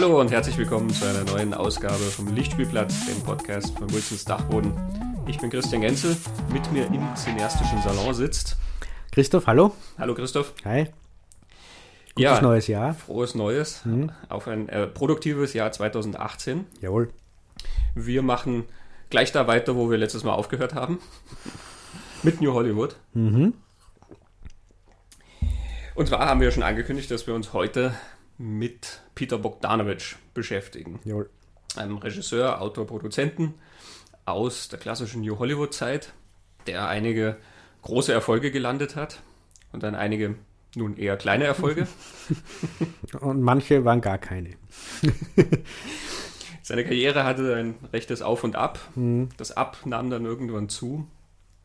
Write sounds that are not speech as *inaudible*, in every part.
Hallo und herzlich willkommen zu einer neuen Ausgabe vom Lichtspielplatz, dem Podcast von Wilsons Dachboden. Ich bin Christian Genzel, mit mir im cineastischen Salon sitzt Christoph, hallo. Hallo Christoph. Hi. Gutes ja, neues Jahr. Frohes Neues. Mhm. Auf ein äh, produktives Jahr 2018. Jawohl. Wir machen gleich da weiter, wo wir letztes Mal aufgehört haben. Mit New Hollywood. Mhm. Und zwar haben wir schon angekündigt, dass wir uns heute mit Peter Bogdanovich beschäftigen. Jawohl. Einem Regisseur, Autor, Produzenten aus der klassischen New Hollywood-Zeit, der einige große Erfolge gelandet hat und dann einige nun eher kleine Erfolge. *laughs* und manche waren gar keine. *laughs* Seine Karriere hatte ein rechtes Auf und Ab. Mhm. Das Ab nahm dann irgendwann zu.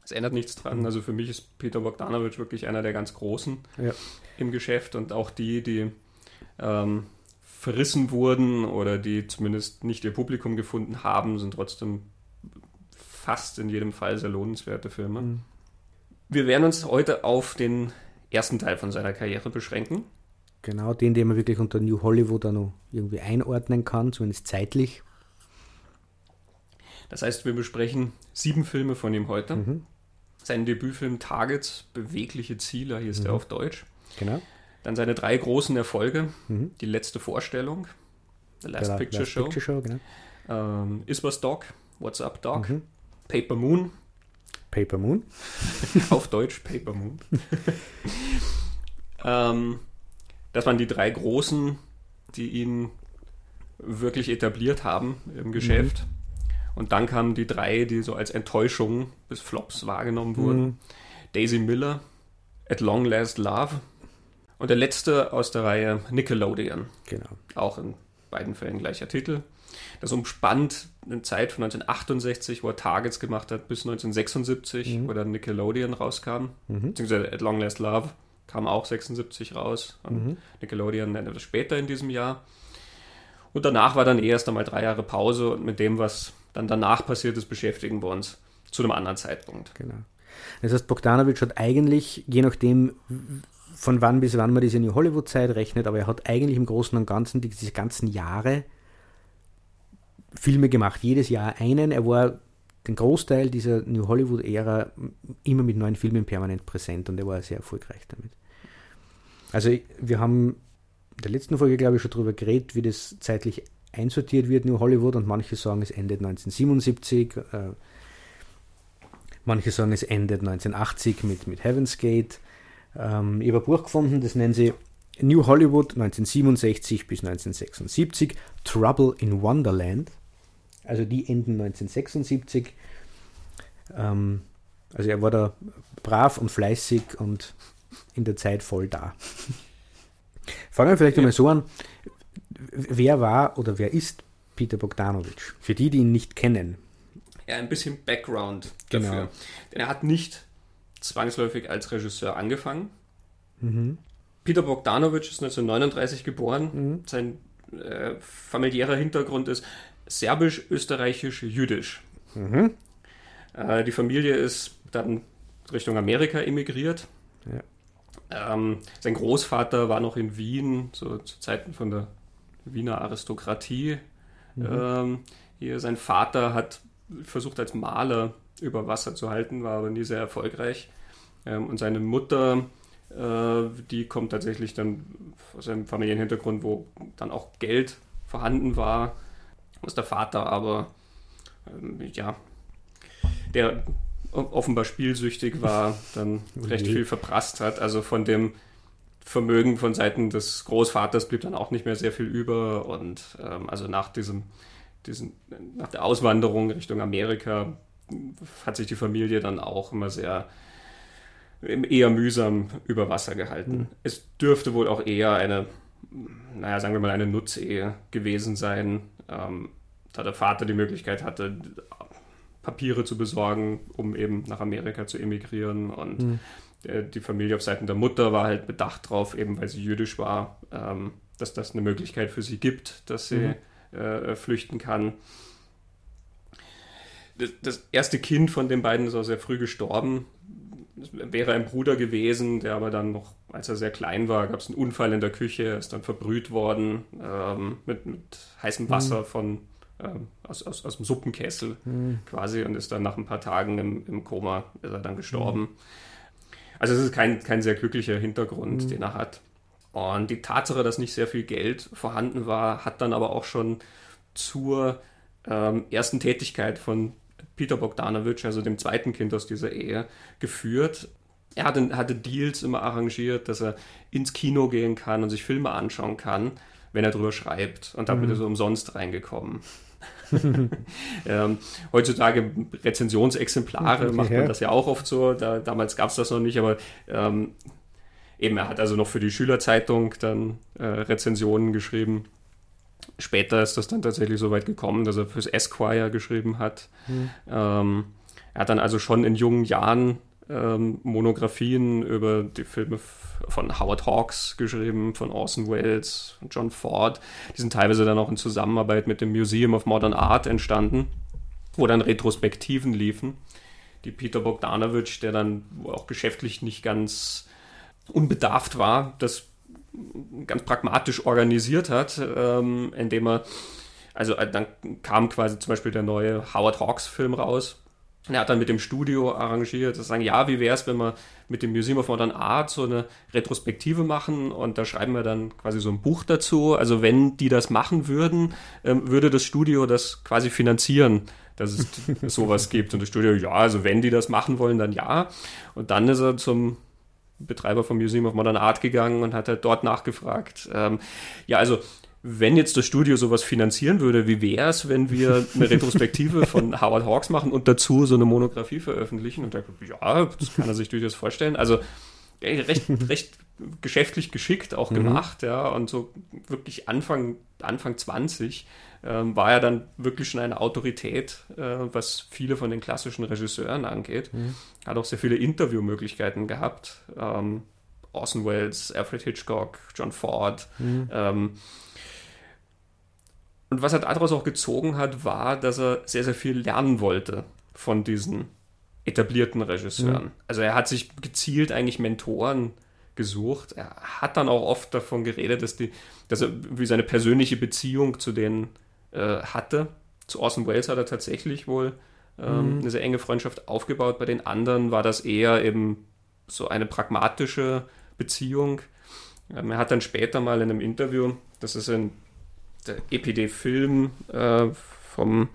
Es ändert nichts dran. Mhm. Also für mich ist Peter Bogdanovich wirklich einer der ganz Großen ja. im Geschäft und auch die, die ähm, verrissen wurden oder die zumindest nicht ihr Publikum gefunden haben, sind trotzdem fast in jedem Fall sehr lohnenswerte Filme. Mhm. Wir werden uns heute auf den ersten Teil von seiner Karriere beschränken. Genau, den, den man wirklich unter New Hollywood auch noch irgendwie einordnen kann, zumindest zeitlich. Das heißt, wir besprechen sieben Filme von ihm heute. Mhm. Sein Debütfilm Targets, bewegliche Ziele, hier ist mhm. er auf Deutsch. Genau. Dann seine drei großen Erfolge. Mhm. Die letzte Vorstellung, The Last Der Picture Last Show. Picture Show genau. ähm, Is Was Dog, What's Up Dog, mhm. Paper Moon. Paper Moon. *laughs* Auf Deutsch Paper Moon. *laughs* ähm, das waren die drei großen, die ihn wirklich etabliert haben im Geschäft. Mhm. Und dann kamen die drei, die so als Enttäuschung bis Flops wahrgenommen wurden. Mhm. Daisy Miller, At Long Last Love und der letzte aus der Reihe Nickelodeon. Genau. Auch in beiden Fällen gleicher Titel. Das umspannt eine Zeit von 1968, wo er Targets gemacht hat, bis 1976, mhm. wo dann Nickelodeon rauskam. Mhm. Beziehungsweise At Long Last Love kam auch 76 raus. Und mhm. Nickelodeon etwas später in diesem Jahr. Und danach war dann eh erst einmal drei Jahre Pause und mit dem, was dann danach passiert ist, beschäftigen wir uns zu einem anderen Zeitpunkt. Genau. Das heißt, Bogdanovich hat eigentlich, je nachdem, von wann bis wann man diese New Hollywood-Zeit rechnet, aber er hat eigentlich im Großen und Ganzen diese ganzen Jahre Filme gemacht, jedes Jahr einen. Er war den Großteil dieser New Hollywood-Ära immer mit neuen Filmen permanent präsent und er war sehr erfolgreich damit. Also wir haben in der letzten Folge, glaube ich, schon darüber geredet, wie das zeitlich einsortiert wird, New Hollywood, und manche sagen, es endet 1977, äh, manche sagen, es endet 1980 mit, mit Heaven's Gate. Ähm, ich habe ein Buch gefunden, das nennen sie New Hollywood 1967 bis 1976, Trouble in Wonderland. Also die enden 1976. Ähm, also er war da brav und fleißig und in der Zeit voll da. *laughs* Fangen wir vielleicht ja. mal so an wer war oder wer ist Peter Bogdanovich? Für die, die ihn nicht kennen. Ja, ein bisschen Background dafür. Genau. Denn er hat nicht zwangsläufig als Regisseur angefangen. Mhm. Peter Bogdanovich ist 1939 geboren. Mhm. Sein äh, familiärer Hintergrund ist serbisch, österreichisch, jüdisch. Mhm. Äh, die Familie ist dann Richtung Amerika emigriert. Ja. Ähm, sein Großvater war noch in Wien, so zu Zeiten von der Wiener Aristokratie. Mhm. Ähm, hier sein Vater hat versucht als Maler über Wasser zu halten, war aber nie sehr erfolgreich. Ähm, und seine Mutter, äh, die kommt tatsächlich dann aus einem Familienhintergrund, wo dann auch Geld vorhanden war, was der Vater aber, ähm, ja, der offenbar spielsüchtig war, dann recht viel verprasst hat. Also von dem Vermögen von Seiten des Großvaters blieb dann auch nicht mehr sehr viel über. Und ähm, also nach diesem, diesen, nach der Auswanderung Richtung Amerika hat sich die Familie dann auch immer sehr eher mühsam über Wasser gehalten. Mhm. Es dürfte wohl auch eher eine, naja, sagen wir mal, eine Nutzehe gewesen sein, ähm, da der Vater die Möglichkeit hatte, Papiere zu besorgen, um eben nach Amerika zu emigrieren und mhm die Familie auf Seiten der Mutter war halt bedacht drauf, eben weil sie jüdisch war, ähm, dass das eine Möglichkeit für sie gibt, dass sie mhm. äh, flüchten kann. Das, erste Kind von den beiden ist auch sehr früh gestorben. wäre ein Bruder gewesen, der aber dann noch, als er sehr klein war, gab es einen Unfall in der Küche, er ist dann verbrüht worden ähm, mit, mit, heißem Wasser mhm. von, ähm, aus, aus, aus dem Suppenkessel mhm. quasi und ist dann nach ein paar Tagen im, im Koma, ist er dann gestorben. Mhm. Also es ist kein, kein sehr glücklicher Hintergrund, mhm. den er hat. Und die Tatsache, dass nicht sehr viel Geld vorhanden war, hat dann aber auch schon zur ähm, ersten Tätigkeit von Peter Bogdanovich, also dem zweiten Kind aus dieser Ehe, geführt. Er hatte, hatte Deals immer arrangiert, dass er ins Kino gehen kann und sich Filme anschauen kann, wenn er drüber schreibt. Und damit mhm. ist er umsonst reingekommen. *laughs* ähm, heutzutage Rezensionsexemplare okay, macht man ja. das ja auch oft so. Da, damals gab es das noch nicht, aber ähm, eben, er hat also noch für die Schülerzeitung dann äh, Rezensionen geschrieben. Später ist das dann tatsächlich so weit gekommen, dass er fürs Esquire geschrieben hat. Mhm. Ähm, er hat dann also schon in jungen Jahren ähm, Monographien über die Filme von Howard Hawks geschrieben, von Orson Welles, von John Ford. Die sind teilweise dann auch in Zusammenarbeit mit dem Museum of Modern Art entstanden, wo dann Retrospektiven liefen. Die Peter Bogdanovich, der dann auch geschäftlich nicht ganz unbedarft war, das ganz pragmatisch organisiert hat, ähm, indem er, also äh, dann kam quasi zum Beispiel der neue Howard Hawks Film raus. Und er hat dann mit dem Studio arrangiert, dass sagen, ja, wie wäre es, wenn wir mit dem Museum of Modern Art so eine Retrospektive machen und da schreiben wir dann quasi so ein Buch dazu. Also wenn die das machen würden, ähm, würde das Studio das quasi finanzieren, dass es *laughs* sowas gibt. Und das Studio, ja, also wenn die das machen wollen, dann ja. Und dann ist er zum Betreiber vom Museum of Modern Art gegangen und hat halt dort nachgefragt. Ähm, ja, also wenn jetzt das Studio sowas finanzieren würde, wie wäre es, wenn wir eine Retrospektive *laughs* von Howard Hawks machen und dazu so eine Monographie veröffentlichen? Und er ja, das kann er sich durchaus vorstellen. Also recht, *laughs* recht geschäftlich geschickt auch mhm. gemacht, ja, und so wirklich Anfang, Anfang 20 ähm, war er dann wirklich schon eine Autorität, äh, was viele von den klassischen Regisseuren angeht. Mhm. Hat auch sehr viele Interviewmöglichkeiten gehabt. Ähm, Orson Welles, Alfred Hitchcock, John Ford. Mhm. Ähm, und was er daraus auch gezogen hat, war, dass er sehr, sehr viel lernen wollte von diesen etablierten Regisseuren. Mhm. Also er hat sich gezielt eigentlich Mentoren gesucht. Er hat dann auch oft davon geredet, dass, die, dass er wie seine persönliche Beziehung zu denen äh, hatte. Zu Orson Welles hat er tatsächlich wohl ähm, mhm. eine sehr enge Freundschaft aufgebaut. Bei den anderen war das eher eben so eine pragmatische Beziehung. Ähm, er hat dann später mal in einem Interview, das ist in der EPD-Film äh, vom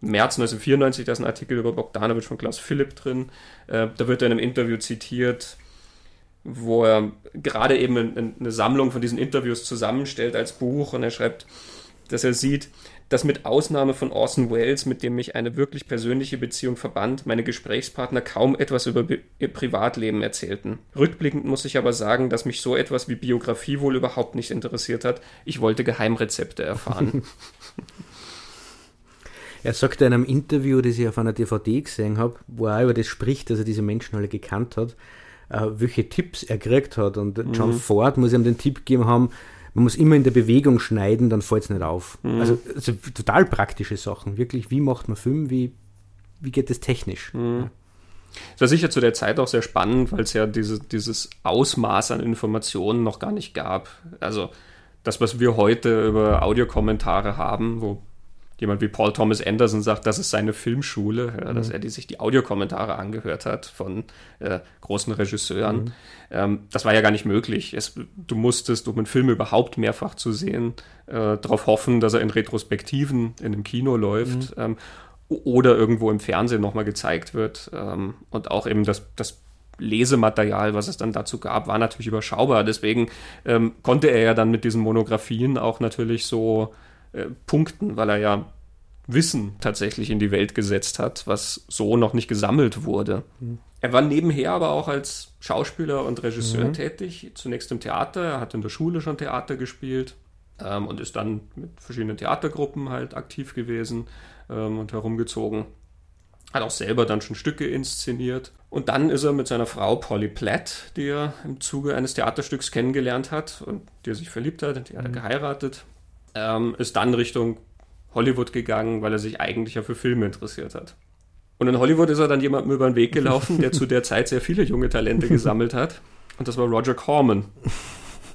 März 1994, da ist ein Artikel über Bogdanovich von Klaus Philipp drin. Äh, da wird er in einem Interview zitiert, wo er gerade eben eine Sammlung von diesen Interviews zusammenstellt als Buch und er schreibt, dass er sieht, dass mit Ausnahme von Orson Welles, mit dem mich eine wirklich persönliche Beziehung verband, meine Gesprächspartner kaum etwas über ihr Privatleben erzählten. Rückblickend muss ich aber sagen, dass mich so etwas wie Biografie wohl überhaupt nicht interessiert hat. Ich wollte Geheimrezepte erfahren. *laughs* Er sagte in einem Interview, das ich auf einer DVD gesehen habe, wo er über das spricht, dass er diese Menschen alle gekannt hat, äh, welche Tipps er gekriegt hat. Und John mhm. Ford muss ihm den Tipp gegeben haben, man muss immer in der Bewegung schneiden, dann fällt es nicht auf. Mhm. Also, also, total praktische Sachen. Wirklich, wie macht man Film, wie, wie geht es technisch? Mhm. Es war sicher zu der Zeit auch sehr spannend, weil es ja diese, dieses Ausmaß an Informationen noch gar nicht gab. Also das, was wir heute über Audiokommentare haben, wo jemand wie Paul Thomas Anderson sagt, das ist seine Filmschule, ja, mhm. dass er die, sich die Audiokommentare angehört hat von äh, großen Regisseuren. Mhm. Ähm, das war ja gar nicht möglich. Es, du musstest, um einen Film überhaupt mehrfach zu sehen, äh, darauf hoffen, dass er in Retrospektiven in einem Kino läuft mhm. ähm, oder irgendwo im Fernsehen nochmal gezeigt wird. Ähm, und auch eben das, das Lesematerial, was es dann dazu gab, war natürlich überschaubar. Deswegen ähm, konnte er ja dann mit diesen Monografien auch natürlich so äh, punkten, weil er ja Wissen tatsächlich in die Welt gesetzt hat, was so noch nicht gesammelt wurde. Mhm. Er war nebenher aber auch als Schauspieler und Regisseur mhm. tätig, zunächst im Theater, er hat in der Schule schon Theater gespielt ähm, und ist dann mit verschiedenen Theatergruppen halt aktiv gewesen ähm, und herumgezogen. Hat auch selber dann schon Stücke inszeniert. Und dann ist er mit seiner Frau Polly Platt, die er im Zuge eines Theaterstücks kennengelernt hat und die er sich verliebt hat, die hat er mhm. geheiratet ähm, ist dann Richtung Hollywood gegangen, weil er sich eigentlich ja für Filme interessiert hat. Und in Hollywood ist er dann jemandem über den Weg gelaufen, der zu der Zeit sehr viele junge Talente *laughs* gesammelt hat. Und das war Roger Corman.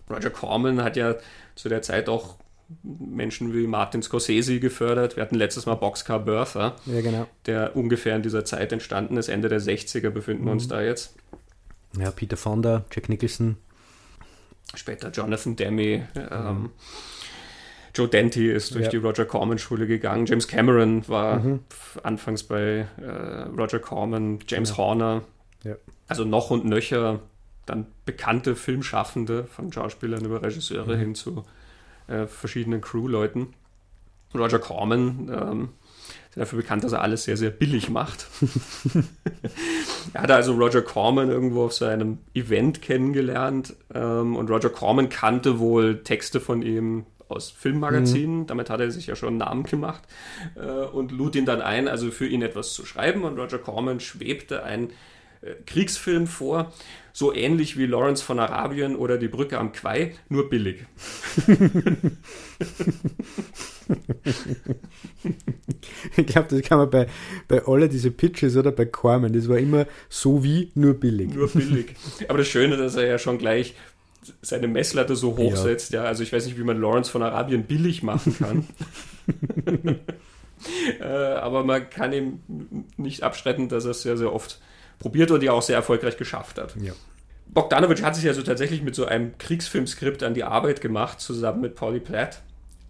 Roger Corman hat ja zu der Zeit auch Menschen wie Martin Scorsese gefördert. Wir hatten letztes Mal Boxcar Bertha, ja, genau. der ungefähr in dieser Zeit entstanden ist. Ende der 60er befinden wir mhm. uns da jetzt. Ja, Peter Fonda, Jack Nicholson. Später Jonathan Demme. Ähm, Joe Dante ist durch ja. die Roger Corman-Schule gegangen. James Cameron war mhm. anfangs bei äh, Roger Corman. James ja. Horner. Ja. Also noch und nöcher dann bekannte Filmschaffende, von Schauspielern über Regisseure mhm. hin zu äh, verschiedenen Crewleuten. Roger Corman ähm, ist dafür bekannt, dass er alles sehr, sehr billig macht. *laughs* er hatte also Roger Corman irgendwo auf seinem Event kennengelernt ähm, und Roger Corman kannte wohl Texte von ihm aus Filmmagazinen. Mhm. Damit hat er sich ja schon einen Namen gemacht äh, und lud ihn dann ein, also für ihn etwas zu schreiben. Und Roger Corman schwebte ein äh, Kriegsfilm vor, so ähnlich wie Lawrence von Arabien oder Die Brücke am Quai, nur billig. *laughs* ich glaube, das kann man bei, bei alle diese Pitches oder bei Corman, das war immer so wie, nur billig. Nur billig. Aber das Schöne, dass er ja schon gleich seine Messlatte so hoch ja. setzt, ja, also ich weiß nicht, wie man Lawrence von Arabien billig machen kann. *laughs* äh, aber man kann ihm nicht abstreiten, dass er es sehr, sehr oft probiert und die auch sehr erfolgreich geschafft hat. Ja. Bogdanovich hat sich also tatsächlich mit so einem Kriegsfilmskript an die Arbeit gemacht, zusammen mit Polly Platt.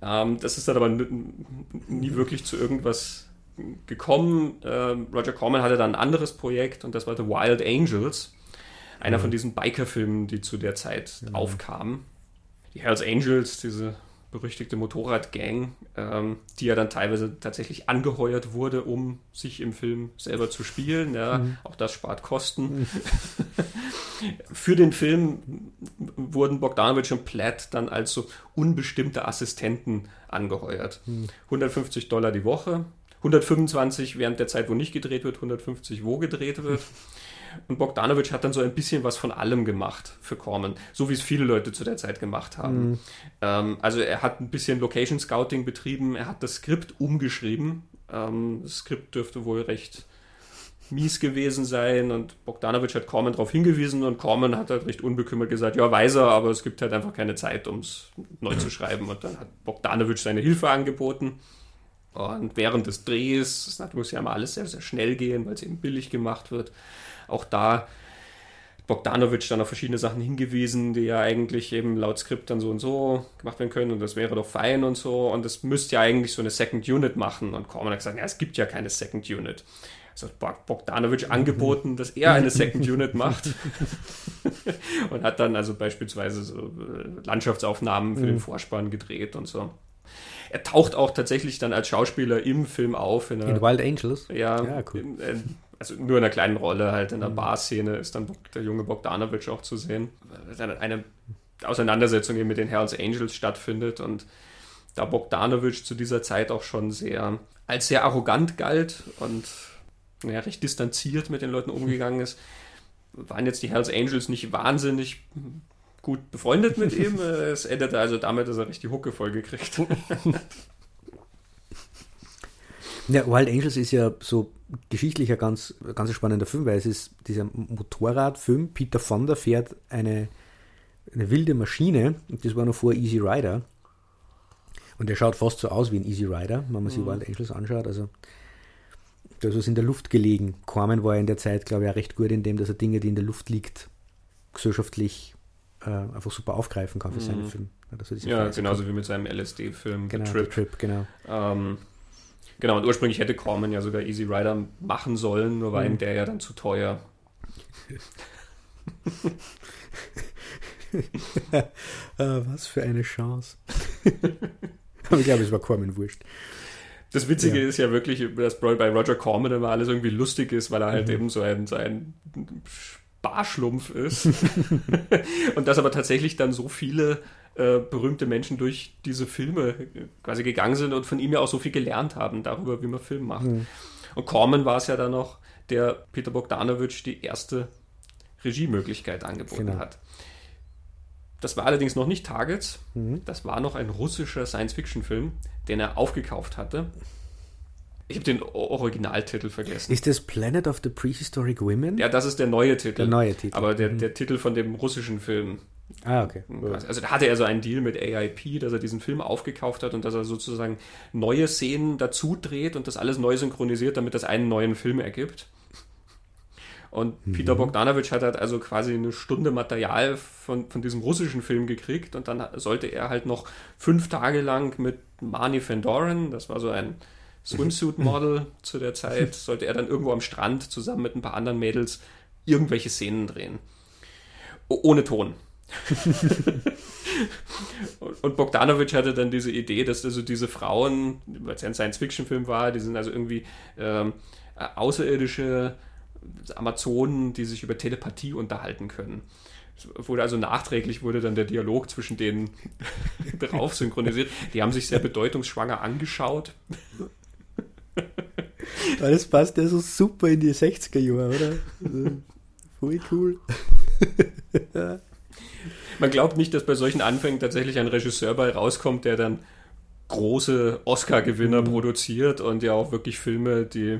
Ähm, das ist dann aber nie wirklich zu irgendwas gekommen. Ähm, Roger Corman hatte dann ein anderes Projekt und das war The Wild Angels, einer ja. von diesen Biker-Filmen, die zu der Zeit ja. aufkamen. Die Hells Angels, diese berüchtigte Motorradgang, ähm, die ja dann teilweise tatsächlich angeheuert wurde, um sich im Film selber zu spielen. Ja, mhm. Auch das spart Kosten. Mhm. *laughs* Für den Film wurden Bogdanovich und Platt dann als so unbestimmte Assistenten angeheuert. Mhm. 150 Dollar die Woche, 125 während der Zeit, wo nicht gedreht wird, 150 wo gedreht wird. *laughs* Und Bogdanovich hat dann so ein bisschen was von allem gemacht für Corman, so wie es viele Leute zu der Zeit gemacht haben. Mhm. Ähm, also er hat ein bisschen Location Scouting betrieben, er hat das Skript umgeschrieben. Ähm, das Skript dürfte wohl recht mies gewesen sein und Bogdanovich hat Corman darauf hingewiesen und Corman hat halt recht unbekümmert gesagt, ja, weiß er, aber es gibt halt einfach keine Zeit, um es neu zu schreiben. Und dann hat Bogdanovich seine Hilfe angeboten. Und während des Drehs, das muss ja immer alles sehr, sehr schnell gehen, weil es eben billig gemacht wird, auch da Bogdanovic dann auf verschiedene Sachen hingewiesen, die ja eigentlich eben laut Skript dann so und so gemacht werden können und das wäre doch fein und so und das müsste ja eigentlich so eine Second Unit machen und Corman hat gesagt, ja, es gibt ja keine Second Unit. Also hat Bogdanovic angeboten, dass er eine Second Unit macht *laughs* und hat dann also beispielsweise so äh, Landschaftsaufnahmen für den mhm. Vorspann gedreht und so. Er taucht auch tatsächlich dann als Schauspieler im Film auf. In, in Wild Angels? Ja, ja cool. In, in, also nur in einer kleinen Rolle halt in der mhm. Bar-Szene ist dann der junge Bogdanovic auch zu sehen. Dann eine Auseinandersetzung eben mit den Hells Angels stattfindet und da Bogdanovic zu dieser Zeit auch schon sehr als sehr arrogant galt und ja, recht distanziert mit den Leuten umgegangen ist, waren jetzt die Hells Angels nicht wahnsinnig gut befreundet mit ihm. *laughs* Es endete also damit, dass er richtig die Hucke voll gekriegt. Ja, Wild Angels ist ja so geschichtlich ein ganz, ganz spannender Film, weil es ist dieser Motorradfilm. Peter Fonda fährt eine, eine wilde Maschine, und das war noch vor Easy Rider. Und der schaut fast so aus wie ein Easy Rider, wenn man sich mhm. Wild Angels anschaut. Also, da ist was in der Luft gelegen. Carmen war ja in der Zeit, glaube ich, auch recht gut in dem, dass er Dinge, die in der Luft liegt, gesellschaftlich äh, einfach super aufgreifen kann für mhm. seine Filme. Also ja, genauso wie mit seinem LSD-Film genau, The Trip. The Trip genau. Ähm, Genau, und ursprünglich hätte Corman ja sogar Easy Rider machen sollen, nur war mhm. ihm der ja dann zu teuer. *laughs* Ah, was für eine Chance. *laughs* Aber ich glaube, es war Corman wurscht. Das Witzige ja. ist ja wirklich, dass bei Roger Corman immer alles irgendwie lustig ist, weil er halt mhm. eben so ein, so ein Barschlumpf ist. *laughs* und dass aber tatsächlich dann so viele äh, berühmte Menschen durch diese Filme quasi gegangen sind und von ihm ja auch so viel gelernt haben darüber, wie man Film macht. Mhm. Und Corman war es ja dann noch, der Peter Bogdanovich die erste Regiemöglichkeit angeboten genau. hat. Das war allerdings noch nicht Targets, mhm. das war noch ein russischer Science-Fiction-Film, den er aufgekauft hatte. Ich habe den Originaltitel vergessen. Ist das Planet of the Prehistoric Women? Ja, das ist der neue Titel. Der neue Titel. Aber der, mhm. der Titel von dem russischen Film. Ah, okay. Also da hatte er so einen Deal mit AIP, dass er diesen Film aufgekauft hat und dass er sozusagen neue Szenen dazu dreht und das alles neu synchronisiert, damit das einen neuen Film ergibt. Und mhm. Peter Bogdanovich hat halt also quasi eine Stunde Material von, von diesem russischen Film gekriegt und dann sollte er halt noch fünf Tage lang mit Marnie Fandoran, das war so ein Swimsuit-Model *laughs* zu der Zeit, sollte er dann irgendwo am Strand zusammen mit ein paar anderen Mädels irgendwelche Szenen drehen. ohne Ton. *laughs* und Bogdanovich hatte dann diese Idee, dass also diese Frauen, weil es ja ein Science-Fiction-Film war, die sind also irgendwie ähm, außerirdische Amazonen, die sich über Telepathie unterhalten können. Es wurde also nachträglich wurde dann der Dialog zwischen denen *laughs* drauf synchronisiert. Die haben sich sehr bedeutungsschwanger angeschaut. Das passt ja so super in die 60er Jahre, oder? Also, voll cool. *laughs* Man glaubt nicht, dass bei solchen Anfängen tatsächlich ein Regisseur bei rauskommt, der dann große Oscar-Gewinner mhm. produziert und ja auch wirklich Filme, die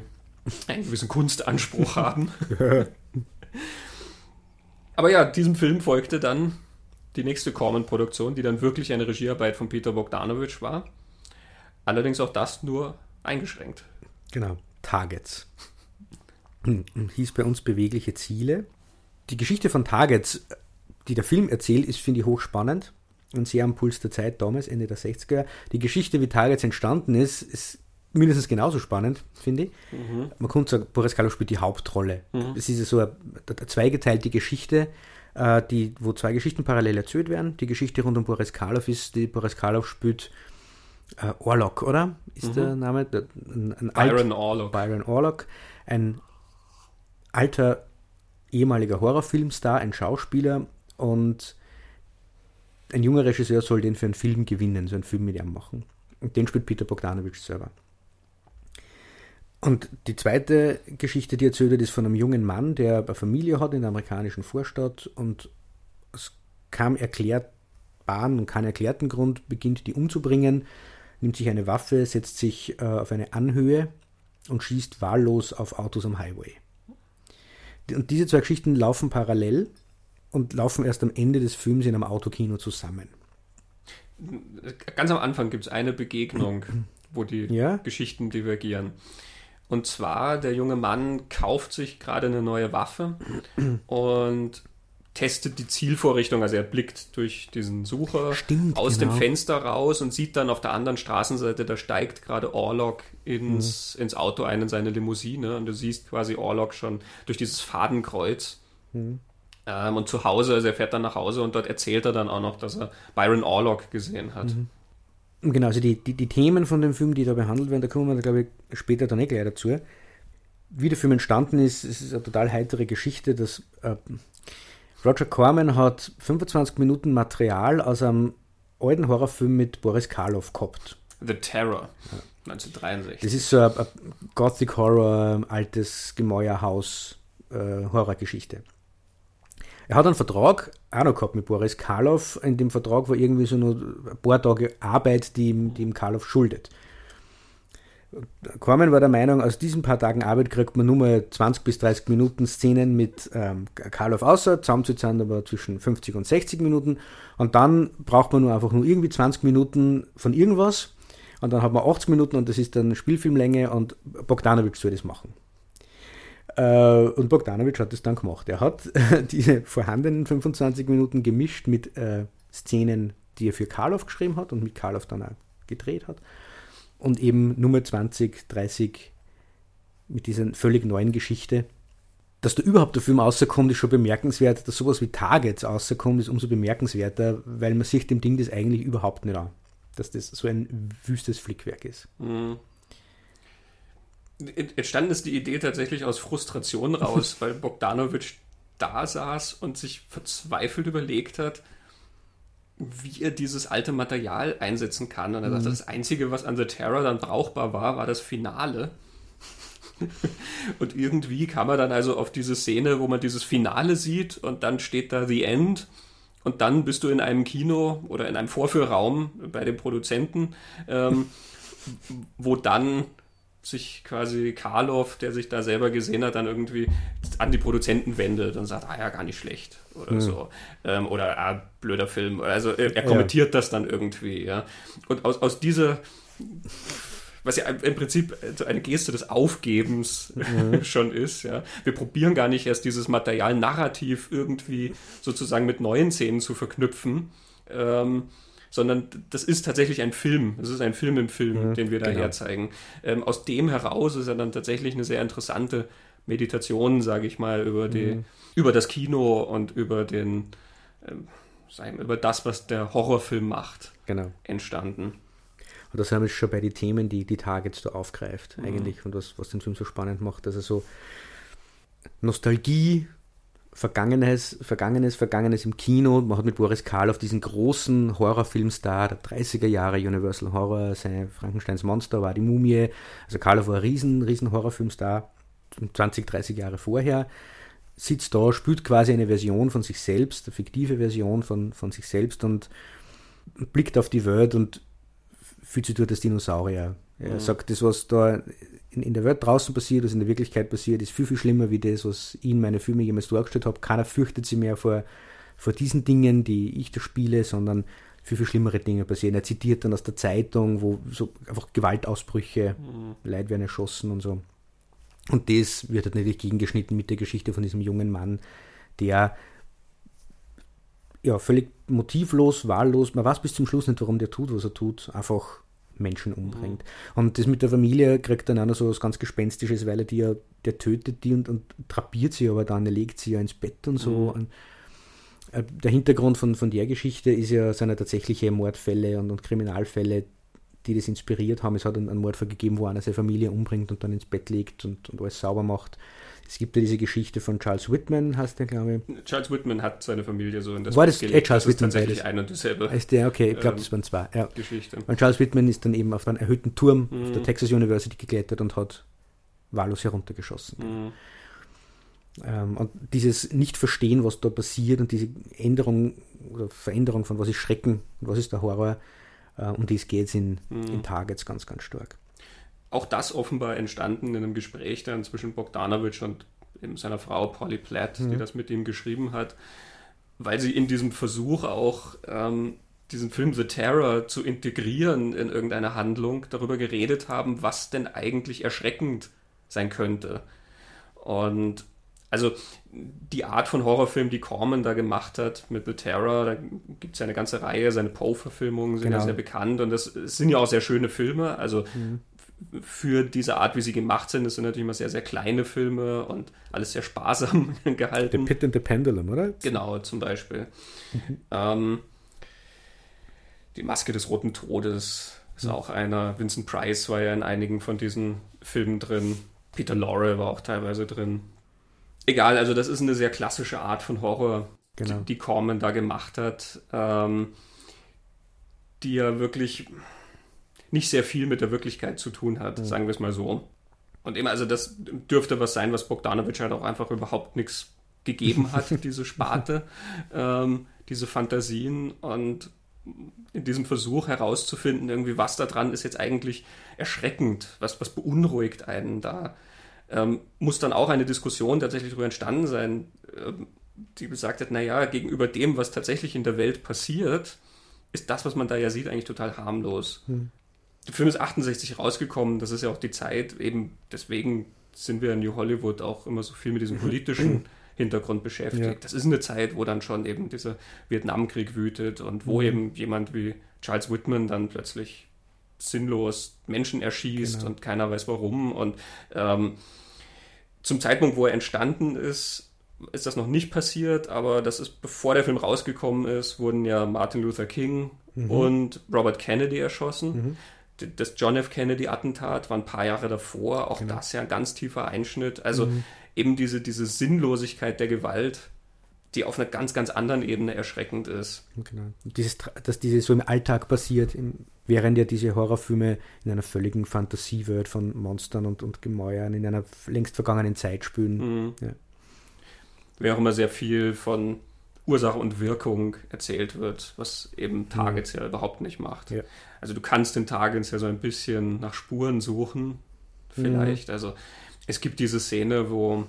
einen gewissen Kunstanspruch *laughs* haben. Aber ja, diesem Film folgte dann die nächste Corman-Produktion, die dann wirklich eine Regiearbeit von Peter Bogdanovich war. Allerdings auch das nur eingeschränkt. Genau, Targets. Und hieß bei uns bewegliche Ziele. Die Geschichte von Targets, die der Film erzählt, ist, finde ich, hochspannend und sehr am Puls der Zeit damals, Ende der 60er. Die Geschichte, wie Targets entstanden ist, ist mindestens genauso spannend, finde ich. Mhm. Man könnte sagen, Boris Karloff spielt die Hauptrolle. Mhm. Es ist ja so eine, eine zweigeteilte Geschichte, äh, die, wo zwei Geschichten parallel erzählt werden. Die Geschichte rund um Boris Karloff ist, die Boris Karloff spielt äh, Orlok, oder? Ist mhm. der Name? Der, ein, ein Byron alt, Orlok. Byron Orlok. Ein alter ehemaliger Horrorfilmstar, ein Schauspieler und ein junger Regisseur soll den für einen Film gewinnen, so einen Film mit ihm machen. Und den spielt Peter Bogdanovich selber. Und die zweite Geschichte, die erzählt wird, ist von einem jungen Mann, der eine Familie hat in der amerikanischen Vorstadt und aus keinem erklärbaren und keinen erklärten Grund beginnt, die umzubringen, nimmt sich eine Waffe, setzt sich äh, auf eine Anhöhe und schießt wahllos auf Autos am Highway. Und diese zwei Geschichten laufen parallel und laufen erst am Ende des Films in einem Autokino zusammen. Ganz am Anfang gibt es eine Begegnung, wo die ja? Geschichten divergieren. Und zwar, der junge Mann kauft sich gerade eine neue Waffe und testet die Zielvorrichtung. Also er blickt durch diesen Sucher Stimmt, aus genau. dem Fenster raus und sieht dann auf der anderen Straßenseite, da steigt gerade Orlok ins, mhm. ins Auto ein, in seine Limousine. Und du siehst quasi Orlok schon durch dieses Fadenkreuz. Mhm. Ähm, und zu Hause, also er fährt dann nach Hause und dort erzählt er dann auch noch, dass er Byron Orlok gesehen hat. Mhm. Genau, also die, die, die, Themen von dem Film, die da behandelt werden, da kommen wir, glaube ich, später dann eh gleich dazu. Wie der Film entstanden ist, es ist eine total heitere Geschichte, dass äh, Roger Corman hat 25 Minuten Material aus einem alten Horrorfilm mit Boris Karloff gehabt. The Terror, ja. 1963. Das ist so ein, ein Gothic Horror, altes Gemäuerhaus äh, Horrorgeschichte. Er hat einen Vertrag auch noch gehabt mit Boris Karloff. In dem Vertrag war irgendwie so nur ein paar Tage Arbeit, die ihm, die ihm Karloff schuldet. Corman war der Meinung, aus diesen paar Tagen Arbeit kriegt man nur mal 20 bis 30 Minuten Szenen mit ähm, Karloff außer, zusammenzuzahlen aber zwischen 50 und 60 Minuten. Und dann braucht man nur einfach nur irgendwie 20 Minuten von irgendwas. Und dann hat man 80 Minuten und das ist dann Spielfilmlänge und Bogdanovich soll das machen. Äh, und Bogdanovic hat das dann gemacht. Er hat *laughs* diese vorhandenen 25 Minuten gemischt mit äh, Szenen, die er für Karloff geschrieben hat und mit Karloff dann auch gedreht hat. Und eben Nummer 20, 30 mit dieser völlig neuen Geschichte. Dass da überhaupt der Film rauskommt, ist schon bemerkenswert. Dass sowas wie Targets rauskommt, ist umso bemerkenswerter, weil man sich dem Ding das eigentlich überhaupt nicht an. Dass das so ein wüstes Flickwerk ist. Mhm entstanden ist die Idee tatsächlich aus Frustration raus, *laughs* weil Bogdanovic da saß und sich verzweifelt überlegt hat, wie er dieses alte Material einsetzen kann. Und er mhm. sagte, das Einzige, was an The Terror dann brauchbar war, war das Finale. *laughs* und irgendwie kam er dann also auf diese Szene, wo man dieses Finale sieht und dann steht da The End. Und dann bist du in einem Kino oder in einem Vorführraum bei dem Produzenten, ähm, *laughs* wo dann sich quasi Karloff, der sich da selber gesehen hat, dann irgendwie an die Produzenten wendet und sagt, ah ja, gar nicht schlecht oder mhm. so. Ähm, oder ah, blöder Film. Also er, er kommentiert ja. das dann irgendwie, ja. Und aus, aus dieser was ja im Prinzip eine Geste des Aufgebens mhm. *laughs* schon ist. Ja. Wir probieren gar nicht erst dieses Material narrativ irgendwie sozusagen mit neuen Szenen zu verknüpfen, ähm, sondern das ist tatsächlich ein Film. Es ist ein Film im Film, mhm, den wir da genau. herzeigen. Ähm, aus dem heraus ist ja dann tatsächlich eine sehr interessante Meditation, sage ich mal, über, die, mhm. über das Kino und über den, ähm, über das, was der Horrorfilm macht, genau. entstanden. Und da sind wir schon bei den Themen, die die Targets da aufgreift, mhm. eigentlich, und was, was den Film so spannend macht. Also so Nostalgie, Vergangenes, Vergangenes, Vergangenes im Kino. Man hat mit Boris Karloff diesen großen Horrorfilmstar der 30er Jahre, Universal Horror, sein Frankensteins Monster war die Mumie. Also Karloff war ein riesen, riesen Horrorfilmstar, 20, 30 Jahre vorher. Sitzt da, spielt quasi eine Version von sich selbst, eine fiktive Version von, von sich selbst und blickt auf die Welt und fühlt sich durch das Dinosaurier. Er mhm. sagt, das, was da in, in, der Welt draußen passiert, was in der Wirklichkeit passiert, ist viel, viel schlimmer wie das, was ich in meine Filme jemals dargestellt habe. Keiner fürchtet sich mehr vor, vor diesen Dingen, die ich da spiele, sondern viel, viel schlimmere Dinge passieren. Er zitiert dann aus der Zeitung, wo so einfach Gewaltausbrüche, mhm. Leute werden erschossen und so. Und das wird halt natürlich gegengeschnitten mit der Geschichte von diesem jungen Mann, der ja, völlig motivlos, wahllos, man weiß bis zum Schluss nicht, warum der tut, was er tut, einfach Menschen umbringt. Mhm. Und das mit der Familie kriegt dann auch noch so was ganz Gespenstisches, weil er die ja, der tötet die und, und drapiert sie aber dann, er legt sie ja ins Bett und so. Mhm. Äh, der Hintergrund von, von der Geschichte ist ja, seine tatsächliche Mordfälle und, und Kriminalfälle, die das inspiriert haben. Es hat einen, einen Mordfall gegeben, wo einer seine Familie umbringt und dann ins Bett legt und, und alles sauber macht. Es gibt ja diese Geschichte von Charles Whitman, heißt der, glaube ich. Charles Whitman hat seine Familie so in das War das gelegt. Eh Charles das Whitman? Ist tatsächlich ein und dasselbe. Heißt der, okay, ich glaube, ähm, das waren zwei. Ja. Geschichte. Und Charles Whitman ist dann eben auf einen erhöhten Turm mhm. auf der Texas University geklettert und hat wahllos heruntergeschossen. Mhm. Ähm, und dieses Nicht-Verstehen, was da passiert und diese Änderung oder Veränderung von was ist Schrecken und was ist der Horror, äh, um dies geht es in, mhm. in Targets ganz, ganz stark auch das offenbar entstanden in einem Gespräch dann zwischen Bogdanovich und eben seiner Frau Polly Platt, mhm. die das mit ihm geschrieben hat, weil sie in diesem Versuch auch ähm, diesen Film The Terror zu integrieren in irgendeine Handlung darüber geredet haben, was denn eigentlich erschreckend sein könnte. Und also die Art von Horrorfilm, die Corman da gemacht hat mit The Terror, da gibt es ja eine ganze Reihe, seine Poe-Verfilmungen sind genau. ja sehr bekannt und das sind ja auch sehr schöne Filme. Also mhm für diese Art, wie sie gemacht sind. Das sind natürlich immer sehr, sehr kleine Filme und alles sehr sparsam *laughs* gehalten. The Pit and the Pendulum, oder? Genau, zum Beispiel. Mhm. Ähm, die Maske des Roten Todes ist mhm. auch einer. Vincent Price war ja in einigen von diesen Filmen drin. Peter Lorre war auch teilweise drin. Egal, also das ist eine sehr klassische Art von Horror, genau. die, die Corman da gemacht hat, ähm, die ja wirklich nicht sehr viel mit der Wirklichkeit zu tun hat, mhm. sagen wir es mal so. Und eben, also das dürfte was sein, was Bogdanovich halt auch einfach überhaupt nichts gegeben hat, *laughs* diese Sparte, ähm, diese Fantasien und in diesem Versuch herauszufinden, irgendwie, was da dran ist jetzt eigentlich erschreckend, was, was beunruhigt einen da, ähm, muss dann auch eine Diskussion tatsächlich darüber entstanden sein, ähm, die gesagt hat, naja, gegenüber dem, was tatsächlich in der Welt passiert, ist das, was man da ja sieht, eigentlich total harmlos. Hm der Film ist 68 rausgekommen, das ist ja auch die Zeit, eben deswegen sind wir in New Hollywood auch immer so viel mit diesem politischen *clears throat* Hintergrund beschäftigt. Ja. Das ist eine Zeit, wo dann schon eben dieser Vietnamkrieg wütet und wo mhm. eben jemand wie Charles Whitman dann plötzlich sinnlos Menschen erschießt genau. und keiner weiß warum. Und ähm, zum Zeitpunkt, wo er entstanden ist, ist das noch nicht passiert, aber das ist, bevor der Film rausgekommen ist, wurden ja Martin Luther King mhm. und Robert Kennedy erschossen. Mhm das John F. Kennedy-Attentat war ein paar Jahre davor, auch genau. das ja ein ganz tiefer Einschnitt. Also mhm. eben diese, diese Sinnlosigkeit der Gewalt, die auf einer ganz, ganz anderen Ebene erschreckend ist. Genau. Dieses, dass diese so im Alltag passiert, im, während ja diese Horrorfilme in einer völligen Fantasiewelt von Monstern und, und Gemäuern in einer längst vergangenen Zeit spielen. Mhm. Ja. Wäre auch immer sehr viel von Ursache und Wirkung erzählt wird, was eben Targets mhm. ja überhaupt nicht macht. Ja. Also du kannst in Targets ja so ein bisschen nach Spuren suchen vielleicht. Mhm. Also es gibt diese Szene, wo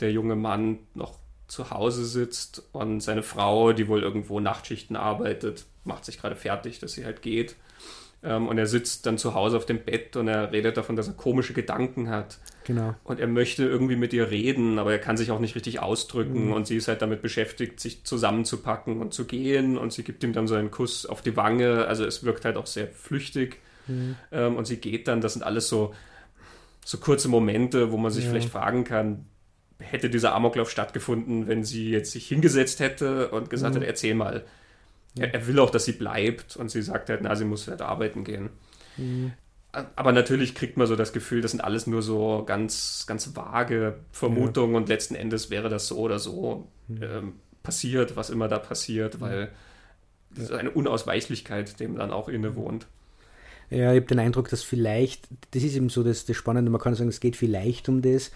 der junge Mann noch zu Hause sitzt und seine Frau, die wohl irgendwo Nachtschichten arbeitet, macht sich gerade fertig, dass sie halt geht. Ähm, und er sitzt dann zu Hause auf dem Bett und er redet davon, dass er komische Gedanken hat. Genau. Und er möchte irgendwie mit ihr reden, aber er kann sich auch nicht richtig ausdrücken. Mhm. Und sie ist halt damit beschäftigt, sich zusammenzupacken und zu gehen. Und sie gibt ihm dann so einen Kuss auf die Wange. Also es wirkt halt auch sehr flüchtig. Mhm. Ähm, und sie geht dann. Das sind alles so, so kurze Momente, wo man sich ja. vielleicht fragen kann, hätte dieser Amoklauf stattgefunden, wenn sie jetzt sich hingesetzt hätte und gesagt mhm. hätte, erzähl mal. Er, er, will auch, dass sie bleibt und sie sagt halt, na, sie muss halt arbeiten gehen. Mhm. Aber natürlich kriegt man so das Gefühl, das sind alles nur so ganz, ganz vage Vermutungen ja. und letzten Endes wäre das so oder so mhm. ähm, passiert, was immer da passiert, weil das ist eine Unausweichlichkeit, dem dann auch innewohnt. Ja, ich habe den Eindruck, dass vielleicht, das ist eben so das, das Spannende, man kann sagen, es geht vielleicht um das.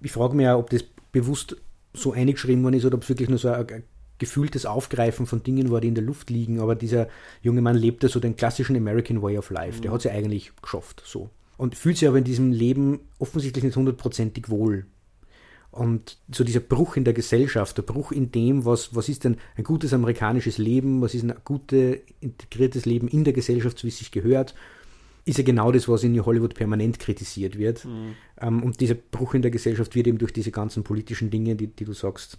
Ich frage mich ja, ob das bewusst so eingeschrieben worden ist oder ob es wirklich nur so ein, gefühltes Aufgreifen von Dingen war, die in der Luft liegen, aber dieser junge Mann lebte so den klassischen American Way of Life. Der mhm. hat sie eigentlich geschafft, so. Und fühlt sich aber in diesem Leben offensichtlich nicht hundertprozentig wohl. Und so dieser Bruch in der Gesellschaft, der Bruch in dem, was, was ist denn ein gutes amerikanisches Leben, was ist ein gutes, integriertes Leben in der Gesellschaft, so wie es sich gehört, ist ja genau das, was in Hollywood permanent kritisiert wird. Mhm. Ähm, und dieser Bruch in der Gesellschaft wird eben durch diese ganzen politischen Dinge, die, die du sagst,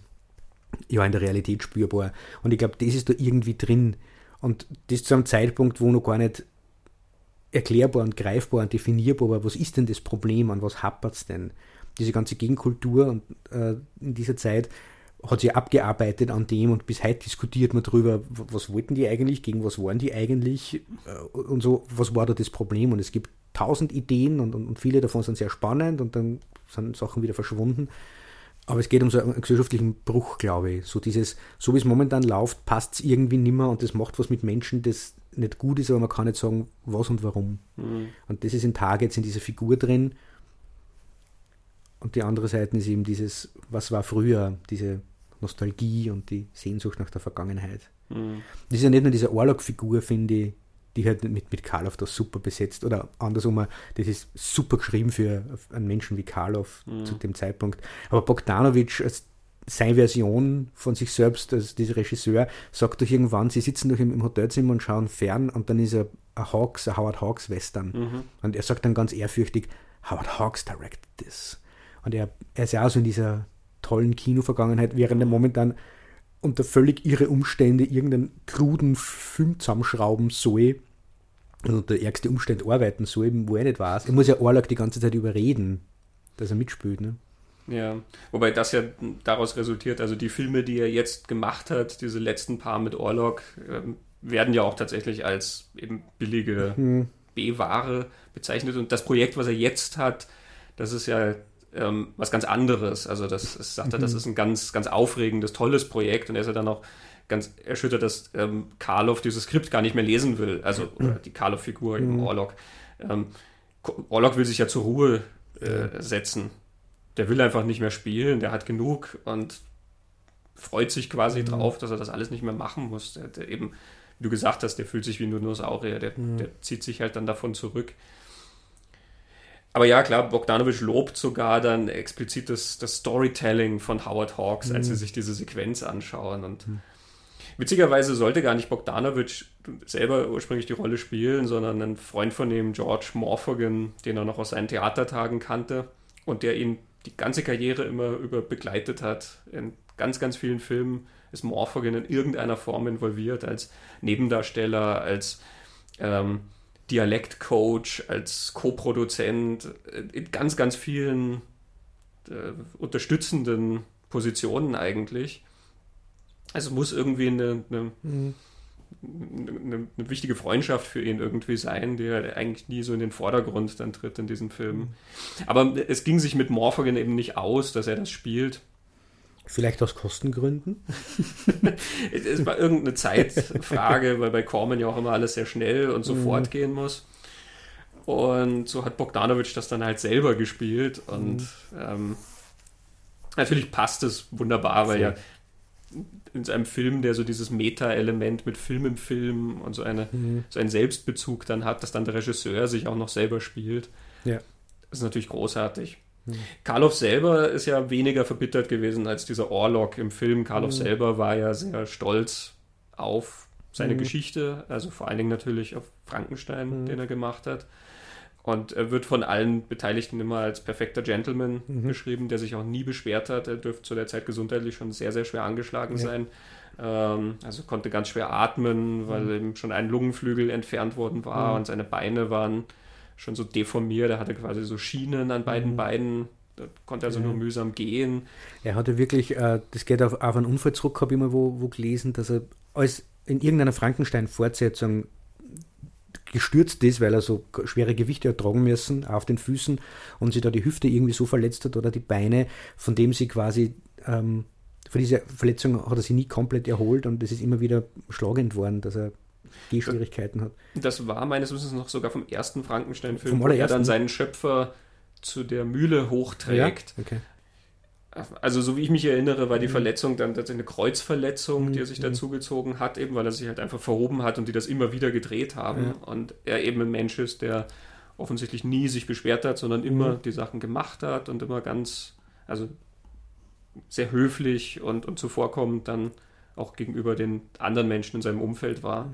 ja in der Realität spürbar. Und ich glaube, das ist da irgendwie drin. Und das zu einem Zeitpunkt, wo noch gar nicht erklärbar und greifbar und definierbar war, was ist denn das Problem, an was hapert es denn? Diese ganze Gegenkultur und äh, in dieser Zeit hat sich abgearbeitet an dem und bis heute diskutiert man darüber, was wollten die eigentlich, gegen was waren die eigentlich äh, und so, was war da das Problem? Und es gibt tausend Ideen und, und, und viele davon sind sehr spannend und dann sind Sachen wieder verschwunden. Aber es geht um so einen gesellschaftlichen Bruch, glaube ich. So dieses, so wie es momentan läuft, passt es irgendwie nimmer und das macht was mit Menschen, das nicht gut ist, aber man kann nicht sagen, was und warum. Mhm. Und das ist in Targets in dieser Figur drin. Und die andere Seite ist eben dieses, was war früher, diese Nostalgie und die Sehnsucht nach der Vergangenheit. Mhm. Das ist ja nicht nur diese Orlog-Figur, finde ich, die halt mit, mit Karloff da super besetzt. Oder andersrum, das ist super geschrieben für einen Menschen wie Karloff mhm. zu dem Zeitpunkt. Aber Bogdanovich als seine Version von sich selbst, als dieser Regisseur, sagt doch irgendwann, sie sitzen doch im, im Hotelzimmer und schauen fern und dann ist er ein Hawks, ein Howard Hawks Western. Mhm. Und er sagt dann ganz ehrfürchtig, Howard Hawks directed this. Und er, er ist ja auch so in dieser tollen Kinovergangenheit, während er momentan unter völlig irre Umstände irgendeinen kruden Film zusammenschrauben soll, und unter ärgste Umstände arbeiten soll, wo er nicht weiß. Er muss ja Orlok die ganze Zeit überreden, dass er mitspielt. Ne? Ja, wobei das ja daraus resultiert, also die Filme, die er jetzt gemacht hat, diese letzten paar mit Orlok, äh, werden ja auch tatsächlich als eben billige mhm. B-Ware bezeichnet. Und das Projekt, was er jetzt hat, das ist ja ähm, was ganz anderes. Also das, das sagt er, das mhm. ist ein ganz, ganz aufregendes, tolles Projekt. Und er ist ja dann auch ganz erschüttert, dass ähm, Karloff dieses Skript gar nicht mehr lesen will. Also oder die Karloff-Figur mhm. im Orlok. Ähm, Orlok will sich ja zur Ruhe äh, setzen. Der will einfach nicht mehr spielen, der hat genug und freut sich quasi mhm. drauf, dass er das alles nicht mehr machen muss. Der, der eben, wie du gesagt hast, der fühlt sich wie ein Dinosaurier, der, mhm. der zieht sich halt dann davon zurück. Aber ja, klar, Bogdanovich lobt sogar dann explizit das, das Storytelling von Howard Hawks, als sie mhm. sich diese Sequenz anschauen. Und mhm. Witzigerweise sollte gar nicht Bogdanovich selber ursprünglich die Rolle spielen, sondern ein Freund von ihm, George Morphogen, den er noch aus seinen Theatertagen kannte und der ihn die ganze Karriere immer über begleitet hat. In ganz, ganz vielen Filmen ist Morphogen in irgendeiner Form involviert, als Nebendarsteller, als ähm, Dialektcoach, als Co-Produzent, in ganz, ganz vielen äh, unterstützenden Positionen eigentlich. Also muss irgendwie eine, eine, mhm. eine, eine, wichtige Freundschaft für ihn irgendwie sein, die eigentlich nie so in den Vordergrund dann tritt in diesem Film. Mhm. Aber es ging sich mit Morphogen eben nicht aus, dass er das spielt. Vielleicht aus Kostengründen? *laughs* es war irgendeine Zeitfrage, weil bei Corman ja auch immer alles sehr schnell und sofort mhm. gehen muss. Und so hat Bogdanovich das dann halt selber gespielt und mhm. ähm, natürlich passt es wunderbar, weil ja in seinem Film, der so dieses Meta-Element mit Film im Film und so, eine, mhm. so einen Selbstbezug dann hat, dass dann der Regisseur sich auch noch selber spielt. Ja. Das ist natürlich großartig. Hm. Karloff selber ist ja weniger verbittert gewesen als dieser Orlok im Film. Karloff hm. selber war ja sehr stolz auf seine hm. Geschichte, also vor allen Dingen natürlich auf Frankenstein, hm. den er gemacht hat. Und er wird von allen Beteiligten immer als perfekter Gentleman mhm. beschrieben, der sich auch nie beschwert hat. Er dürfte zu der Zeit gesundheitlich schon sehr, sehr schwer angeschlagen ja. sein. Ähm, also konnte ganz schwer atmen, weil mhm. ihm schon ein Lungenflügel entfernt worden war mhm. und seine Beine waren schon so deformiert. Er hatte quasi so Schienen an beiden mhm. Beinen. Da konnte also ja. nur mühsam gehen. Er hatte wirklich, äh, das geht auf, auf einen Unfall zurück, habe ich immer wo, wo gelesen, dass er als in irgendeiner Frankenstein-Fortsetzung gestürzt ist, weil er so schwere Gewichte hat tragen müssen auf den Füßen und sich da die Hüfte irgendwie so verletzt hat oder die Beine, von dem sie quasi ähm, von dieser Verletzung hat er sich nie komplett erholt und es ist immer wieder schlagend worden, dass er Gehschwierigkeiten hat. Das war meines Wissens noch sogar vom ersten Frankenstein-Film, wo er dann seinen Schöpfer zu der Mühle hochträgt. Ja? Okay. Also, so wie ich mich erinnere, war die mhm. Verletzung dann tatsächlich eine Kreuzverletzung, die er sich mhm. dazugezogen hat, eben weil er sich halt einfach verhoben hat und die das immer wieder gedreht haben. Ja. Und er eben ein Mensch ist, der offensichtlich nie sich beschwert hat, sondern immer mhm. die Sachen gemacht hat und immer ganz, also sehr höflich und, und zuvorkommend dann auch gegenüber den anderen Menschen in seinem Umfeld war.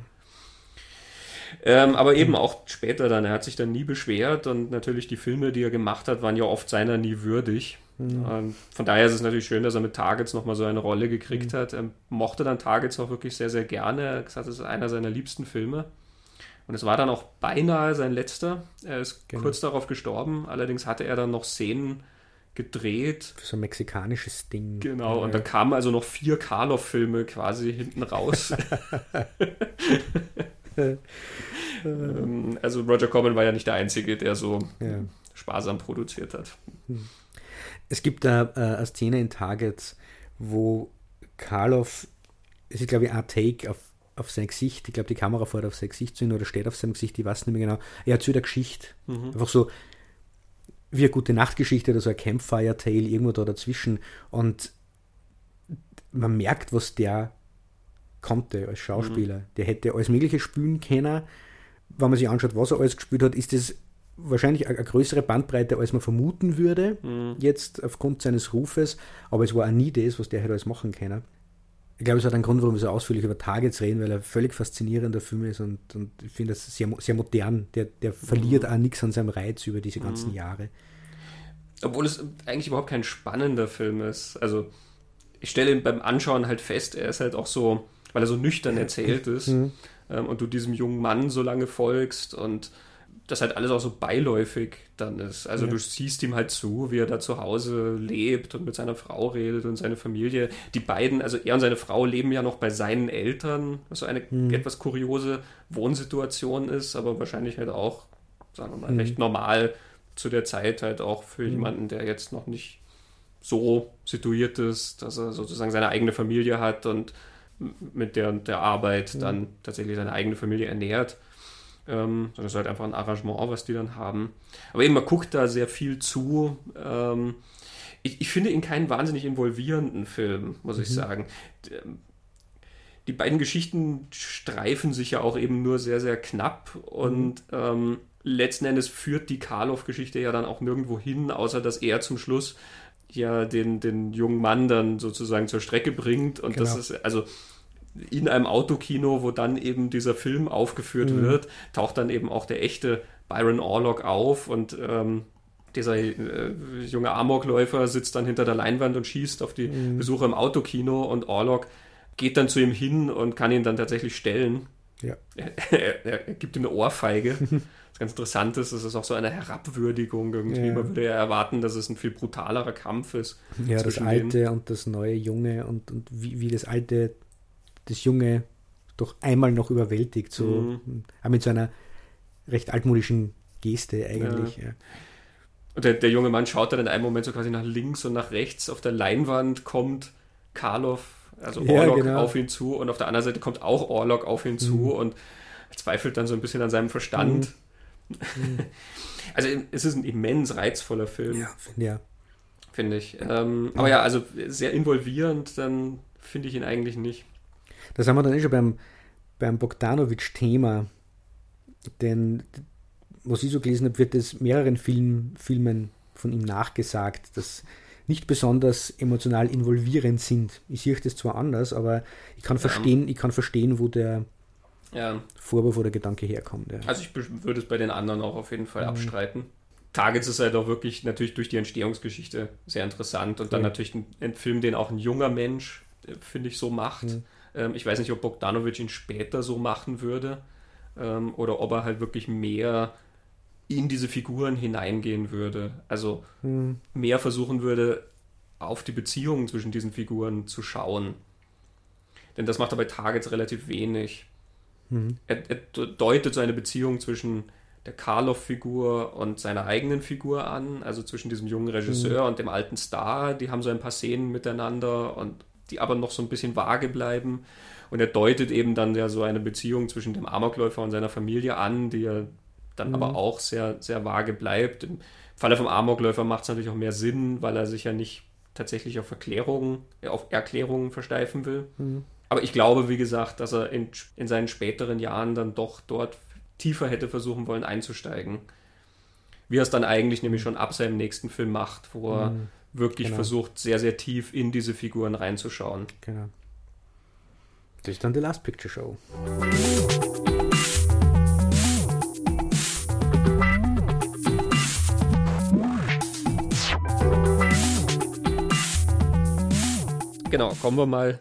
Ähm, aber eben auch später dann, er hat sich dann nie beschwert und natürlich die Filme, die er gemacht hat, waren ja oft seiner nie würdig. Mhm. von daher ist es natürlich schön, dass er mit Targets nochmal so eine Rolle gekriegt mhm. hat. Er mochte dann Targets auch wirklich sehr, sehr gerne. Er hat gesagt, es ist einer seiner liebsten Filme. Und es war dann auch beinahe sein letzter. Er ist genau. kurz darauf gestorben. Allerdings hatte er dann noch Szenen gedreht. Für so ein mexikanisches Ding. Genau, ja. und da kamen also noch vier Karloff-Filme quasi hinten raus. *laughs* Ähm, also Roger Corman war ja nicht der Einzige, der so ja. sparsam produziert hat. Es gibt da äh, eine Szene in Targets, wo Karloff, es ist glaube ich ein Take auf, auf sein Gesicht, ich glaube die Kamera fährt auf sein Gesicht zu ihm oder steht auf seinem Gesicht, ich weiß nicht mehr genau. Er erzählt eine Geschichte. Mhm. Einfach so, wie eine gute Nachtgeschichte oder so ein Campfire-Tale irgendwo da dazwischen. Und man merkt, was der konnte als Schauspieler. Mhm. Der hätte alles Mögliche spielen können. Wenn man sich anschaut, was er alles gespielt hat, ist das wahrscheinlich eine, größere Bandbreite, als man vermuten würde, mhm. jetzt aufgrund seines Rufes. Aber es war auch nie das, was der hätte alles machen können. Ich glaube, es hat einen Grund, warum wir so ausführlich über Targets reden, weil er völlig faszinierender Film ist und, und ich finde das sehr, sehr modern. Der, der verliert mhm. auch nichts an seinem Reiz über diese ganzen mhm. Jahre. Obwohl es eigentlich überhaupt kein spannender Film ist. Also, ich stelle beim Anschauen halt fest, er ist halt auch so, weil er so nüchtern erzählt ist mhm. ähm, und du diesem jungen Mann so lange folgst und das halt alles auch so beiläufig dann ist. Also ja. du siehst ihm halt zu, wie er da zu Hause lebt und mit seiner Frau redet und seine Familie. Die beiden, also er und seine Frau leben ja noch bei seinen Eltern, was so eine mhm. etwas kuriose Wohnsituation ist, aber wahrscheinlich halt auch, sagen wir mal, mhm. recht normal zu der Zeit halt auch für mhm. jemanden, der jetzt noch nicht so situiert ist, dass er sozusagen seine eigene Familie hat und mit der, der Arbeit dann tatsächlich seine eigene Familie ernährt. Ähm, das ist halt einfach ein Arrangement, was die dann haben. Aber eben, man guckt da sehr viel zu. Ähm, ich, ich, finde ihn keinen wahnsinnig involvierenden Film, muss mhm. ich sagen. Die beiden Geschichten streifen sich ja auch eben nur sehr, sehr knapp und mhm. ähm, letzten Endes führt die Karloff-Geschichte ja dann auch nirgendwo hin, außer dass er zum Schluss ja den, den jungen Mann dann sozusagen zur Strecke bringt und genau. das ist, also in einem Autokino, wo dann eben dieser Film aufgeführt mhm. wird, taucht dann eben auch der echte Byron Orlock auf und ähm, dieser äh, junge Amokläufer sitzt dann hinter der Leinwand und schießt auf die mhm. Besucher im Autokino und Orlock geht dann zu ihm hin und kann ihn dann tatsächlich stellen. Ja. *laughs* Er, er, er gibt ihm eine Ohrfeige. *laughs* Was ganz interessant ist, es ist auch so eine Herabwürdigung irgendwie. Ja. Man würde ja erwarten, dass es ein viel brutalerer Kampf ist. Ja, das Alte denen. und das neue Junge und, und wie, wie das Alte das Junge doch einmal noch überwältigt, so mhm. mit so einer recht altmodischen Geste eigentlich. Ja. Ja. Und der, der, junge Mann schaut dann in einem Moment so quasi nach links und nach rechts. Auf der Leinwand kommt Karloff, also Orlok, ja, genau. auf ihn zu und auf der anderen Seite kommt auch Orlok auf ihn mhm. zu und zweifelt dann so ein bisschen an seinem Verstand. Mhm. mhm. *laughs* also es ist ein immens reizvoller Film. Ja, ja. Finde ich. Ähm, aber ja, also sehr involvierend, dann finde ich ihn eigentlich nicht. Da sind wir dann eh schon beim, beim Bogdanovic-Thema. Denn was ich so gelesen habe, wird es mehreren Film, Filmen von ihm nachgesagt, dass nicht besonders emotional involvierend sind. Ich sehe das zwar anders, aber ich kann verstehen, ich kann verstehen, wo der ja. Vorwurf oder Gedanke herkommt. Ja. Also ich würde es bei den anderen auch auf jeden Fall mhm. abstreiten. Targets ist halt auch wirklich natürlich durch die Entstehungsgeschichte sehr interessant und dann ja. natürlich ein, ein, Film, den auch ein junger Mensch, äh, finde ich, so macht. Mhm. Ähm, ich weiß nicht, ob Bogdanovich ihn später so machen würde ähm, oder ob er halt wirklich mehr in diese Figuren hineingehen würde. Also mhm. mehr versuchen würde, auf die Beziehungen zwischen diesen Figuren zu schauen. Denn das macht er bei Targets relativ wenig. Mhm. Er, er, deutet so eine Beziehung zwischen der Karloff-Figur und seiner eigenen Figur an, also zwischen diesem jungen Regisseur mhm. und dem alten Star. Die haben so ein paar Szenen miteinander und die aber noch so ein bisschen vage bleiben. Und er deutet eben dann ja so eine Beziehung zwischen dem Amokläufer und seiner Familie an, die ja dann mhm. aber auch sehr, sehr vage bleibt. Im Falle vom Amokläufer macht es natürlich auch mehr Sinn, weil er sich ja nicht tatsächlich auf Erklärungen, auf Erklärungen versteifen will. Mhm. Aber ich glaube, wie gesagt, dass er in, in seinen späteren Jahren dann doch dort tiefer hätte versuchen wollen einzusteigen. Wie er es dann eigentlich nämlich schon ab seinem nächsten Film macht, wo er mhm, wirklich genau. versucht, sehr, sehr tief in diese Figuren reinzuschauen. Genau. Das ist dann die Last Picture Show. Genau, kommen wir mal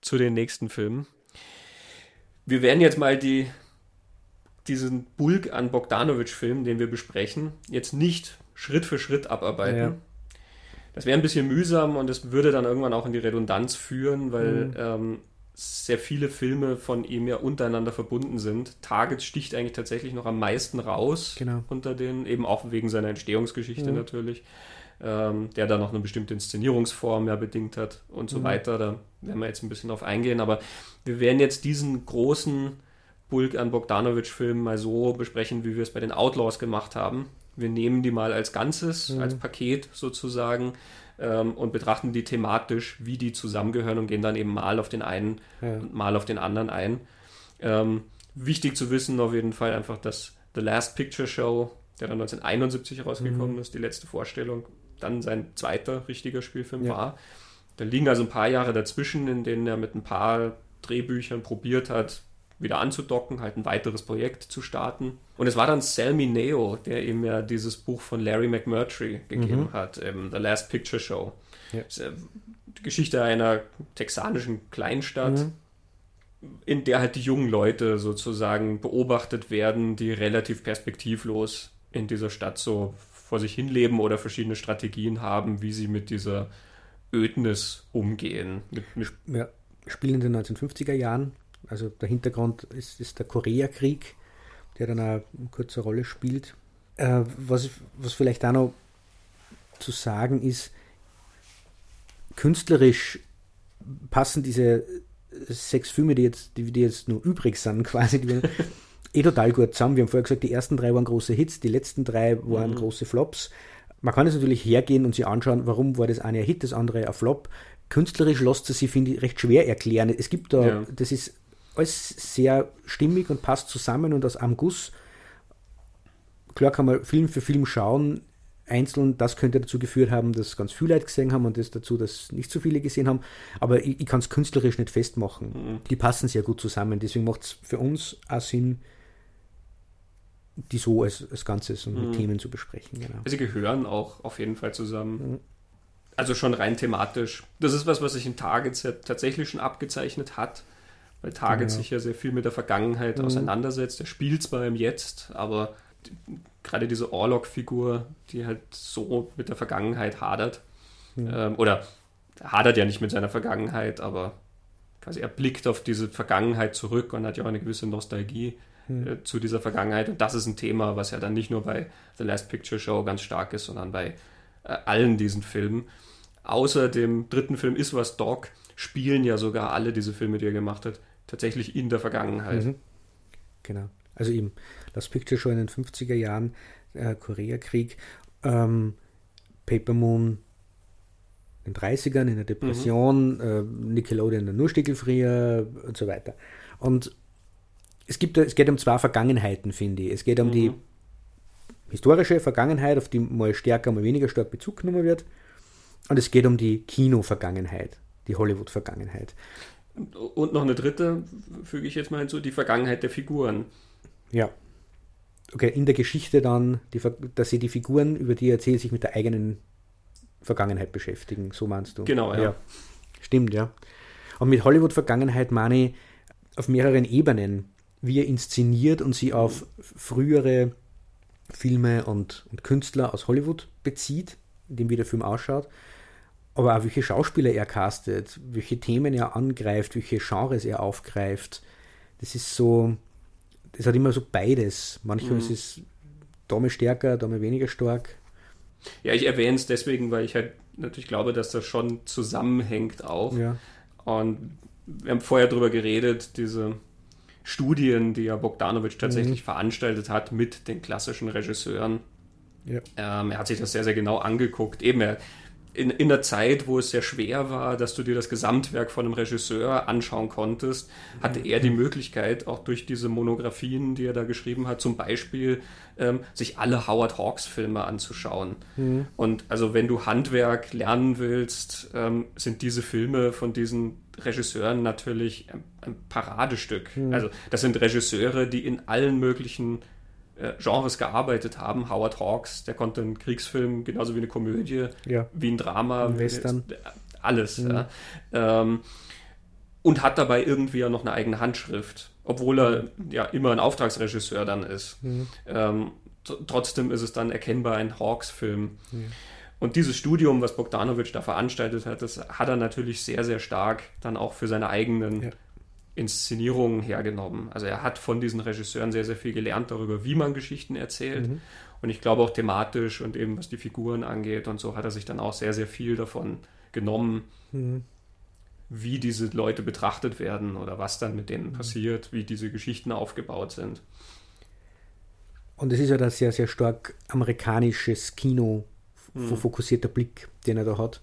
zu den nächsten Filmen. Wir werden jetzt mal die diesen Bulk an Bogdanovich-Filmen, den wir besprechen, jetzt nicht Schritt für Schritt abarbeiten. Ja. Das wäre ein bisschen mühsam und es würde dann irgendwann auch in die Redundanz führen, weil mhm. ähm, sehr viele Filme von ihm ja untereinander verbunden sind. Target sticht eigentlich tatsächlich noch am meisten raus genau. unter den, eben auch wegen seiner Entstehungsgeschichte mhm. natürlich, ähm, der da noch eine bestimmte Inszenierungsform ja bedingt hat und so mhm. weiter. Da werden wir jetzt ein bisschen drauf eingehen, aber wir werden jetzt diesen großen Bulk an Bogdanovich-Filmen mal so besprechen, wie wir es bei den Outlaws gemacht haben. Wir nehmen die mal als Ganzes, mhm. als Paket sozusagen ähm, und betrachten die thematisch, wie die zusammengehören und gehen dann eben mal auf den einen ja. und mal auf den anderen ein. Ähm, wichtig zu wissen auf jeden Fall einfach, dass The Last Picture Show, der dann 1971 rausgekommen mhm. ist, die letzte Vorstellung, dann sein zweiter richtiger Spielfilm ja. war. Da liegen also ein paar Jahre dazwischen, in denen er mit ein paar Drehbüchern probiert hat, wieder anzudocken, halt ein weiteres Projekt zu starten. Und es war dann Selmy Neo, der ihm ja dieses Buch von Larry McMurtry gegeben mhm. hat, ähm, The Last Picture Show. Ja. Das ist, äh, die Geschichte einer texanischen Kleinstadt, mhm. in der halt die jungen Leute sozusagen beobachtet werden, die relativ perspektivlos in dieser Stadt so vor sich hinleben oder verschiedene Strategien haben, wie sie mit dieser Ödnis umgehen. Mit, mit ja, spielen in den 1950er Jahren also der Hintergrund ist, ist der Koreakrieg, der dann eine kurze Rolle spielt. Äh, was, was vielleicht auch noch zu sagen ist, künstlerisch passen diese sechs Filme, die jetzt, die, die jetzt nur übrig sind, *laughs* quasi, die eh total gut zusammen. Wir haben vorher gesagt, die ersten drei waren große Hits, die letzten drei waren mhm. große Flops. Man kann jetzt natürlich hergehen und sich anschauen, warum war das eine ein Hit, das andere ein Flop. Künstlerisch lässt es sich, finde ich, recht schwer erklären. Es gibt da, ja. das ist alles sehr stimmig und passt zusammen und aus einem Guss. Klar kann man Film für Film schauen, einzeln, das könnte dazu geführt haben, dass ganz viele Leute gesehen haben und das dazu, dass nicht so viele gesehen haben. Aber ich, ich kann es künstlerisch nicht festmachen. Mhm. Die passen sehr gut zusammen. Deswegen macht es für uns auch Sinn, die so als, als Ganzes und mhm. Themen zu besprechen. Genau. Sie gehören auch auf jeden Fall zusammen. Mhm. Also schon rein thematisch. Das ist was, was sich in Targets ja tatsächlich schon abgezeichnet hat weil Target genau. sich ja sehr viel mit der Vergangenheit mhm. auseinandersetzt. Er spielt zwar im Jetzt, aber die, gerade diese Orlok-Figur, die halt so mit der Vergangenheit hadert, mhm. ähm, oder hadert ja nicht mit seiner Vergangenheit, aber quasi er blickt auf diese Vergangenheit zurück und hat ja auch eine gewisse Nostalgie mhm. äh, zu dieser Vergangenheit. Und das ist ein Thema, was ja dann nicht nur bei The Last Picture Show ganz stark ist, sondern bei äh, allen diesen Filmen. Außer dem dritten Film Is Was Dog spielen ja sogar alle diese Filme, die er gemacht hat, tatsächlich in der Vergangenheit. Mhm. Genau. Also eben das Picture schon in den 50er Jahren, äh, Koreakrieg, ähm, Paper Moon in den 30ern, in der Depression, mhm. äh, Nickelodeon der Nurstickelfrier und so weiter. Und es, gibt, es geht um zwei Vergangenheiten, finde ich. Es geht um mhm. die historische Vergangenheit, auf die mal stärker, mal weniger stark Bezug genommen wird. Und es geht um die Kino-Vergangenheit, die Hollywood-Vergangenheit. Und noch eine dritte, füge ich jetzt mal hinzu, die Vergangenheit der Figuren. Ja. Okay, in der Geschichte dann, die, dass sie die Figuren, über die er erzählt, sich mit der eigenen Vergangenheit beschäftigen, so meinst du? Genau, ja. ja. Stimmt, ja. Und mit Hollywood-Vergangenheit meine ich auf mehreren Ebenen, wie er inszeniert und sie auf frühere Filme und, und Künstler aus Hollywood bezieht, in dem wie der Film ausschaut, aber auch welche Schauspieler er castet, welche Themen er angreift, welche Genres er aufgreift. Das ist so, das hat immer so beides. Manchmal mhm. ist es da mal stärker, da mal weniger stark. Ja, ich erwähne es deswegen, weil ich halt natürlich glaube, dass das schon zusammenhängt auch. Ja. Und wir haben vorher darüber geredet, diese Studien, die ja Bogdanovich tatsächlich mhm. veranstaltet hat mit den klassischen Regisseuren. Ja. Ähm, er hat sich das sehr, sehr genau angeguckt. Eben, er in, in der Zeit, wo es sehr schwer war, dass du dir das Gesamtwerk von einem Regisseur anschauen konntest, hatte er die Möglichkeit, auch durch diese Monographien, die er da geschrieben hat, zum Beispiel ähm, sich alle Howard Hawks Filme anzuschauen. Mhm. Und also wenn du Handwerk lernen willst, ähm, sind diese Filme von diesen Regisseuren natürlich ein, ein Paradestück. Mhm. Also das sind Regisseure, die in allen möglichen äh, Genres gearbeitet haben. Howard Hawks, der konnte einen Kriegsfilm genauso wie eine Komödie, ja. wie ein Drama, ein Western. alles. Mhm. Ja. Ähm, und hat dabei irgendwie ja noch eine eigene Handschrift, obwohl er ja immer ein Auftragsregisseur dann ist. Mhm. Ähm, trotzdem ist es dann erkennbar ein Hawks-Film. Mhm. Und dieses Studium, was Bogdanovich da veranstaltet hat, das hat er natürlich sehr, sehr stark dann auch für seine eigenen ja. Inszenierungen hergenommen. Also er hat von diesen Regisseuren sehr, sehr viel gelernt darüber, wie man Geschichten erzählt. Mhm. Und ich glaube auch thematisch und eben was die Figuren angeht und so hat er sich dann auch sehr, sehr viel davon genommen, mhm. wie diese Leute betrachtet werden oder was dann mit denen mhm. passiert, wie diese Geschichten aufgebaut sind. Und es ist ja das sehr, sehr stark amerikanisches Kino, mhm. fokussierter Blick, den er da hat.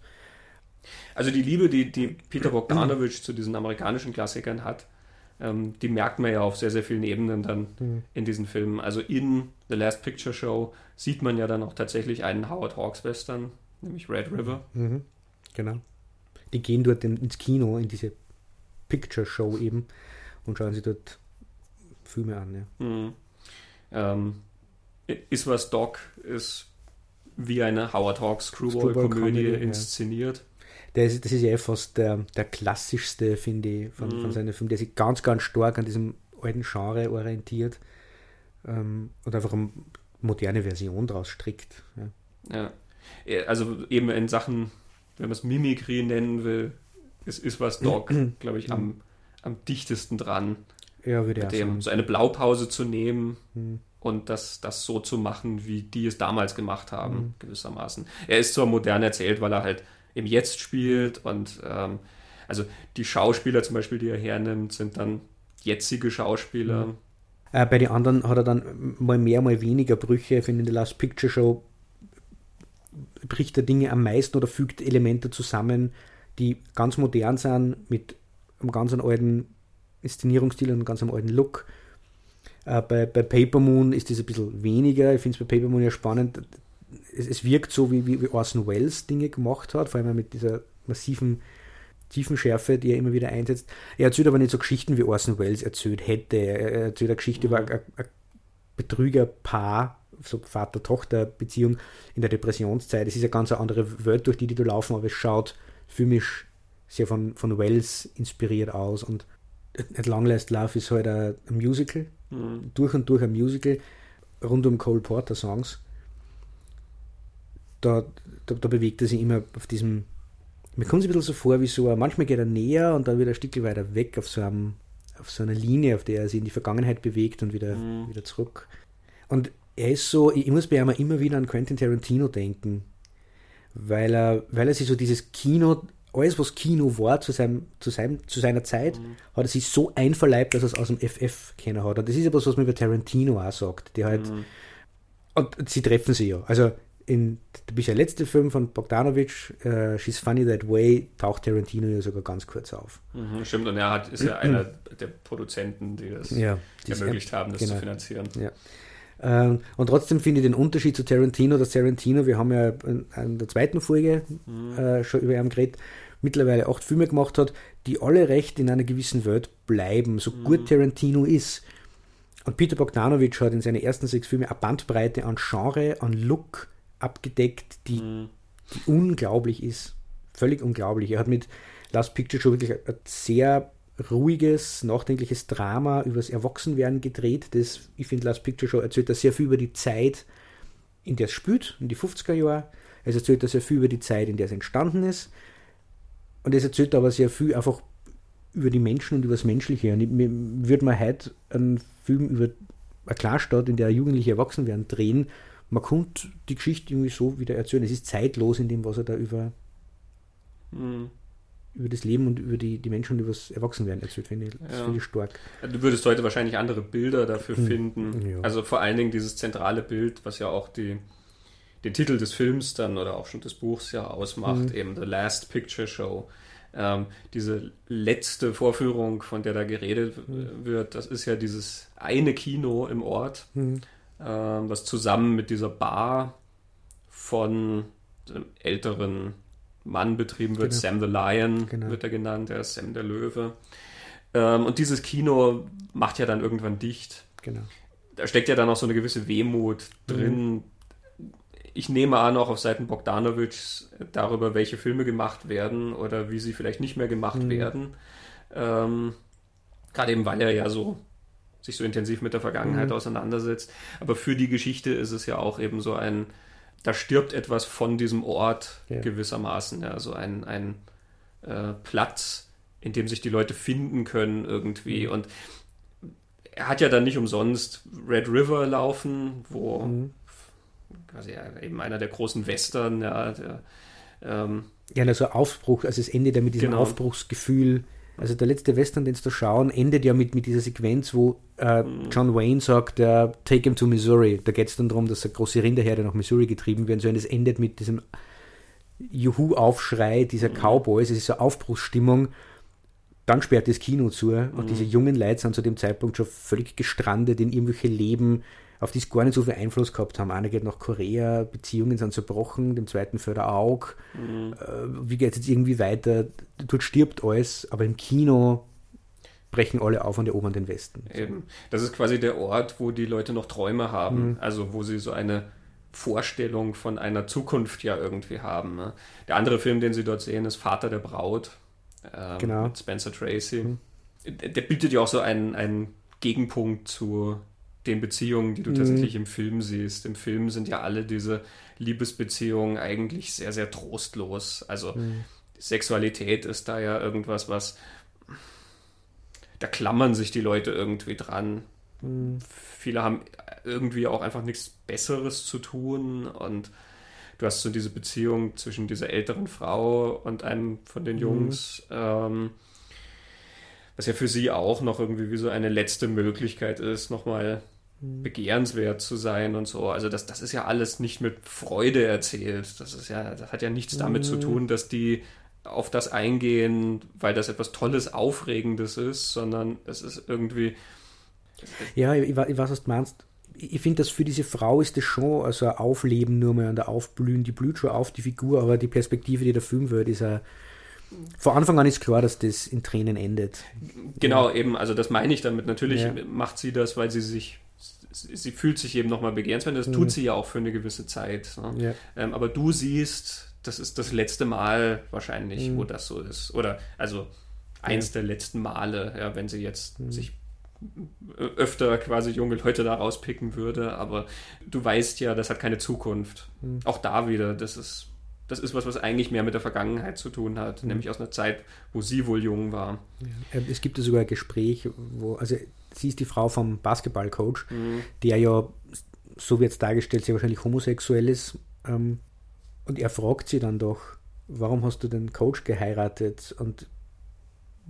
Also die Liebe, die, die Peter Bogdanovich zu diesen amerikanischen Klassikern hat, ähm, die merkt man ja auf sehr, sehr vielen Ebenen dann mhm. in diesen Filmen. Also in The Last Picture Show sieht man ja dann auch tatsächlich einen Howard Hawks Western, nämlich Red River. Mhm. Genau. Die gehen dort in, ins Kino, in diese Picture Show eben und schauen sich dort Filme an. Ja. Mhm. Ähm, ist was Doc ist wie eine Howard Hawks Screwball-Komödie Screwball inszeniert. Ja. Das ist, das ist ja fast der, der klassischste, finde ich, von, mhm. von seinen Filmen, der sich ganz, ganz stark an diesem alten Genre orientiert ähm, und einfach eine moderne Version daraus strickt. Ja. ja. Also eben in Sachen, wenn man es Mimikry nennen will, ist, ist was Doc, *clears throat* glaube ich, am, am dichtesten dran. Ja, würde ich dem, So eine Blaupause zu nehmen. Mhm und das, das so zu machen, wie die es damals gemacht haben, mhm. gewissermaßen. Er ist zwar modern erzählt, weil er halt im Jetzt spielt und ähm, also die Schauspieler zum Beispiel, die er hernimmt, sind dann jetzige Schauspieler. Mhm. Äh, bei den anderen hat er dann mal mehr, mal weniger Brüche. Ich finde, in der Last Picture Show bricht er Dinge am meisten oder fügt Elemente zusammen, die ganz modern sind, mit einem ganz alten Inszenierungsstil und einem ganz alten Look äh, bei, bei Paper Moon ist das ein bisschen weniger. Ich finde es bei Paper Moon ja spannend. Es, es wirkt so, wie, wie Orson Welles Dinge gemacht hat, vor allem mit dieser massiven Tiefenschärfe, die er immer wieder einsetzt. Er erzählt aber nicht so Geschichten, wie Orson Welles erzählt hätte. Er erzählt eine Geschichte mhm. über ein, ein Betrügerpaar, so Vater-Tochter-Beziehung in der Depressionszeit. Es ist eine ganz andere Welt, durch die die da laufen, aber es schaut filmisch sehr von, von Wells inspiriert aus. Und At Long Last Love ist halt ein, ein Musical Mhm. Durch und durch ein Musical rund um Cole Porter Songs. Da, da, da, bewegt er sich immer auf diesem. Mir kommt es ein bisschen so vor, wie so, manchmal geht er näher und dann wieder ein Stück weiter weg auf so, einem, auf so einer Linie, auf der er sich in die Vergangenheit bewegt und wieder, mhm. wieder zurück. Und er ist so, ich muss bei ihm immer wieder an Quentin Tarantino denken, weil er, weil er sich so dieses Kino alles, was Kino war zu, seinem, zu, seinem, zu seiner Zeit, mhm. hat er sich so einverleibt, dass er es aus dem FF kennen hat. Und das ist etwas, was man über Tarantino auch sagt. Die halt, mhm. Und sie treffen sich ja. Also in der letzte Film von Bogdanovich, uh, She's Funny That Way, taucht Tarantino ja sogar ganz kurz auf. Mhm, stimmt, und er hat, ist ja *clears throat* einer der Produzenten, die das ja, ermöglicht haben, das genau. zu finanzieren. Ja. Ähm, und trotzdem finde ich den Unterschied zu Tarantino, dass Tarantino, wir haben ja in, der zweiten Folge mhm. äh, schon über ihn geredet, mittlerweile acht Filme gemacht hat, die alle recht in einer gewissen Welt bleiben, so mhm. gut Tarantino ist. Und Peter Bogdanovich hat in seinen ersten sechs Filmen eine Bandbreite an Genre, an Look abgedeckt, die, mhm. die unglaublich ist. Völlig unglaublich. Er hat mit Last Picture Show wirklich ein sehr ruhiges, nachdenkliches Drama über das Erwachsenwerden gedreht. Das, ich finde, Last Picture Show erzählt da sehr viel über die Zeit, in der es spielt, in die 50er Jahre. Es erzählt da sehr viel über die Zeit, in der es entstanden ist. Und es erzählt aber sehr viel einfach über die Menschen und über das Menschliche. Und ich, mir würde man heute einen Film über eine Klarstadt, in der Jugendliche erwachsen werden, drehen. Man konnte die Geschichte irgendwie so wieder erzählen. Es ist zeitlos in dem, was er da über mhm über das Leben und über die, die Menschen und über das Erwachsenwerden erzählt, finde ich. Das ja. finde ich stark. Du würdest heute wahrscheinlich andere Bilder dafür hm. finden. Ja. Also vor allen Dingen dieses zentrale Bild, was ja auch die, den Titel des Films dann oder auch schon des Buchs ja ausmacht, hm. eben The Last Picture Show. Ähm, diese letzte Vorführung, von der da geredet hm. wird, das ist ja dieses eine Kino im Ort, hm. ähm, was zusammen mit dieser Bar von einem älteren Mann betrieben wird. Genau. Sam the Lion genau. wird er genannt, der ist Sam der Löwe. Ähm, und dieses Kino macht ja dann irgendwann dicht. Genau. Da steckt ja dann auch so eine gewisse Wehmut drin. Mhm. Ich nehme an, auch auf Seiten Bogdanovics darüber, welche Filme gemacht werden oder wie sie vielleicht nicht mehr gemacht mhm. werden. Ähm, Gerade eben, weil er ja so sich so intensiv mit der Vergangenheit mhm. auseinandersetzt. Aber für die Geschichte ist es ja auch eben so ein, da stirbt etwas von diesem Ort ja. gewissermaßen. Ja, so ein, ein äh, Platz, in dem sich die Leute finden können irgendwie. Mhm. Und er hat ja dann nicht umsonst Red River laufen, wo mhm. quasi eben einer der großen Western, ja, der, ähm, ja, also Aufbruch, also es endet ja mit diesem genau. Aufbruchsgefühl also der letzte Western, den du schauen, endet ja mit, mit dieser Sequenz, wo äh, mhm. John Wayne sagt, äh, take him to Missouri. Da geht es dann darum, dass eine große Rinderherde nach Missouri getrieben werden soll. Und es endet mit diesem Juhu-Aufschrei dieser mhm. Cowboys. Es ist so Aufbruchsstimmung. Dann sperrt das Kino zu und mhm. diese jungen Leute sind zu dem Zeitpunkt schon völlig gestrandet in irgendwelche Leben, auf die es gar nicht so viel Einfluss gehabt haben. Einer geht nach Korea, Beziehungen sind zerbrochen, dem zweiten ein Auge. Mhm. Äh, wie geht es jetzt irgendwie weiter? Dort stirbt alles, aber im Kino brechen alle auf und erobern den Westen. Eben. Das ist quasi der Ort, wo die Leute noch Träume haben, mhm. also wo sie so eine Vorstellung von einer Zukunft ja irgendwie haben. Ne? Der andere Film, den sie dort sehen, ist Vater der Braut ähm, genau. mit Spencer Tracy. Mhm. Der bietet ja auch so einen, einen Gegenpunkt zu den Beziehungen, die du mhm. tatsächlich im Film siehst. Im Film sind ja alle diese Liebesbeziehungen eigentlich sehr, sehr trostlos. Also mhm. Sexualität ist da ja irgendwas, was da klammern sich die Leute irgendwie dran. Mhm. Viele haben irgendwie auch einfach nichts Besseres zu tun und du hast so diese Beziehung zwischen dieser älteren Frau und einem von den mhm. Jungs. Ähm, was ja für sie auch noch irgendwie wie so eine letzte Möglichkeit ist, nochmal begehrenswert zu sein und so. Also das, das ist ja alles nicht mit Freude erzählt. Das ist ja, das hat ja nichts damit zu tun, dass die auf das eingehen, weil das etwas Tolles, Aufregendes ist, sondern es ist irgendwie. Ja, ich, ich weiß, was du meinst. Ich finde, dass für diese Frau ist das schon also ein Aufleben nur mal an der Aufblühen. Die blüht schon auf, die Figur, aber die Perspektive, die der Film wird, ist ja. Vor Anfang an ist klar, dass das in Tränen endet. Genau, ja. eben, also das meine ich damit. Natürlich ja. macht sie das, weil sie sich sie fühlt sich eben nochmal begehrenswert. Das mhm. tut sie ja auch für eine gewisse Zeit. Ne? Ja. Ähm, aber du siehst, das ist das letzte Mal wahrscheinlich, mhm. wo das so ist. Oder also eins ja. der letzten Male, ja, wenn sie jetzt mhm. sich öfter quasi junge Leute da rauspicken würde. Aber du weißt ja, das hat keine Zukunft. Mhm. Auch da wieder, das ist das ist was, was eigentlich mehr mit der Vergangenheit zu tun hat, mhm. nämlich aus einer Zeit, wo sie wohl jung war. Ja. Es gibt ja sogar ein Gespräch, wo, also sie ist die Frau vom Basketballcoach, mhm. der ja, so wird es dargestellt, sehr wahrscheinlich homosexuell ist. Ähm, und er fragt sie dann doch, warum hast du den Coach geheiratet? Und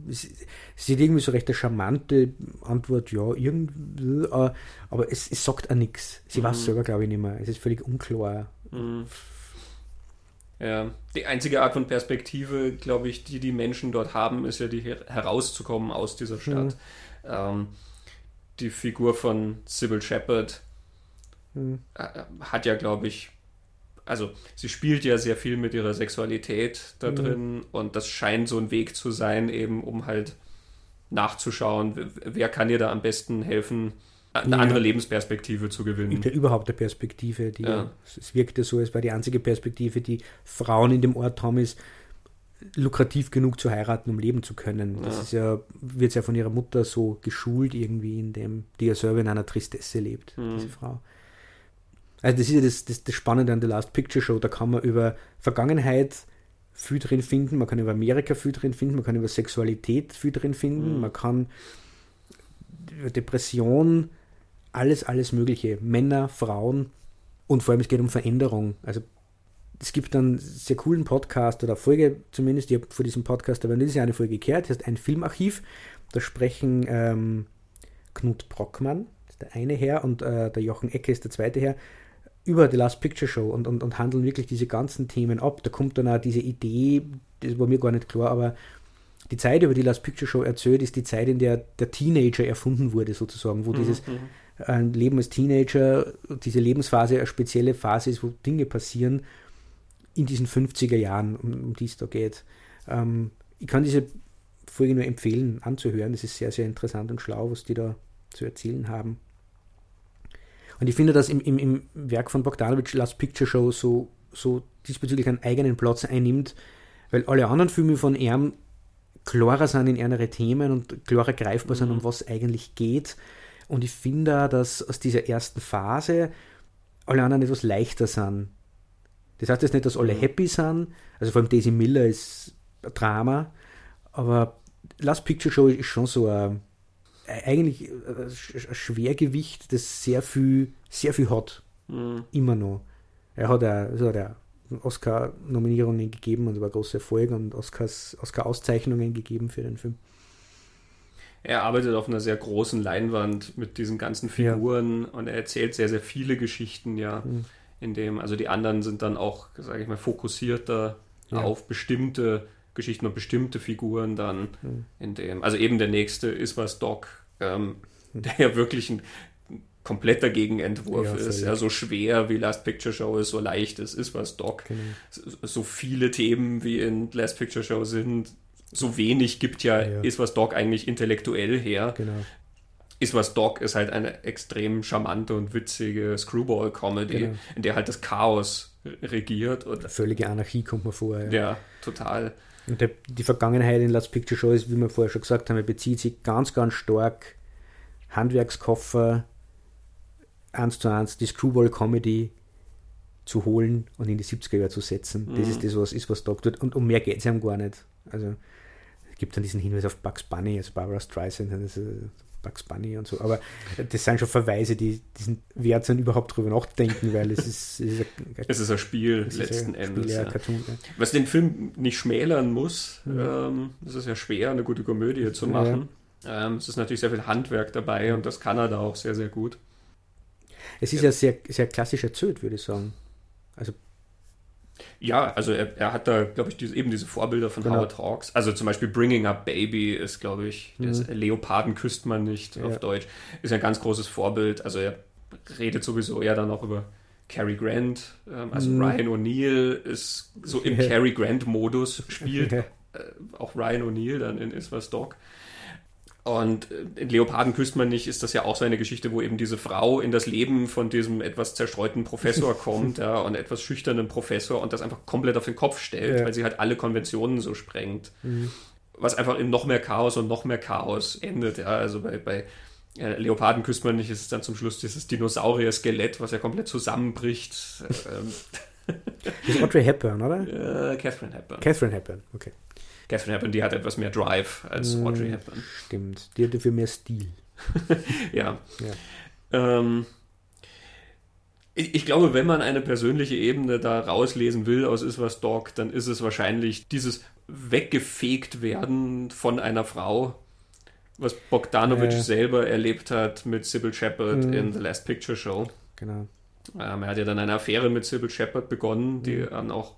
sie, hat irgendwie so recht eine charmante Antwort, ja, irgendwie, äh, aber es, es sagt auch nichts. Sie mhm. weiß selber, glaube ich, nicht mehr. Es ist völlig unklar. Mhm. Ja, die einzige Art von Perspektive, glaube ich, die die Menschen dort haben, ist ja die herauszukommen aus dieser Stadt. Mhm. Ähm, die Figur von Sybil Shepard mhm. hat ja, glaube ich, also sie spielt ja sehr viel mit ihrer Sexualität da mhm. drin und das scheint so ein Weg zu sein, eben um halt nachzuschauen, wer kann ihr da am besten helfen, eine ja. andere Lebensperspektive zu gewinnen. Überhaupt eine Perspektive, die ja. es wirkte so, es war die einzige Perspektive, die Frauen in dem Ort haben, ist lukrativ genug zu heiraten, um leben zu können. Das ja. ist ja, wird ja von ihrer Mutter so geschult irgendwie, in dem, die ja selber in einer Tristesse lebt, mhm. diese Frau. Also das ist ja das, das, das Spannende an The Last Picture Show, da kann man über Vergangenheit viel drin finden, man kann über Amerika viel drin finden, man kann über Sexualität viel drin finden, mhm. man kann über Depression, alles, alles Mögliche. Männer, Frauen und vor allem es geht um Veränderung. Also es gibt einen sehr coolen Podcast oder Folge zumindest, ich habe vor diesem Podcast aber dieses Jahr eine Folge gehört, das heißt ein Filmarchiv. Da sprechen ähm, Knut Brockmann, ist der eine Herr, und äh, der Jochen Ecke ist der zweite Herr, über The Last Picture Show und, und, und handeln wirklich diese ganzen Themen ab. Da kommt dann auch diese Idee, das war mir gar nicht klar, aber die Zeit, über die Last Picture Show erzählt, ist die Zeit, in der der Teenager erfunden wurde, sozusagen, wo mhm. dieses äh, Leben als Teenager, diese Lebensphase eine spezielle Phase ist, wo Dinge passieren in diesen 50er Jahren, um, um die es da geht. Ähm, ich kann diese Folge nur empfehlen, anzuhören. Das ist sehr, sehr interessant und schlau, was die da zu erzählen haben. Und ich finde, dass im, im, im Werk von Bogdanovich Last Picture Show so, so diesbezüglich einen eigenen Platz einnimmt, weil alle anderen Filme von ihm klarer sind in ihre Themen und klarer greifbar mhm. sind, um was eigentlich geht. Und ich finde, dass aus dieser ersten Phase alle anderen etwas leichter sind. Das heißt jetzt nicht, dass alle mhm. happy sind, also vor allem Daisy Miller ist ein Drama, aber Last Picture Show ist schon so ein eigentlich ein Schwergewicht, das sehr viel, sehr viel hat. Mhm. Immer noch. Er hat ja also Oscar-Nominierungen gegeben und war große Erfolg und Oscar-Auszeichnungen gegeben für den Film. Er arbeitet auf einer sehr großen Leinwand mit diesen ganzen Figuren ja. und er erzählt sehr, sehr viele Geschichten, ja. Mhm. In dem, also die anderen sind dann auch, sage ich mal, fokussierter ja. auf bestimmte Geschichten und bestimmte Figuren dann mhm. in dem. Also eben der nächste ist was Doc, ähm, hm. der ja wirklich ein kompletter Gegenentwurf ja, ist. Ja, so schwer wie Last Picture Show ist, so leicht es ist was Doc. Genau. So viele Themen wie in Last Picture Show sind, so wenig gibt ja, ja. ist was Doc eigentlich intellektuell her. Genau. Ist was Doc ist halt eine extrem charmante und witzige Screwball-Comedy, genau. in der halt das Chaos regiert. Und Völlige Anarchie kommt mir vor. Ja, ja total. Und der, die Vergangenheit in Last Picture Show ist, wie wir vorher schon gesagt haben, bezieht sich ganz, ganz stark Handwerkskoffer, eins zu eins die Screwball-Comedy zu holen und in die 70er Jahre zu setzen. Das mhm. ist das, was ist, was Doc tut. Und um mehr geht es ihm gar nicht. Also gibt dann diesen Hinweis auf Bugs Bunny, also Barbara Streisand, also Bugs Bunny und so. Aber das sind schon Verweise, die diesen wert sind, überhaupt drüber nachzudenken, weil es ist. Es ist ein, es ist ein Spiel letzten ein Endes. Spiel, ja. Cartoon, ja. Was den Film nicht schmälern muss, mhm. ähm, es ist ja schwer, eine gute Komödie zu machen. Ja. Ähm, es ist natürlich sehr viel Handwerk dabei und das kann er da auch sehr, sehr gut. Es ist ja, sehr, sehr klassisch erzählt, würde ich sagen. Also ja, also er, er hat da, glaube ich, diese, eben diese Vorbilder von genau. Howard Hawks. Also zum Beispiel Bringing Up Baby ist, glaube ich, mhm. das Leoparden küsst man nicht ja. auf Deutsch, ist ein ganz großes Vorbild. Also er redet sowieso eher dann auch über Cary Grant. Ähm, also mhm. Ryan O'Neill ist so im Cary Grant-Modus spielt. *laughs* äh, auch Ryan O'Neill dann in Is was Dog. Und äh, in Leoparden küsst man nicht ist das ja auch so eine Geschichte, wo eben diese Frau in das Leben von diesem etwas zerstreuten Professor *laughs* kommt, ja, und etwas schüchternen Professor und das einfach komplett auf den Kopf stellt, ja. weil sie halt alle Konventionen so sprengt. Mhm. Was einfach in noch mehr Chaos und noch mehr Chaos endet, ja. Also bei, bei äh, Leoparden küsst man nicht, ist es dann zum Schluss dieses Dinosaurier-Skelett, was ja komplett zusammenbricht. Ähm. *laughs* das ist Audrey Hepburn, oder? Äh, Catherine Hepburn. Catherine Hepburn, okay. Catherine Hepburn, die hat etwas mehr Drive als mm, Audrey Hepburn. Stimmt, die hat dafür mehr Stil. *laughs* ja. ja. Ähm, ich, glaube, wenn man eine persönliche Ebene da rauslesen will aus Is was Dog, dann ist es wahrscheinlich dieses weggefegt werden von einer Frau, was Bogdanovich äh. selber erlebt hat mit Sybil Shepard mm. in The Last Picture Show. Genau. Ähm, er hat ja dann eine Affäre mit Sybil Shepard begonnen, die mm. dann auch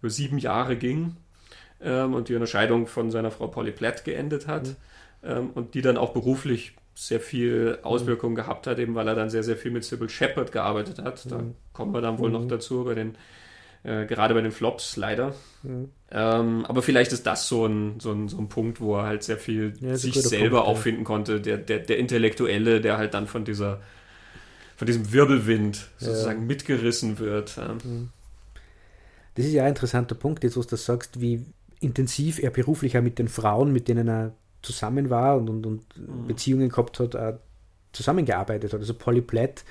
über sieben Jahre ging ähm, und die Unterscheidung von seiner Frau Polly Platt geendet hat mhm. ähm, und die dann auch beruflich sehr viel Auswirkungen mhm. gehabt hat, eben weil er dann sehr, sehr viel mit Sybil Shepard gearbeitet hat. Da mhm. kommen wir dann wohl noch mhm. dazu bei den, äh, gerade bei den Flops leider. Mhm. Ähm, aber vielleicht ist das so ein, so, ein, so ein Punkt, wo er halt sehr viel ja, sich selber Punkt, auch ja. finden konnte. Der, der, der Intellektuelle, der halt dann von dieser von diesem Wirbelwind sozusagen ja. mitgerissen wird. Mhm. Das ist ja ein interessanter Punkt, jetzt wo du sagst, wie intensiv er beruflich auch mit den Frauen, mit denen er zusammen war und, und, und mhm. Beziehungen gehabt hat, äh, zusammengearbeitet hat. Also Polly Platt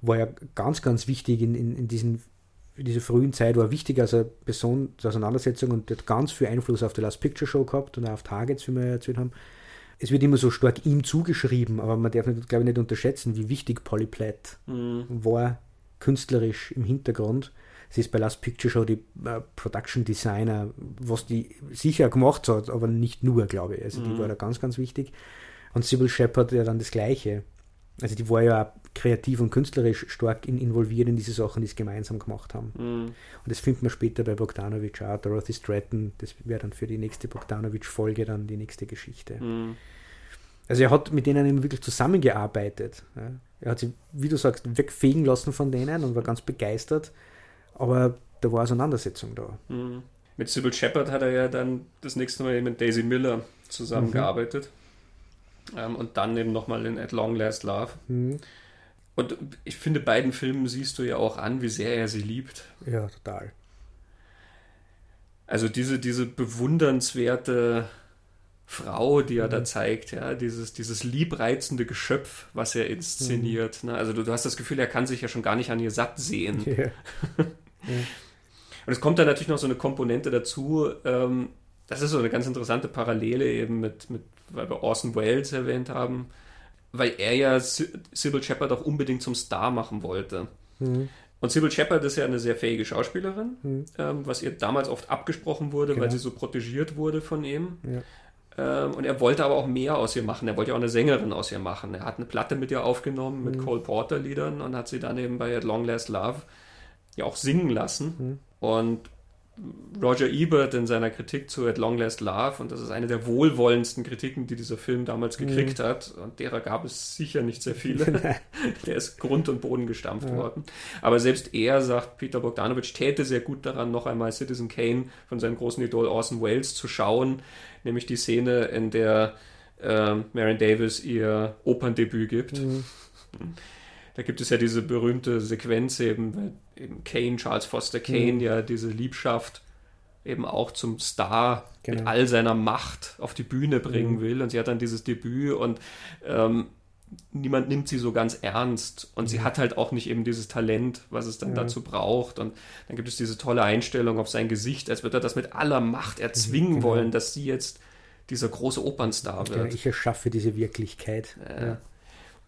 war ja ganz, ganz wichtig in, in, in, diesen, in dieser frühen Zeit, war wichtig als eine Person zur Auseinandersetzung und hat ganz viel Einfluss auf die Last Picture Show gehabt und auch auf Targets, wie wir erzählt haben. Es wird immer so stark ihm zugeschrieben, aber man darf, nicht, glaube ich, nicht unterschätzen, wie wichtig Polly Platt mhm. war, künstlerisch im Hintergrund. Sie ist bei Last Picture Show die äh, Production Designer, was die sicher gemacht hat, aber nicht nur, glaube ich. Also die mhm. war da ganz, ganz wichtig. Und Sybil Shepard ja dann das Gleiche. Also die war ja kreativ und künstlerisch stark in, involviert in diese Sachen, die sie gemeinsam gemacht haben. Mhm. Und das findet man später bei Bogdanovich auch. Dorothy Stratton, das wäre dann für die nächste Bogdanovich-Folge dann die nächste Geschichte. Mhm. Also er hat mit denen eben wirklich zusammengearbeitet. Er hat sich, wie du sagst, wegfegen lassen von denen und war ganz begeistert aber da war Auseinandersetzung da. Mhm. Mit Sybil Shepard hat er ja dann das nächste Mal mit Daisy Miller zusammengearbeitet. Mhm. Ähm, und dann eben nochmal in At Long Last Love. Mhm. Und ich finde, beiden Filmen siehst du ja auch an, wie sehr er sie liebt. Ja, total. Also diese, diese bewundernswerte Frau, die er mhm. da zeigt, ja, dieses, dieses liebreizende Geschöpf, was er inszeniert. Mhm. Ne? Also du, du, hast das Gefühl, er kann sich ja schon gar nicht an ihr satt sehen. Yeah. *laughs* Und es kommt dann natürlich noch so eine Komponente dazu, ähm, das ist so eine ganz interessante Parallele eben mit, mit weil wir Orson Welles erwähnt haben, weil er ja Sybil Shepard auch unbedingt zum Star machen wollte. Mhm. Und Sybil Shepard ist ja eine sehr fähige Schauspielerin, mhm. ähm, was ihr damals oft abgesprochen wurde, genau. weil sie so protegiert wurde von ihm. Ja. Ähm, und er wollte aber auch mehr aus ihr machen. Er wollte ja auch eine Sängerin aus ihr machen. Er hat eine Platte mit ihr aufgenommen, mit mhm. Cole Porter Liedern und hat sie dann eben bei At Long Last Love ja auch singen lassen. Mhm. Und Roger Ebert in seiner Kritik zu At Long Last Love, und das ist eine der wohlwollendsten Kritiken, die dieser Film damals mhm. gekriegt mhm. hat, und derer gab es sicher nicht sehr viele, *laughs* *laughs* der ist Grund und Boden gestampft ja. worden. Aber selbst er sagt, Peter Bogdanovich täte sehr gut daran, noch einmal Citizen Kane von seinem großen Idol Orson Welles zu schauen, nämlich die Szene, in der äh, Marion Davis ihr Operndebüt gibt. Mhm. Da gibt es ja diese berühmte Sequenz eben, weil eben Kane, Charles Foster Kane, mhm. ja diese Liebschaft eben auch zum Star genau. mit all seiner Macht auf die Bühne bringen mhm. will. Und sie hat dann dieses Debüt und ähm, niemand nimmt sie so ganz ernst. Und mhm. sie hat halt auch nicht eben dieses Talent, was es dann ja. dazu braucht. Und dann gibt es diese tolle Einstellung auf sein Gesicht, als würde er das mit aller Macht erzwingen genau. wollen, dass sie jetzt dieser große Opernstar wird. Genau, ich erschaffe diese Wirklichkeit. Äh, ja.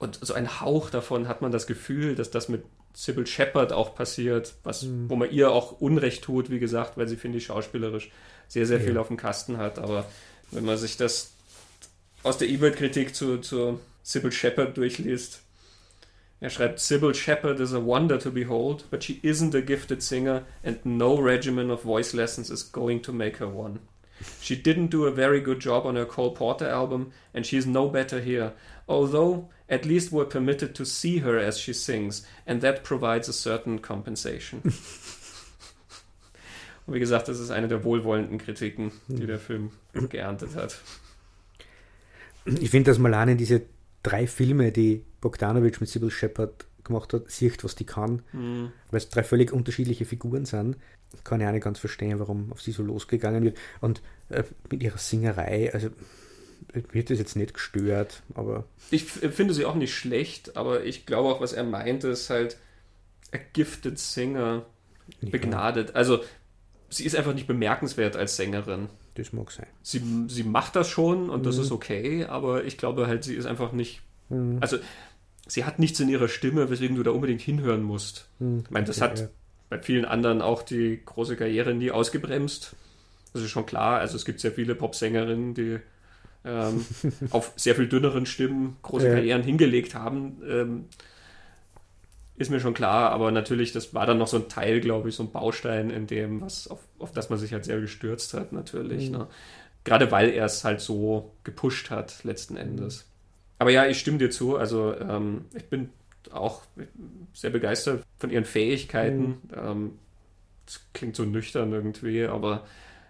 Und so ein Hauch davon hat man das Gefühl, dass das mit Sybil Shepard auch passiert, was, mhm. wo man ihr auch Unrecht tut, wie gesagt, weil sie, finde ich, schauspielerisch sehr, sehr ja. viel auf dem Kasten hat. Aber wenn man sich das aus der E-Mail-Kritik zu, zu Sybil Shepard durchliest, er schreibt, Sybil Shepard is a wonder to behold, but she isn't a gifted singer and no regimen of voice lessons is going to make her one. She didn't do a very good job on her Cole Porter album and she's no better here. Although at least we're permitted to see her as she sings, and that provides a certain compensation. Und *laughs* wie gesagt, das ist eine der wohlwollenden Kritiken, die der Film geerntet hat. Ich finde, dass man allein in diese drei Filme, die Bogdanovich mit Sybil Shepard gemacht hat, sieht, was die kann, mhm. weil es drei völlig unterschiedliche Figuren sind. Kann ich auch nicht ganz verstehen, warum auf sie so losgegangen wird. Und äh, mit ihrer Singerei, also wird das jetzt nicht gestört, aber. Ich finde sie auch nicht schlecht, aber ich glaube auch, was er meinte, ist halt a gifted singer, ja. begnadet. Also sie ist einfach nicht bemerkenswert als Sängerin. Das mag sein. Sie, sie macht das schon und mhm. das ist okay, aber ich glaube halt, sie ist einfach nicht. Mhm. Also sie hat nichts in ihrer Stimme, weswegen du da unbedingt hinhören musst. Mhm. Ich meine, das okay, hat ja. bei vielen anderen auch die große Karriere nie ausgebremst. Das ist schon klar. Also es gibt sehr viele Popsängerinnen, die ähm, auf sehr viel dünneren Stimmen große ja. Karrieren hingelegt haben. Ähm, ist mir schon klar, aber natürlich, das war dann noch so ein Teil, glaube ich, so ein Baustein in dem, was auf, auf das man sich halt sehr gestürzt hat, natürlich. Mhm. Ne? Gerade weil er es halt so gepusht hat, letzten Endes. Aber ja, ich stimme dir zu. Also ähm, ich bin auch sehr begeistert von ihren Fähigkeiten. Mhm. Ähm, das klingt so nüchtern irgendwie, aber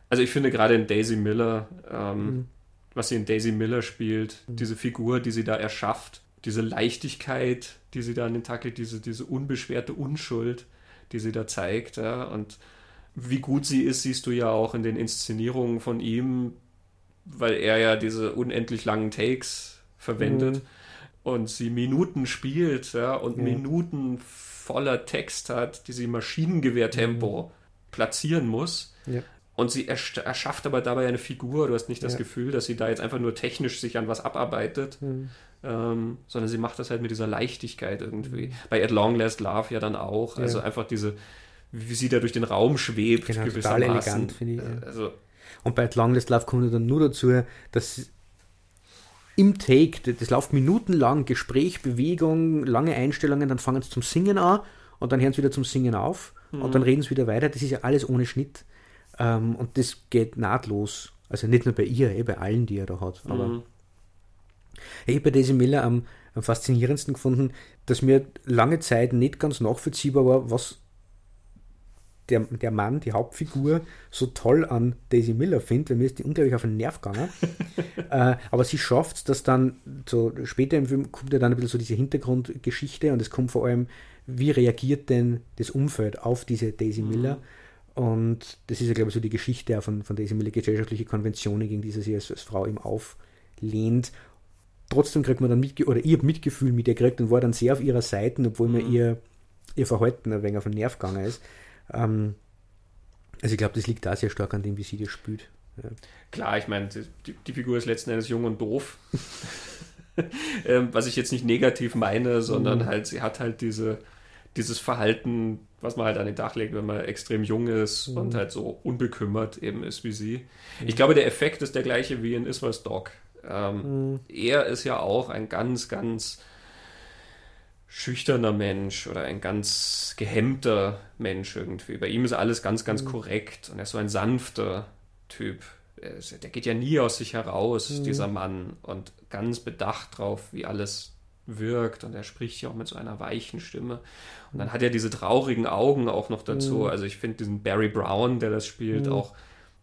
also ich finde gerade in Daisy Miller, ähm, mhm. Was sie in Daisy Miller spielt, mhm. diese Figur, die sie da erschafft, diese Leichtigkeit, die sie da an den Tag legt, diese, diese unbeschwerte Unschuld, die sie da zeigt, ja, und wie gut sie ist, siehst du ja auch in den Inszenierungen von ihm, weil er ja diese unendlich langen Takes verwendet mhm. und sie Minuten spielt ja, und ja. Minuten voller Text hat, die sie im Maschinengewehrtempo mhm. platzieren muss. Ja. Und sie erschafft aber dabei eine Figur. Du hast nicht das Gefühl, dass sie da jetzt einfach nur technisch sich an was abarbeitet, mhm. ähm, sondern sie macht das halt mit dieser Leichtigkeit irgendwie. Mhm. Bei At Long Last Love ja dann auch. Also einfach diese, wie sie da durch den Raum schwebt, genau, total elegant, finde ich. Äh, also, und bei At Long Last Love kommt dann nur dazu, dass im Take, das läuft minutenlang, Gespräch, Bewegung, lange Einstellungen, dann fangen sie zum Singen an und dann hören sie wieder zum Singen auf mhm. und dann reden sie wieder weiter. Das ist ja alles ohne Schnitt. Ähm, und das geht nahtlos. Also nicht nur bei ihr, eh bei allen, die er da hat. Aber mhm. ich habe bei Daisy Miller am, am faszinierendsten gefunden, dass mir lange Zeit nicht ganz nachvollziehbar war, was der, der Mann, die Hauptfigur, so toll an Daisy Miller findet, weil mir ist die unglaublich auf den Nerv gegangen. *laughs* äh, aber sie schafft es, dass dann, so später im Film kommt ja dann ein bisschen so diese Hintergrundgeschichte und es kommt vor allem, wie reagiert denn das Umfeld auf diese Daisy Miller? Mhm. Und das ist ja, glaube ich, so die Geschichte von, von Daisy Miller, gesellschaftliche Konventionen, gegen die sie sich als, als Frau eben auflehnt. Trotzdem kriegt man dann mit, oder ihr Mitgefühl mit ihr gekriegt und war dann sehr auf ihrer Seite, obwohl mhm. mir ihr, ihr Verhalten ein wenig auf den Nerv gegangen ist. Ähm, also ich glaube, das liegt da sehr stark an dem, wie sie das spielt. Ja. Klar, ich meine, die, die, Figur ist letzten Endes jung und doof. *laughs* ähm, was ich jetzt nicht negativ meine, sondern mhm. halt, sie hat halt diese, dieses Verhalten, was man halt an den Tag legt, wenn man extrem jung ist mhm. und halt so unbekümmert eben ist wie sie. Mhm. Ich glaube, der Effekt ist der gleiche wie in Iswas Dog. Ähm, mhm. Er ist ja auch ein ganz, ganz schüchterner Mensch oder ein ganz gehemmter Mensch irgendwie. Bei ihm ist alles ganz, ganz mhm. korrekt und er ist so ein sanfter Typ. Der geht ja nie aus sich heraus, mhm. dieser Mann, und ganz bedacht drauf, wie alles wirkt und er spricht ja auch mit so einer weichen Stimme. Und dann hat er diese traurigen Augen auch noch dazu. Mhm. Also ich finde diesen Barry Brown, der das spielt, mhm. auch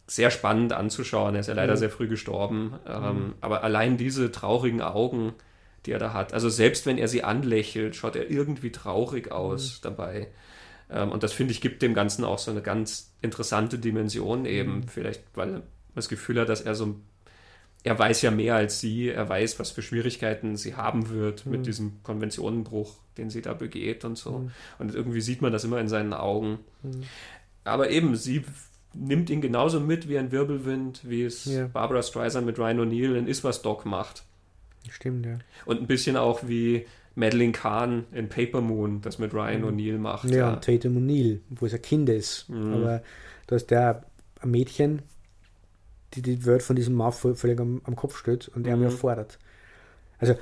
sehr spannend anzuschauen. Er ist ja leider mhm. sehr früh gestorben. Ähm, mhm. aber allein diese traurigen Augen, die er da hat. Also selbst wenn er sie anlächelt, schaut er irgendwie traurig aus mhm. dabei. Ähm, und das finde ich gibt dem Ganzen auch so eine ganz interessante Dimension eben. Mhm. Vielleicht, weil man das Gefühl hat, dass er so er weiß ja mehr als sie, er weiß, was für Schwierigkeiten sie haben wird mhm. mit diesem Konventionenbruch, den sie da begeht und so. Mhm. Und irgendwie sieht man das immer in seinen Augen. Mhm. Aber eben, sie nimmt ihn genauso mit wie ein Wirbelwind, wie es ja. Barbara Streisand mit Ryan O'Neill in Iswas Dog macht. Stimmt, ja. Und ein bisschen auch wie Madeline Kahn in Paper Moon das mit Ryan mhm. O'Neill macht. Ja, ja. Tatum O'Neill, wo es ein Kind ist. Mhm. Aber da ist der ein Mädchen, die die Welt von diesem Mann völlig am, am Kopf steht und er mhm. mir fordert. Also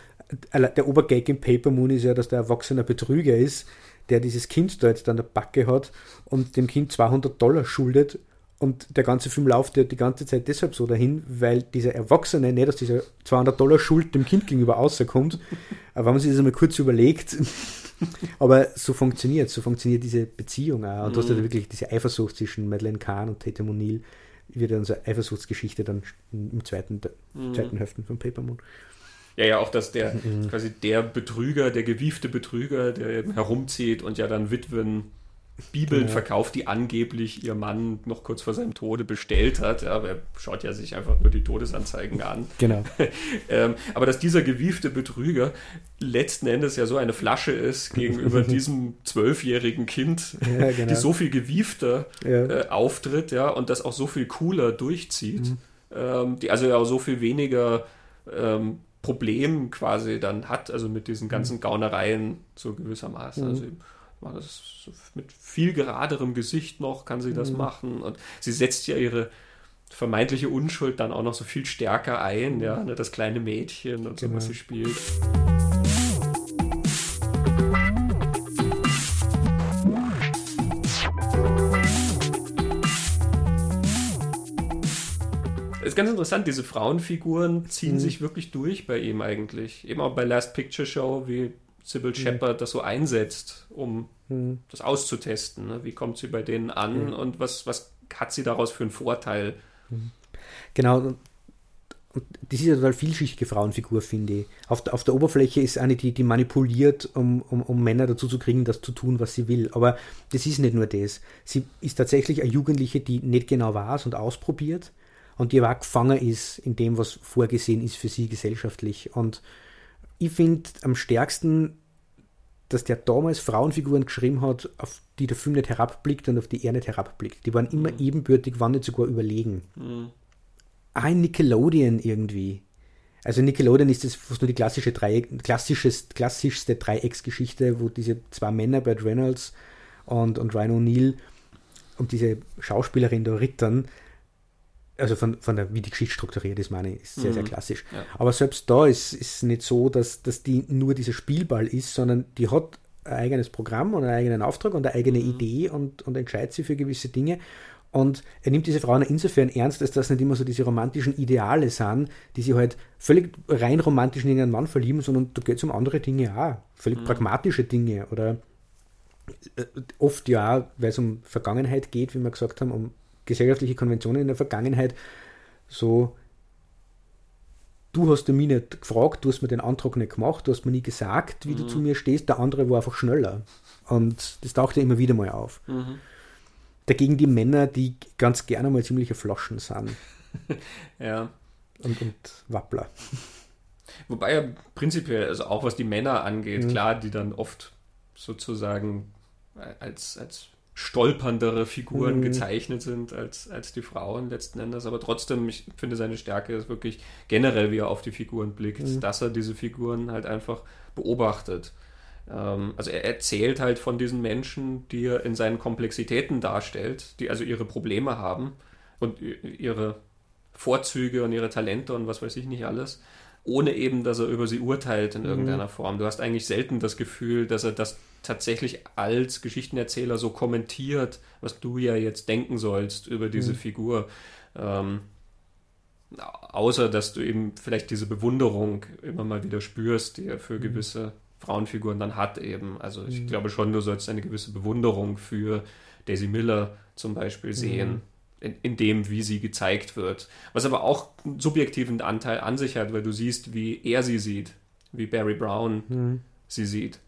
der Obergag im Paper Moon ist ja, dass der erwachsene Betrüger ist, der dieses Kind da jetzt an der Backe hat und dem Kind 200 Dollar schuldet und der ganze Film läuft ja die ganze Zeit deshalb so dahin, weil dieser Erwachsene nicht aus dieser 200 Dollar Schuld dem Kind gegenüber rauskommt. *laughs* Aber wenn man sich das einmal kurz überlegt, aber so funktioniert so funktioniert diese Beziehung auch. Und mhm. du hast ja mhm. wirklich diese Eifersucht zwischen Madeleine Kahn und Tatum O'Neill, wird ja unsere Eifersuchtsgeschichte dann im zweiten, mhm. zweiten Hälften von Paper Moon. Ja, ja, auch dass der mhm. quasi der Betrüger, der gewiefte Betrüger, der herumzieht und ja dann Witwen Bibeln genau. verkauft, die angeblich ihr Mann noch kurz vor seinem Tode bestellt hat. Ja, aber er schaut ja sich einfach nur die Todesanzeigen an. Genau. *laughs* ähm, aber dass dieser gewiefte Betrüger letzten Endes ja so eine Flasche ist gegenüber *laughs* diesem zwölfjährigen Kind, ja, genau. die so viel gewiefter ja. äh, auftritt, ja, und das auch so viel cooler durchzieht, mhm. ähm, die also ja auch so viel weniger ähm, Problem quasi dann hat, also mit diesen ganzen mhm. Gaunereien so gewissermaßen. Mhm. Also das mit viel geraderem Gesicht noch kann sie das mhm. machen. Und sie setzt ja ihre vermeintliche Unschuld dann auch noch so viel stärker ein, ja, ne, das kleine Mädchen und so, was genau. sie spielt. ist ganz interessant, diese Frauenfiguren ziehen mhm. sich wirklich durch bei ihm eigentlich. Eben auch bei Last Picture Show, wie Sybil mhm. Shepard das so einsetzt, um mhm. das auszutesten. Ne? Wie kommt sie bei denen an mhm. und was, was hat sie daraus für einen Vorteil? Mhm. Genau, und das ist eine total vielschichtige Frauenfigur, finde ich. Auf der, auf der Oberfläche ist eine, die, die manipuliert, um, um, um Männer dazu zu kriegen, das zu tun, was sie will. Aber das ist nicht nur das. Sie ist tatsächlich eine Jugendliche, die nicht genau weiß und ausprobiert und die aber auch gefangen ist in dem, was vorgesehen ist für sie gesellschaftlich. Und ich finde am stärksten, dass der damals Frauenfiguren geschrieben hat, auf die der Film nicht herabblickt und auf die er nicht herabblickt. Die waren immer mhm. ebenbürtig, waren nicht sogar überlegen. Mhm ein Nickelodeon irgendwie. Also Nickelodeon ist das fast nur die klassische Dreieck, klassisches, klassischste Dreiecksgeschichte, wo diese zwei Männer, Bert Reynolds und, und Ryan O'Neill und diese Schauspielerin da rittern, also von, von der, wie die Geschichte strukturiert ist, meine ich, ist sehr, mhm. sehr klassisch. Ja. Aber selbst da ist es nicht so, dass, dass die nur dieser Spielball ist, sondern die hat ein eigenes Programm und einen eigenen Auftrag und eine eigene mhm. Idee und, und entscheidet sich für gewisse Dinge. Und er nimmt diese Frauen insofern ernst, dass das nicht immer so diese romantischen Ideale sind, die sie halt völlig rein romantisch in einen Mann verlieben, sondern da geht es um andere Dinge auch. Völlig mhm. pragmatische Dinge oder äh, oft ja, weil es um Vergangenheit geht, wie wir gesagt haben, um gesellschaftliche Konventionen in der Vergangenheit. So, du hast mich nicht gefragt, du hast mir den Antrag nicht gemacht, du hast mir nie gesagt, wie mhm. du zu mir stehst, der andere war einfach schneller. Und das taucht ja immer wieder mal auf. Mhm. Dagegen die Männer, die ganz gerne mal ziemliche Flaschen sind. *laughs* ja. Und, und Wappler. Wobei ja prinzipiell, also auch was die Männer angeht, mhm. klar, die dann oft sozusagen als, als stolperndere Figuren mhm. gezeichnet sind als, als die Frauen letzten Endes. Aber trotzdem, ich finde seine Stärke ist wirklich generell, wie er auf die Figuren blickt, mhm. dass er diese Figuren halt einfach beobachtet. Ähm, also er erzählt halt von diesen Menschen, die er in seinen Komplexitäten darstellt, die also ihre Probleme haben und ihre Vorzüge und ihre Talente und was weiß ich nicht alles, ohne eben, dass er über sie urteilt in mhm. irgendeiner Form. Du hast eigentlich selten das Gefühl, dass er das tatsächlich als Geschichtenerzähler so kommentiert, was du ja jetzt denken sollst über diese mhm. Figur. Ähm, außer dass du eben vielleicht diese Bewunderung immer mal wieder spürst, die er für mhm. gewisse Frauenfiguren dann hat eben. Also ich mhm. glaube schon, du sollst eine gewisse Bewunderung für Daisy Miller zum Beispiel mhm. sehen. In, in, dem, wie sie gezeigt wird. Was aber auch einen subjektiven Anteil an sich hat, weil du siehst, wie er sie sieht, wie Barry Brown mhm. sie sieht.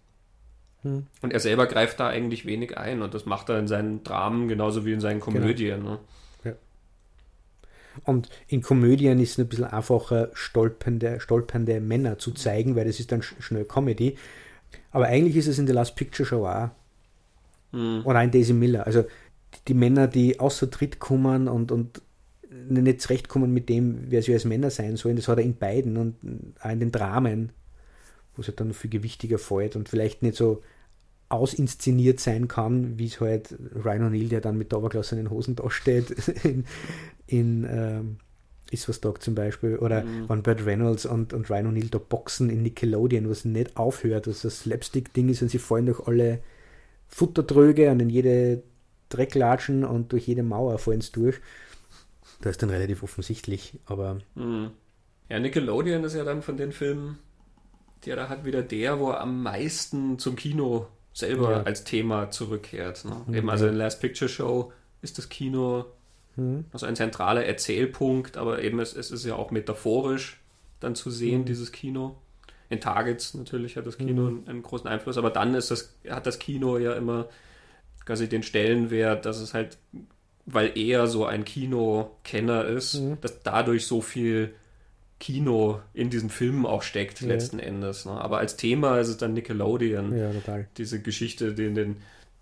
Mhm. Und er selber greift da eigentlich wenig ein und das macht er in seinen Dramen genauso wie in seinen genau. Komödien. Genau. Ne? Und in Komödien ist es ein bisschen einfacher, stolpernde, stolpernde Männer zu zeigen, weil das ist dann schnell Comedy. Aber eigentlich ist es in The Last Picture Show auch. Mhm. Oder in Daisy Miller. Also die Männer, die außer Tritt kommen und, und nicht zurechtkommen mit dem, wer sie als Männer sein sollen, das hat er in beiden und auch in den Dramen, wo es halt dann viel gewichtiger fällt und vielleicht nicht so ausinszeniert sein kann, wie es halt Ryan O'Neill, der dann mit der obergelassenen Hosen da steht, *laughs* in, in ähm, Ist was Dog zum Beispiel, oder mhm. wenn Burt Reynolds und, und Ryan O'Neill da boxen in Nickelodeon, was nicht aufhört, dass das Slapstick-Ding ist und sie fallen durch alle Futtertröge und in jede Drecklatschen und durch jede Mauer fallen sie durch. Das ist dann relativ offensichtlich, aber. Mhm. Ja, Nickelodeon ist ja dann von den Filmen, der da hat wieder der, wo er am meisten zum Kino selber ja. als Thema zurückkehrt. Ne? Mhm. Eben also in Last Picture Show ist das Kino mhm. also ein zentraler Erzählpunkt, aber eben es, es, ist ja auch metaphorisch dann zu sehen, mhm. dieses Kino. In Targets natürlich hat das Kino mhm. einen, einen, großen Einfluss, aber dann ist das, hat das Kino ja immer quasi den Stellenwert, dass es halt, weil er so ein Kinokenner ist, mhm. dass dadurch so viel Kino in diesen Filmen auch steckt, ja. letzten Endes. Ne? Aber als Thema ist es dann Nickelodeon. Ja, total. Diese Geschichte, die in den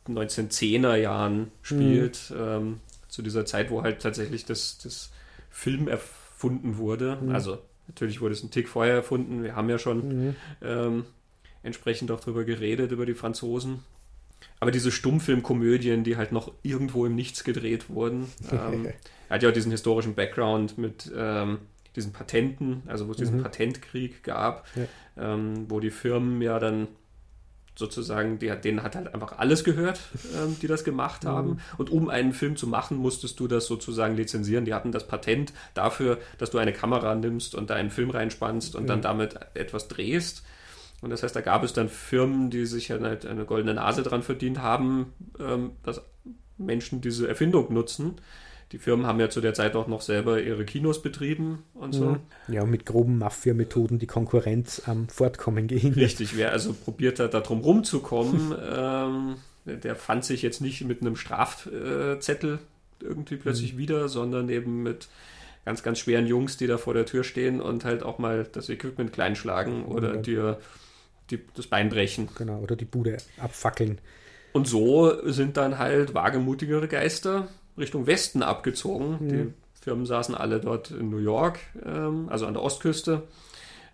1910er Jahren spielt, mhm. ähm, zu dieser Zeit, wo halt tatsächlich das, das Film erfunden wurde. Mhm. Also natürlich wurde es ein Tick vorher erfunden. Wir haben ja schon mhm. ähm, entsprechend auch darüber geredet, über die Franzosen. Aber diese Stummfilmkomödien, die halt noch irgendwo im Nichts gedreht wurden. *laughs* Ähm, er hat ja auch diesen historischen Background mit ähm, diesen Patenten, also wo es diesen mhm. Patentkrieg gab, ja. ähm, wo die Firmen ja dann sozusagen, die, denen hat halt einfach alles gehört, ähm, die das gemacht mhm. haben. Mhm. Und um einen Film zu machen, musstest du das sozusagen lizenzieren. Die hatten das Patent dafür, dass du eine Kamera nimmst und da einen Film reinspannst und mhm. dann damit etwas drehst. Und das heißt, da gab es dann Firmen, die sich halt eine goldene Nase dran verdient haben, ähm, dass Menschen diese Erfindung nutzen. Die Firmen haben ja zu der Zeit auch noch selber ihre Kinos betrieben und so. Mhm. Ja, mit groben Mafia-Methoden die Konkurrenz am Fortkommen gehindert. Richtig, wer also probiert hat, da drum rumzukommen, *laughs* ähm, der fand sich jetzt nicht mit einem Strafzettel irgendwie plötzlich mhm. wieder, sondern eben mit ganz, ganz schweren Jungs, die da vor der Tür stehen und halt auch mal das Equipment kleinschlagen oder ja. dir die, das Bein brechen. Genau, oder die Bude abfackeln. Und so sind dann halt wagemutigere Geister Richtung Westen abgezogen. Mhm. Die Firmen saßen alle dort in New York, ähm, also an der Ostküste.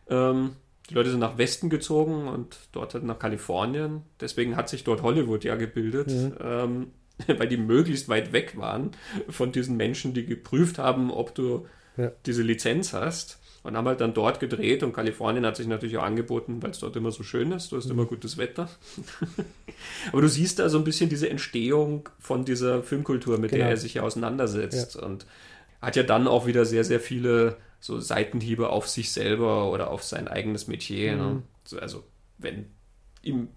Ähm, die Leute sind nach Westen gezogen und dort halt nach Kalifornien. Deswegen hat sich dort Hollywood ja gebildet, mhm. ähm, *laughs* weil die möglichst weit weg waren von diesen Menschen, die geprüft haben, ob du ja. diese Lizenz hast und haben halt dann dort gedreht und Kalifornien hat sich natürlich auch angeboten, weil es dort immer so schön ist, du hast mhm. immer gutes Wetter. *laughs* Aber du siehst da so ein bisschen diese Entstehung von dieser Filmkultur, mit genau. der er sich ja auseinandersetzt ja. und hat ja dann auch wieder sehr, sehr viele so Seitenhiebe auf sich selber oder auf sein eigenes Metier. Ne? Mhm. Ne? Also wenn ihm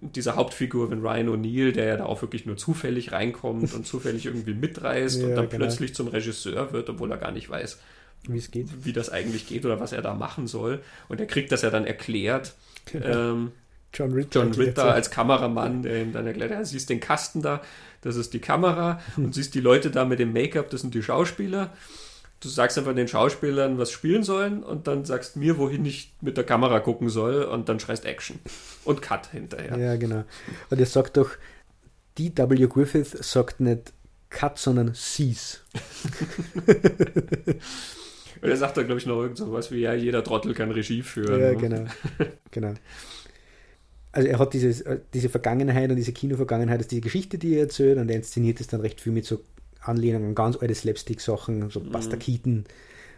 dieser Hauptfigur, wenn Ryan O'Neill, der ja da auch wirklich nur zufällig reinkommt und zufällig irgendwie mitreißt *laughs* ja, und dann genau. plötzlich zum Regisseur wird, obwohl er gar nicht weiß, wie es geht. Wie das eigentlich geht oder was er da machen soll. Und er kriegt das ja dann erklärt. Genau. Ähm, John Ritter, John Ritter als Kameramann, der ihm dann erklärt, ja, siehst den Kasten da, das ist die Kamera *laughs* und siehst die Leute da mit dem Make-up, das sind die Schauspieler. Du sagst einfach den Schauspielern, was spielen sollen und dann sagst mir, wohin ich mit der Kamera gucken soll und dann schreist Action und Cut hinterher. Ja, genau. Und er sagt doch, D.W. Griffith sagt nicht Cut, sondern Cease. *laughs* Und er sagt da, glaube ich, noch irgend so was wie, ja, jeder Trottel kann Regie führen. Ja, ne? genau. *laughs* genau. Also er hat dieses, äh, diese Vergangenheit und diese Kinovergangenheit, ist die Geschichte, die er erzählt und er inszeniert es dann recht viel mit so Anlehnungen an ganz alte Slapstick-Sachen, so mhm. Buster Keaton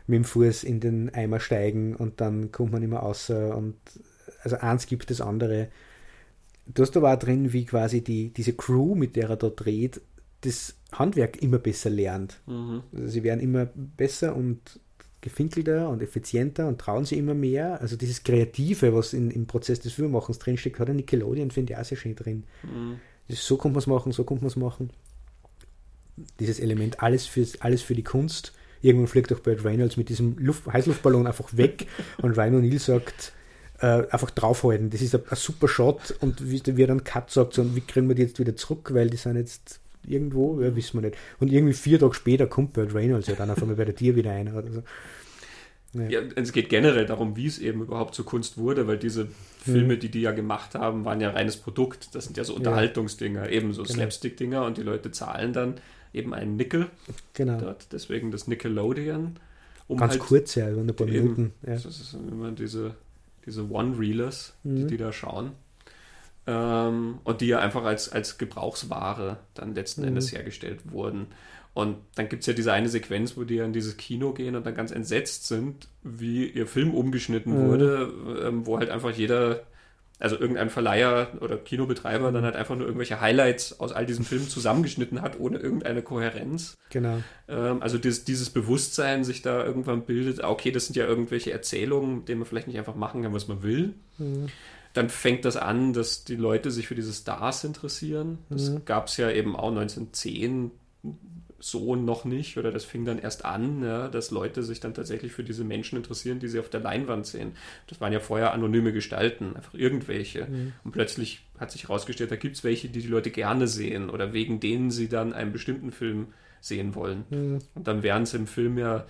mit dem Fuß in den Eimer steigen und dann kommt man immer außer und also eins gibt das andere. Du hast aber auch drin, wie quasi die, diese Crew, mit der er da dreht, das Handwerk immer besser lernt. Mhm. Also sie werden immer besser und gefinkelter und effizienter und trauen sie immer mehr. Also dieses Kreative, was in, im Prozess des Filmemachens drinsteckt, hat ein Nickelodeon, finde ich, auch sehr schön drin. Mhm. so kommt man es machen, so kommt man es machen. Dieses Element, alles, fürs, alles für die Kunst. Irgendwann fliegt auch Burt Reynolds mit diesem Luft, Heißluftballon einfach weg *laughs* und Ryan O'Neill sagt, äh, einfach draufhalten. Das ist ein, ein, super Shot und wie, wie er dann Cut sagt, so, wie kriegen wir die jetzt wieder zurück, weil die sind jetzt irgendwo, ja, wissen wir nicht. Und irgendwie vier Tage später kommt Burt Reynolds ja dann auf einmal bei der Tier wieder ein. Oder so. Ja. ja. es geht generell darum, wie es eben überhaupt zur Kunst wurde, weil diese Filme, mhm. die die ja gemacht haben, waren ja reines Produkt. Das sind ja so Unterhaltungsdinger, eben so genau. Slapstick-Dinger und die Leute zahlen dann eben einen Nickel. Genau. Dort, deswegen das Nickelodeon. Um Ganz halt kurz, ja, also ein paar Minuten. Ja. Das sind immer diese, diese One-Reelers, mhm. die, die da schauen. Ähm, und die ja einfach als, als Gebrauchsware dann letzten mhm. Endes hergestellt wurden. Und dann gibt es ja diese eine Sequenz, wo die ja in dieses Kino gehen und dann ganz entsetzt sind, wie ihr Film umgeschnitten mhm. wurde, ähm, wo halt einfach jeder, also irgendein Verleiher oder Kinobetreiber dann halt einfach nur irgendwelche Highlights aus all diesen Filmen zusammengeschnitten hat, ohne irgendeine Kohärenz. Genau. Ähm, also dieses, dieses Bewusstsein sich da irgendwann bildet, ah, okay, das sind ja irgendwelche Erzählungen, mit denen man vielleicht nicht einfach machen kann, was man will. Mhm dann fängt das an, dass die Leute sich für diese Stars interessieren. Das mhm. gab es ja eben auch 1910 so noch nicht oder das fing dann erst an, ja, dass Leute sich dann tatsächlich für diese Menschen interessieren, die sie auf der Leinwand sehen. Das waren ja vorher anonyme Gestalten, einfach irgendwelche. Mhm. Und plötzlich hat sich herausgestellt, da gibt es welche, die die Leute gerne sehen oder wegen denen sie dann einen bestimmten Film sehen wollen. Mhm. Und dann werden sie im Film ja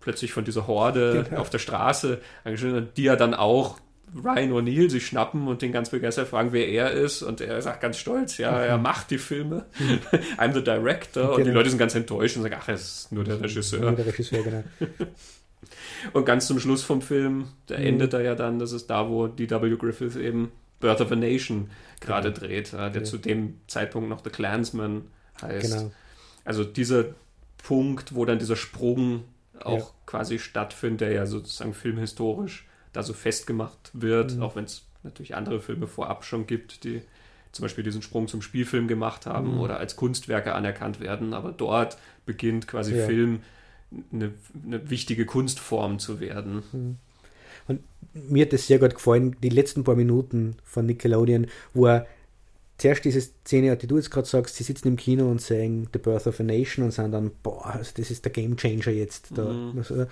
plötzlich von dieser Horde genau. auf der Straße angeschrieben, die ja dann auch Ryan O'Neill sich schnappen und den ganz begeistert fragen, wer er ist. Und er sagt ganz stolz, ja, er macht die Filme. *laughs* I'm the director. Genau. Und die genau. Leute sind ganz enttäuscht und sagen, ach, er ist nur der Regisseur. Nur der Regisseur, genau. *laughs* und ganz zum Schluss vom Film, da mhm. endet er ja dann, das ist da, wo D.W. Griffith eben Birth of a Nation gerade genau. dreht, der ja. zu dem Zeitpunkt noch The Clansman heißt. Genau. Also dieser Punkt, wo dann dieser Sprung auch ja. quasi stattfindet, der ja sozusagen filmhistorisch da so festgemacht wird, mhm. auch wenn es natürlich andere Filme vorab schon gibt, die zum Beispiel diesen Sprung zum Spielfilm gemacht haben mhm. oder als Kunstwerke anerkannt werden. Aber dort beginnt quasi ja. Film eine, eine, wichtige Kunstform zu werden. Mhm. Und mir hat das sehr gut gefallen, die letzten paar Minuten von Nickelodeon, wo er zuerst diese Szene, die du jetzt gerade sagst, sie sitzen im Kino und sagen The Birth of a Nation und sagen dann, boah, also das ist der Game Changer jetzt. Da, mhm. also,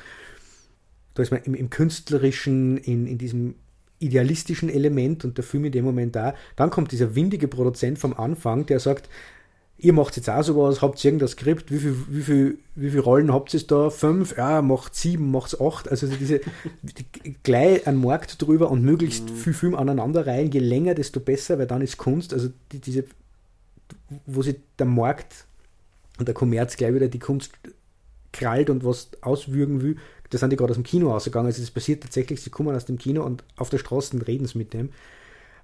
da ist man im, im Künstlerischen, in, in diesem idealistischen Element und der Film in dem Moment da. Dann kommt dieser windige Produzent vom Anfang, der sagt, ihr macht jetzt auch sowas, habt ihr irgendein Skript, wie viele wie viel, wie viel Rollen habt ihr da? Fünf? Ja, macht sieben, macht acht. Also diese die, gleich einen Markt drüber und möglichst mhm. viel Film aneinander rein. Je länger, desto besser, weil dann ist Kunst, also die, diese, wo sich der Markt und der Kommerz gleich wieder die Kunst krallt und was auswürgen will, da sind die gerade aus dem Kino ausgegangen. Also es passiert tatsächlich, sie kommen aus dem Kino und auf der Straße reden sie mit dem.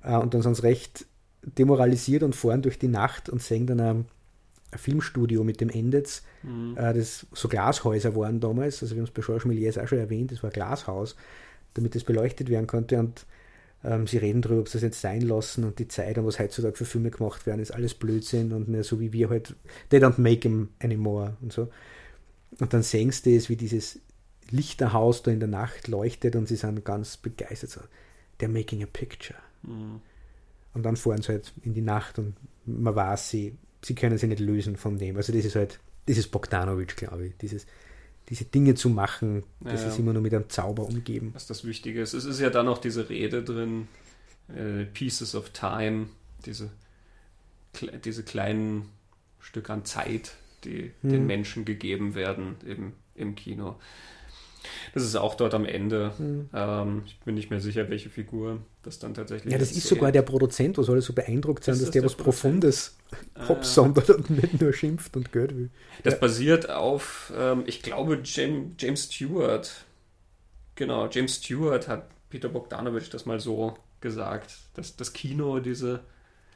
Äh, und dann sind sie recht demoralisiert und fahren durch die Nacht und sehen dann ein, ein Filmstudio mit dem Endets, mhm. Äh, das so Glashäuser waren damals. Also wir haben es bei Georges Méliès auch schon erwähnt, das war ein Glashaus, damit das beleuchtet werden konnte. Und ähm, sie reden darüber, ob sie das jetzt sein lassen und die Zeit und was heutzutage für Filme gemacht werden, ist alles Blödsinn und nicht so wie wir halt, they don't make them anymore und so. Und dann sehen sie das, wie dieses Lichterhaus da in der Nacht leuchtet und sie sind ganz begeistert. So, they're making a picture. Mhm. Und dann fahren sie halt in die Nacht und man weiß, sie, sie können sich nicht lösen von dem. Also das ist halt, das ist Bogdanovic, glaube ich. Dieses, diese Dinge zu machen, das ja, ist immer nur mit einem Zauber umgeben. Was das Wichtige ist. Es ist ja dann noch diese Rede drin, äh, Pieces of Time, diese, diese kleinen Stück an Zeit, die hm. den Menschen gegeben werden im, im Kino. Das ist auch dort am Ende. Mhm. Ähm, ich bin nicht mehr sicher, welche Figur das dann tatsächlich ist. Ja, das ist sogar der Produzent, wo soll so beeindruckt sein, ist dass das der, der was Profundes ah. hopsondert und nicht nur schimpft und Geld will. Das ja. basiert auf, ähm, ich glaube, James, James Stewart. Genau, James Stewart hat Peter Bogdanovich das mal so gesagt, dass das Kino diese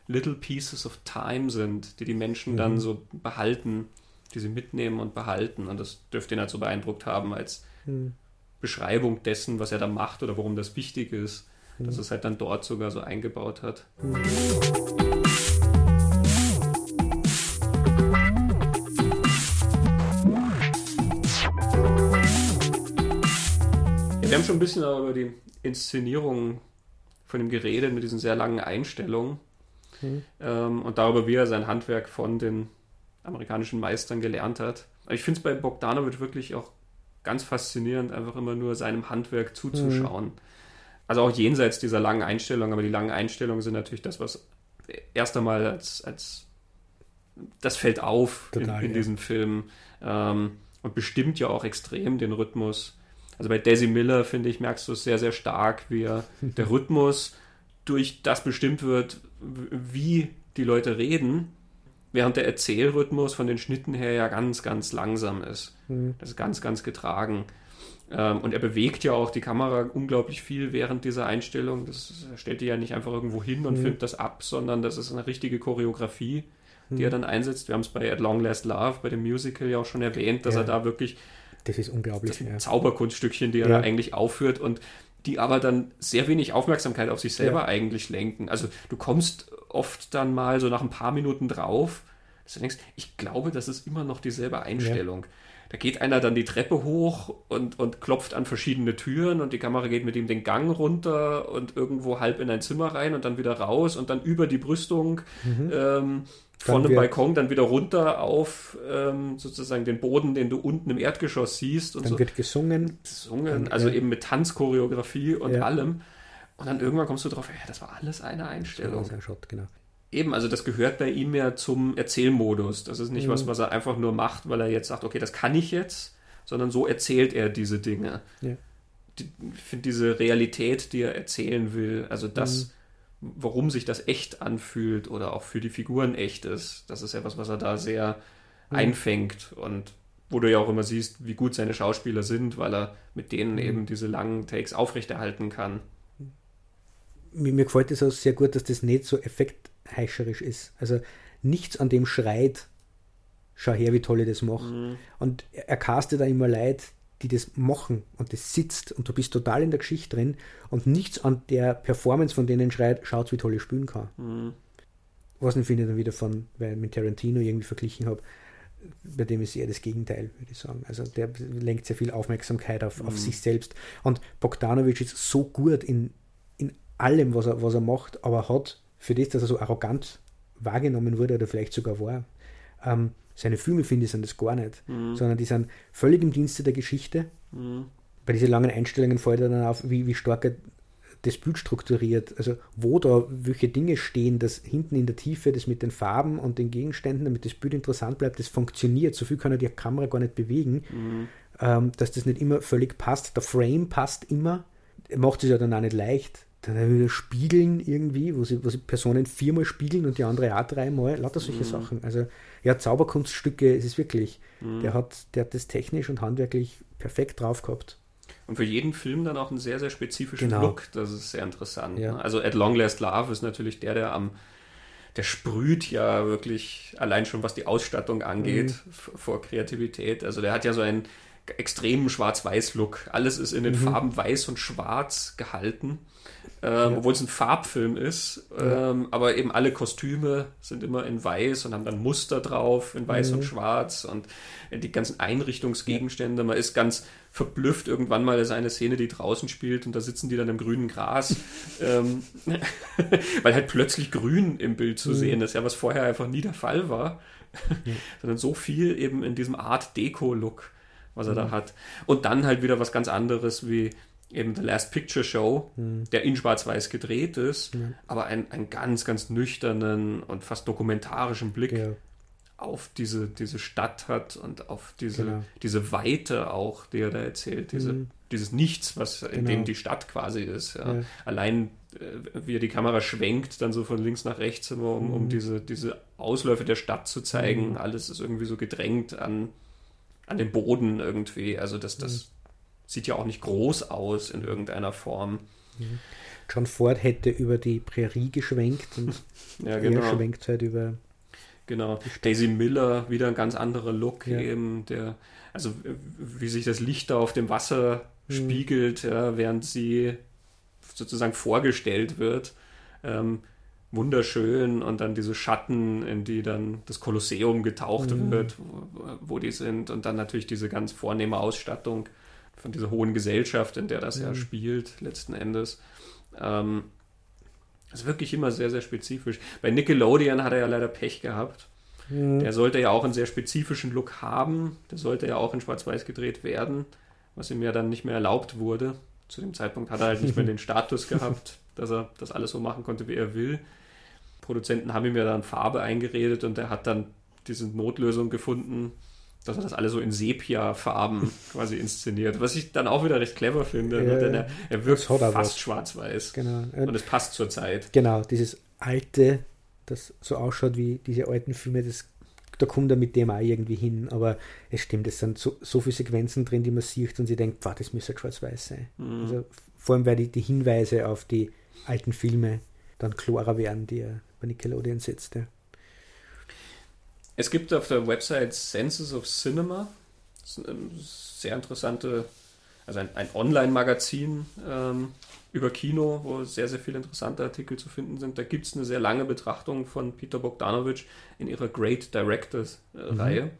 Little Pieces of Time sind, die die Menschen mhm. dann so behalten, die sie mitnehmen und behalten. Und das dürfte ihn halt so beeindruckt haben, als hm. Beschreibung dessen, was er da macht oder warum das wichtig ist, hm. dass es halt dann dort sogar so eingebaut hat. Hm. Ja, wir haben schon ein bisschen über die Inszenierung von dem geredet mit diesen sehr langen Einstellungen mhm. ähm, und darüber, wie er sein Handwerk von den amerikanischen Meistern gelernt hat. Ich finde es bei Bogdanovic wirklich auch ganz faszinierend, einfach immer nur seinem Handwerk zuzuschauen. Mhm. Also auch jenseits dieser langen Einstellungen, aber die langen Einstellungen sind natürlich das, was erst einmal als, als das fällt auf Total, in, in ja. diesen Filmen ähm, und bestimmt ja auch extrem den Rhythmus. Also bei Daisy Miller, finde ich, merkst du es sehr, sehr stark, wie *laughs* der Rhythmus durch das bestimmt wird, wie die Leute reden während der Erzählrhythmus von den Schnitten her ja ganz, ganz langsam ist. Mhm. Das ist ganz, ganz getragen. Ähm, und er bewegt ja auch die Kamera unglaublich viel während dieser Einstellung. Das stellt die ja nicht einfach irgendwo hin und mhm. filmt das ab, sondern das ist eine richtige Choreografie, die mhm. er dann einsetzt. Wir haben es bei At Long Last Love, bei dem Musical ja auch schon erwähnt, dass ja. er da wirklich das ist unglaublich. Das ja. Zauberkunststückchen, die er ja. da eigentlich aufführt und die aber dann sehr wenig Aufmerksamkeit auf sich selber eigentlich lenken. Also du kommst oft dann mal so nach ein paar Minuten drauf, dass du denkst, ich glaube, das ist immer noch dieselbe Einstellung. Da geht einer dann die Treppe hoch und, und klopft an verschiedene Türen und die Kamera geht mit ihm den Gang runter und irgendwo halb in ein Zimmer rein und dann wieder raus und dann über die Brüstung mhm. ähm, von dem Balkon dann wieder runter auf ähm, sozusagen den Boden, den du unten im Erdgeschoss siehst. Und dann so. wird gesungen. Gesungen, also ja. eben mit Tanzchoreografie und ja. allem. Und dann irgendwann kommst du drauf, ja, das war alles eine Einstellung. Das ein Shot, genau. Eben, also das gehört bei ihm ja zum Erzählmodus. Das ist nicht mhm. was, was er einfach nur macht, weil er jetzt sagt, okay, das kann ich jetzt, sondern so erzählt er diese Dinge. Ja. Die, ich finde diese Realität, die er erzählen will, also das, mhm. warum sich das echt anfühlt oder auch für die Figuren echt ist, das ist ja was, was er da sehr mhm. einfängt und wo du ja auch immer siehst, wie gut seine Schauspieler sind, weil er mit denen mhm. eben diese langen Takes aufrechterhalten kann. Mir, mir gefällt es auch sehr gut, dass das nicht so effekt heischerisch ist. Also nichts an dem schreit, schau her, wie toll ich das mache. Mhm. Und er castet da immer Leute, die das machen und das sitzt und du bist total in der Geschichte drin und nichts an der Performance von denen schreit, schaut, wie toll ich spielen kann. Mhm. Was ich finde dann wieder von, weil ich mit Tarantino irgendwie verglichen habe, bei dem ist eher das Gegenteil, würde ich sagen. Also der lenkt sehr viel Aufmerksamkeit auf, mhm. auf sich selbst. Und Bogdanovic ist so gut in, in allem, was er, was er macht, aber hat für das, dass er so arrogant wahrgenommen wurde oder vielleicht sogar war, ähm, seine Filme, finde ich, sind das gar nicht, mhm. sondern die sind völlig im Dienste der Geschichte. Mhm. Bei diesen langen Einstellungen fällt er dann auf, wie, wie stark er das Bild strukturiert, also wo da welche Dinge stehen, dass hinten in der Tiefe das mit den Farben und den Gegenständen, damit das Bild interessant bleibt, das funktioniert. So viel kann er die Kamera gar nicht bewegen, mhm. ähm, dass das nicht immer völlig passt. Der Frame passt immer. Er macht es ja dann auch nicht leicht. Dann wieder Spiegeln irgendwie, wo sie, wo sie Personen viermal spiegeln und die andere auch dreimal. Lauter solche mhm. Sachen. Also ja, Zauberkunststücke ist es wirklich. Mhm. Der, hat, der hat das technisch und handwerklich perfekt drauf gehabt. Und für jeden Film dann auch einen sehr, sehr spezifischen genau. Look. Das ist sehr interessant. Ja. Ne? Also At Long Last Love ist natürlich der, der am der sprüht ja wirklich allein schon, was die Ausstattung angeht, mhm. vor Kreativität. Also der hat ja so einen extremen Schwarz-Weiß-Look. Alles ist in den mhm. Farben weiß und schwarz gehalten ähm, ja. obwohl es ein Farbfilm ist. Ähm, aber eben alle Kostüme sind immer in weiß und haben dann Muster drauf in weiß mhm. und schwarz und die ganzen Einrichtungsgegenstände. Man ist ganz verblüfft. Irgendwann mal ist eine Szene, die draußen spielt und da sitzen die dann im grünen Gras, *laughs* ähm, *laughs* weil halt plötzlich grün im Bild zu mhm. sehen ist, ja, was vorher einfach nie der Fall war. *laughs* Sondern so viel eben in diesem Art Deko-Look, was er da mhm. hat. Und dann halt wieder was ganz anderes wie eben The Last Picture Show, mhm. der in Schwarz-Weiß gedreht ist, mhm. aber einen, einen ganz, ganz nüchternen und fast dokumentarischen Blick ja. auf diese, diese Stadt hat und auf diese, genau. diese Weite auch, die er da erzählt, diese, mhm. dieses Nichts, was genau. in dem die Stadt quasi ist. Ja. Ja. Allein äh, wie er die Kamera schwenkt, dann so von links nach rechts, um, um mhm. diese, diese Ausläufe der Stadt zu zeigen. Mhm. Alles ist irgendwie so gedrängt an, an den Boden irgendwie. Also das, das, sieht ja auch nicht groß aus in irgendeiner Form. John Ford hätte über die Prärie geschwenkt und *laughs* ja, genau. er schwenkt halt über. Genau. Daisy Miller, wieder ein ganz anderer Look ja. eben, der, also wie sich das Licht da auf dem Wasser mhm. spiegelt, ja, während sie sozusagen vorgestellt wird. Ähm, wunderschön und dann diese Schatten, in die dann das Kolosseum getaucht mhm. wird, wo, wo, die sind und dann natürlich diese ganz vornehme Ausstattung von dieser hohen Gesellschaft, in der das mhm. ja spielt, letzten Endes. Ähm, ist wirklich immer sehr, sehr spezifisch. Bei Nickelodeon hat er ja leider Pech gehabt. Mhm. Der sollte ja auch einen sehr spezifischen Look haben. Der sollte ja auch in Schwarz-Weiß gedreht werden, was ihm ja dann nicht mehr erlaubt wurde. Zu dem Zeitpunkt hat er halt nicht mehr *laughs* den Status gehabt, dass er das alles so machen konnte, wie er will. Produzenten haben ihm ja dann Farbe eingeredet und er hat dann diese Notlösung gefunden, dass er das alles so in Sepia-Farben *laughs* quasi inszeniert, was ich dann auch wieder recht clever finde, ne? ja, denn er, er wirkt fast schwarz-weiß genau. und es passt zur Zeit. Genau, dieses alte, das so ausschaut wie diese alten Filme, das, da kommt er mit dem auch irgendwie hin, aber es stimmt, es sind so, so viele Sequenzen drin, die man sieht und sie denkt, wow, das müsste schwarz-weiß sein. Mhm. Also, vor allem, weil die, die Hinweise auf die alten Filme dann klarer werden, die er bei Nickelodeon setzt. Ja. Es gibt auf der Website Senses of Cinema sehr interessante, also ein, ein Online-Magazin ähm, über Kino, wo sehr, sehr viele interessante Artikel zu finden sind. Da gibt es eine sehr lange Betrachtung von Peter Bogdanovich in ihrer Great Directors-Reihe. Mhm.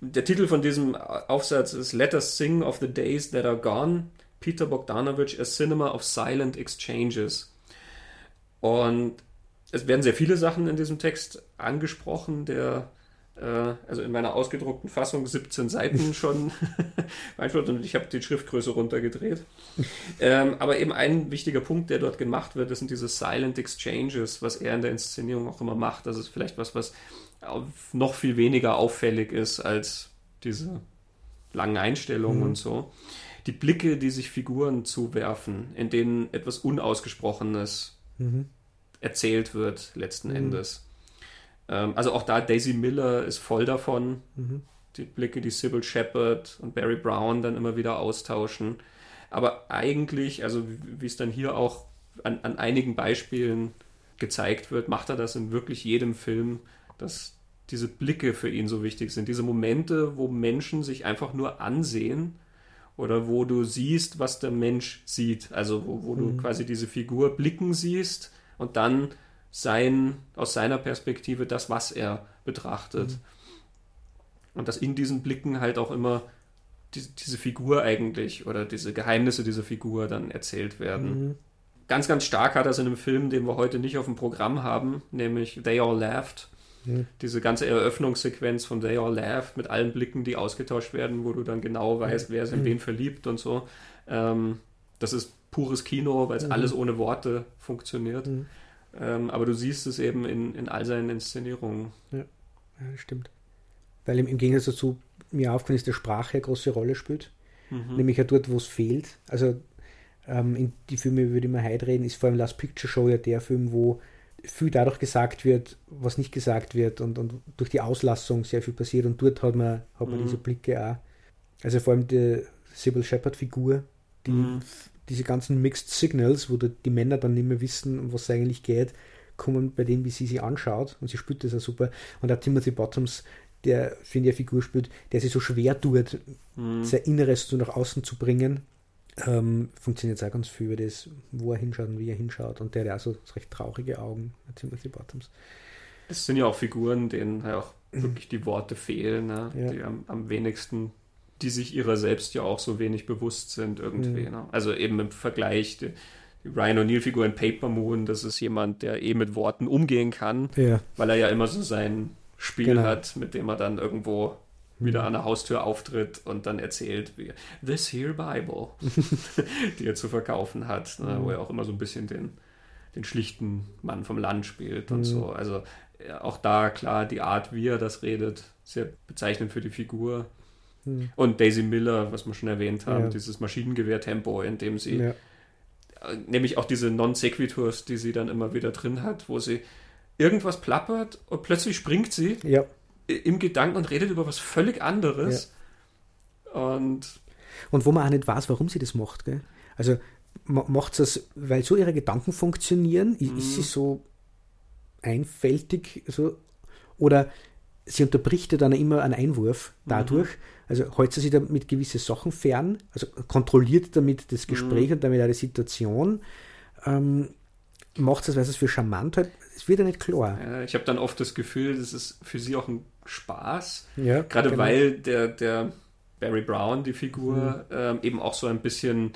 Der Titel von diesem Aufsatz ist Let us sing of the days that are gone. Peter Bogdanovich, a cinema of silent exchanges. Und es werden sehr viele Sachen in diesem Text angesprochen, der äh, also in meiner ausgedruckten Fassung 17 Seiten *laughs* schon *laughs* beantwortet und ich habe die Schriftgröße runtergedreht. Ähm, aber eben ein wichtiger Punkt, der dort gemacht wird, das sind diese Silent Exchanges, was er in der Inszenierung auch immer macht. Das ist vielleicht was, was noch viel weniger auffällig ist als diese langen Einstellungen mhm. und so. Die Blicke, die sich Figuren zuwerfen, in denen etwas Unausgesprochenes mhm erzählt wird, letzten mhm. Endes. Ähm, also auch da, Daisy Miller ist voll davon. Mhm. Die Blicke, die Sybil Shepard und Barry Brown dann immer wieder austauschen. Aber eigentlich, also wie es dann hier auch an, an einigen Beispielen gezeigt wird, macht er das in wirklich jedem Film, dass diese Blicke für ihn so wichtig sind. Diese Momente, wo Menschen sich einfach nur ansehen oder wo du siehst, was der Mensch sieht. Also wo, wo mhm. du quasi diese Figur blicken siehst und dann sein, aus seiner Perspektive das, was er betrachtet. Mhm. Und dass in diesen Blicken halt auch immer die, diese Figur eigentlich oder diese Geheimnisse dieser Figur dann erzählt werden. Mhm. Ganz, ganz stark hat das in einem Film, den wir heute nicht auf dem Programm haben, nämlich They All Laughed. Mhm. Diese ganze Eröffnungssequenz von They All Laughed mit allen Blicken, die ausgetauscht werden, wo du dann genau weißt, wer ist in mhm. wen verliebt und so. Ähm, das ist pures Kino, weil es mhm. alles ohne Worte funktioniert. Mhm. Ähm, aber du siehst es eben in, in all seinen Inszenierungen. Ja, ja das stimmt. Weil im, im Gegensatz dazu mir aufgefallen ist, der Sprache eine große Rolle spielt. Mhm. Nämlich ja dort, wo es fehlt. Also ähm, in die Filme, über die wir heute reden, ist vor allem Last Picture Show ja der Film, wo viel dadurch gesagt wird, was nicht gesagt wird und, und durch die Auslassung sehr viel passiert und dort hat man, hat man mhm. diese Blicke auch. Also vor allem die Sybil Shepard-Figur, die mhm. Diese ganzen Mixed Signals, wo die Männer dann nicht mehr wissen, um was es eigentlich geht, kommen bei dem, wie sie sie anschaut und sie spielt das auch super. Und auch Timothy Bottoms, der, finde ich, eine Figur spielt, der sich so schwer tut, mhm. sein Inneres so nach außen zu bringen. Ähm, funktioniert auch ganz viel über das, wo er hinschaut und wie er hinschaut. Und der hat auch so recht traurige Augen, Timothy Bottoms. Es sind ja auch Figuren, denen halt auch wirklich die Worte fehlen, ne? ja. die am, am, wenigsten, die sich ihrer selbst ja auch so wenig bewusst sind irgendwie. Mhm. Ne? Also eben im Vergleich, die, die Ryan O'Neill-Figur in Paper Moon, das ist jemand, der eh mit Worten umgehen kann, ja. weil er ja immer so sein Spiel genau. hat, mit dem er dann irgendwo wieder an der Haustür auftritt und dann erzählt, wie This Here Bible, *laughs* die er zu verkaufen hat, ne, mhm. wo er auch immer so ein bisschen den, den schlichten Mann vom Land spielt und mhm. so. Also auch da klar die Art, wie er das redet, sehr bezeichnend für die Figur. Mhm. Und Daisy Miller, was wir schon erwähnt haben, ja. dieses Maschinengewehr-Tempo, in dem sie ja. nämlich auch diese Non-Sequiturs, die sie dann immer wieder drin hat, wo sie irgendwas plappert und plötzlich springt sie ja. im Gedanken und redet über was völlig anderes. Und, und wo man auch nicht weiß, warum sie das macht. Gell? Also macht sie das, weil so ihre Gedanken funktionieren, mhm. ist sie so einfältig so, oder sie unterbricht ja dann immer einen Einwurf dadurch. Mhm. Also hält sie sich damit gewisse Sachen fern, also kontrolliert damit das Gespräch mhm. und damit auch die Situation. Ähm, macht es, weil es für charmant halt, es wird ja nicht klar. Ja, ich habe dann oft das Gefühl, das ist für sie auch ein Spaß. Ja, Gerade genau. weil der, der Barry Brown, die Figur, mhm. ähm, eben auch so ein bisschen,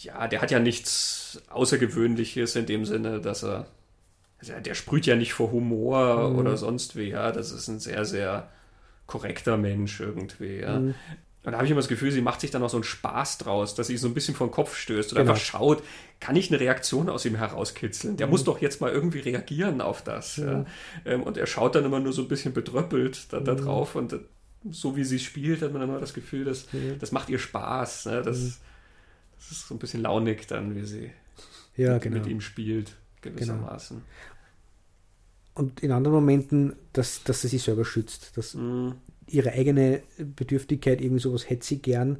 ja, der hat ja nichts Außergewöhnliches in dem Sinne, dass er, also der sprüht ja nicht vor Humor mhm. oder sonst wie, ja, das ist ein sehr, sehr korrekter Mensch irgendwie, ja. Mhm. Und da habe ich immer das Gefühl, sie macht sich dann auch so einen Spaß draus, dass sie so ein bisschen vor den Kopf stößt und genau. einfach schaut, kann ich eine Reaktion aus ihm herauskitzeln? Der mhm. muss doch jetzt mal irgendwie reagieren auf das. Ja. Ja. Ähm, und er schaut dann immer nur so ein bisschen bedröppelt da, da mhm. drauf und äh, so wie sie spielt, hat man dann immer das Gefühl, dass, mhm. das macht ihr Spaß. Ne? Das, mhm. das ist so ein bisschen launig dann, wie sie ja, mit, genau. mit ihm spielt, gewissermaßen. Genau. Und in anderen Momenten, dass, dass sie sich selber schützt, dass mhm ihre eigene Bedürftigkeit, irgendwie sowas hätte sie gern,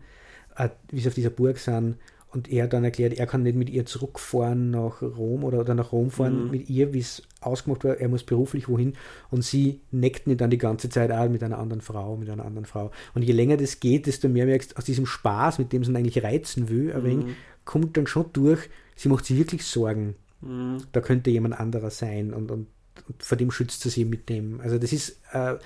äh, wie sie auf dieser Burg sind. Und er dann erklärt, er kann nicht mit ihr zurückfahren nach Rom oder, oder nach Rom fahren mhm. mit ihr, wie es ausgemacht war, er muss beruflich wohin. Und sie neckt nicht dann die ganze Zeit auch mit einer anderen Frau, mit einer anderen Frau. Und je länger das geht, desto mehr merkst aus diesem Spaß, mit dem sie ihn eigentlich reizen will, ein wenig, mhm. kommt dann schon durch, sie macht sich wirklich Sorgen. Mhm. Da könnte jemand anderer sein und, und, und, vor dem schützt sie sie mit dem. Also das ist äh,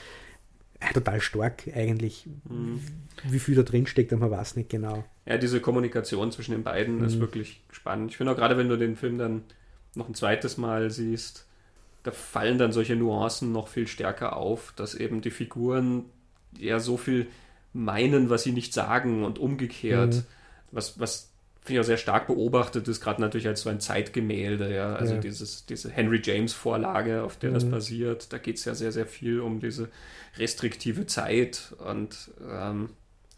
ja, total stark eigentlich. Mhm. Wie viel da drin steckt, man weiß nicht genau. Ja, diese Kommunikation zwischen den beiden mhm. ist wirklich spannend. Ich finde auch gerade, wenn du den Film dann noch ein zweites Mal siehst, da fallen dann solche Nuancen noch viel stärker auf, dass eben die Figuren ja so viel meinen, was sie nicht sagen und umgekehrt, mhm. was, was finde ich auch sehr stark beobachtet ist, gerade natürlich als so ein Zeitgemälde, ja. Also ja. Dieses, diese Henry James Vorlage, auf der mhm. das basiert, da geht es ja sehr, sehr viel um diese restriktive Zeit und ähm,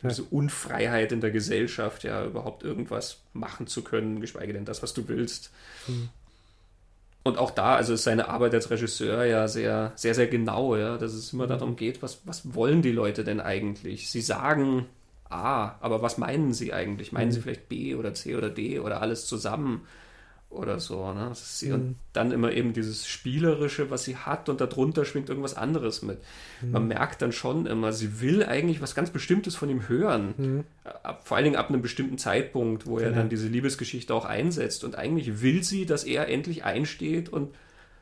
ja. diese Unfreiheit in der Gesellschaft, ja, überhaupt irgendwas machen zu können, geschweige denn das, was du willst. Mhm. Und auch da, also ist seine Arbeit als Regisseur ja sehr, sehr, sehr genau, ja, dass es immer mhm. darum geht, was, was wollen die Leute denn eigentlich? Sie sagen, A, aber was meinen Sie eigentlich? Meinen mhm. Sie vielleicht B oder C oder D oder alles zusammen? oder so. Ne? Mhm. Und dann immer eben dieses Spielerische, was sie hat und darunter schwingt irgendwas anderes mit. Mhm. Man merkt dann schon immer, sie will eigentlich was ganz Bestimmtes von ihm hören. Mhm. Ab, vor allen Dingen ab einem bestimmten Zeitpunkt, wo er genau. dann diese Liebesgeschichte auch einsetzt. Und eigentlich will sie, dass er endlich einsteht und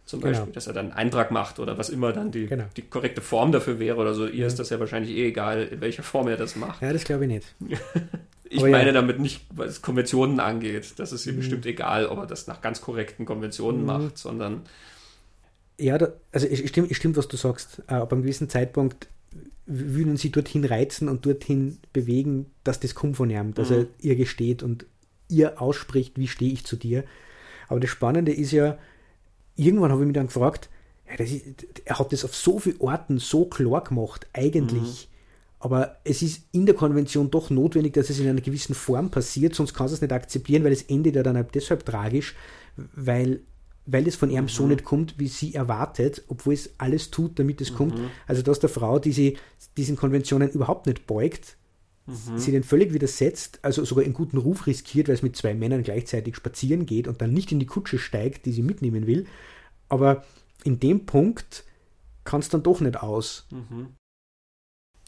zum genau. Beispiel, dass er dann einen Eintrag macht oder was immer dann die, genau. die korrekte Form dafür wäre oder so. Ihr ist das ja wahrscheinlich eh egal, in welcher Form er das macht. Ja, das glaube ich nicht. *laughs* Ich Aber meine ja. damit nicht, was Konventionen angeht. Das ist ihm mhm. bestimmt egal, ob er das nach ganz korrekten Konventionen mhm. macht, sondern. Ja, da, also es stimmt, es stimmt, was du sagst. Äh, ab einem gewissen Zeitpunkt würden sie dorthin reizen und dorthin bewegen, dass das kommt von ihm, dass mhm. er ihr gesteht und ihr ausspricht, wie stehe ich zu dir. Aber das Spannende ist ja, irgendwann habe ich mich dann gefragt, ja, ist, er hat das auf so vielen Orten so klar gemacht, eigentlich. Mhm. Aber es ist in der Konvention doch notwendig, dass es in einer gewissen Form passiert, sonst kannst du es nicht akzeptieren, weil es endet ja dann halt deshalb tragisch, weil, weil es von ihm mhm. so nicht kommt, wie sie erwartet, obwohl es alles tut, damit es mhm. kommt. Also dass der Frau, die sie diesen Konventionen überhaupt nicht beugt, mhm. sie den völlig widersetzt, also sogar einen guten Ruf riskiert, weil es mit zwei Männern gleichzeitig spazieren geht und dann nicht in die Kutsche steigt, die sie mitnehmen will. Aber in dem Punkt kann es dann doch nicht aus. Mhm.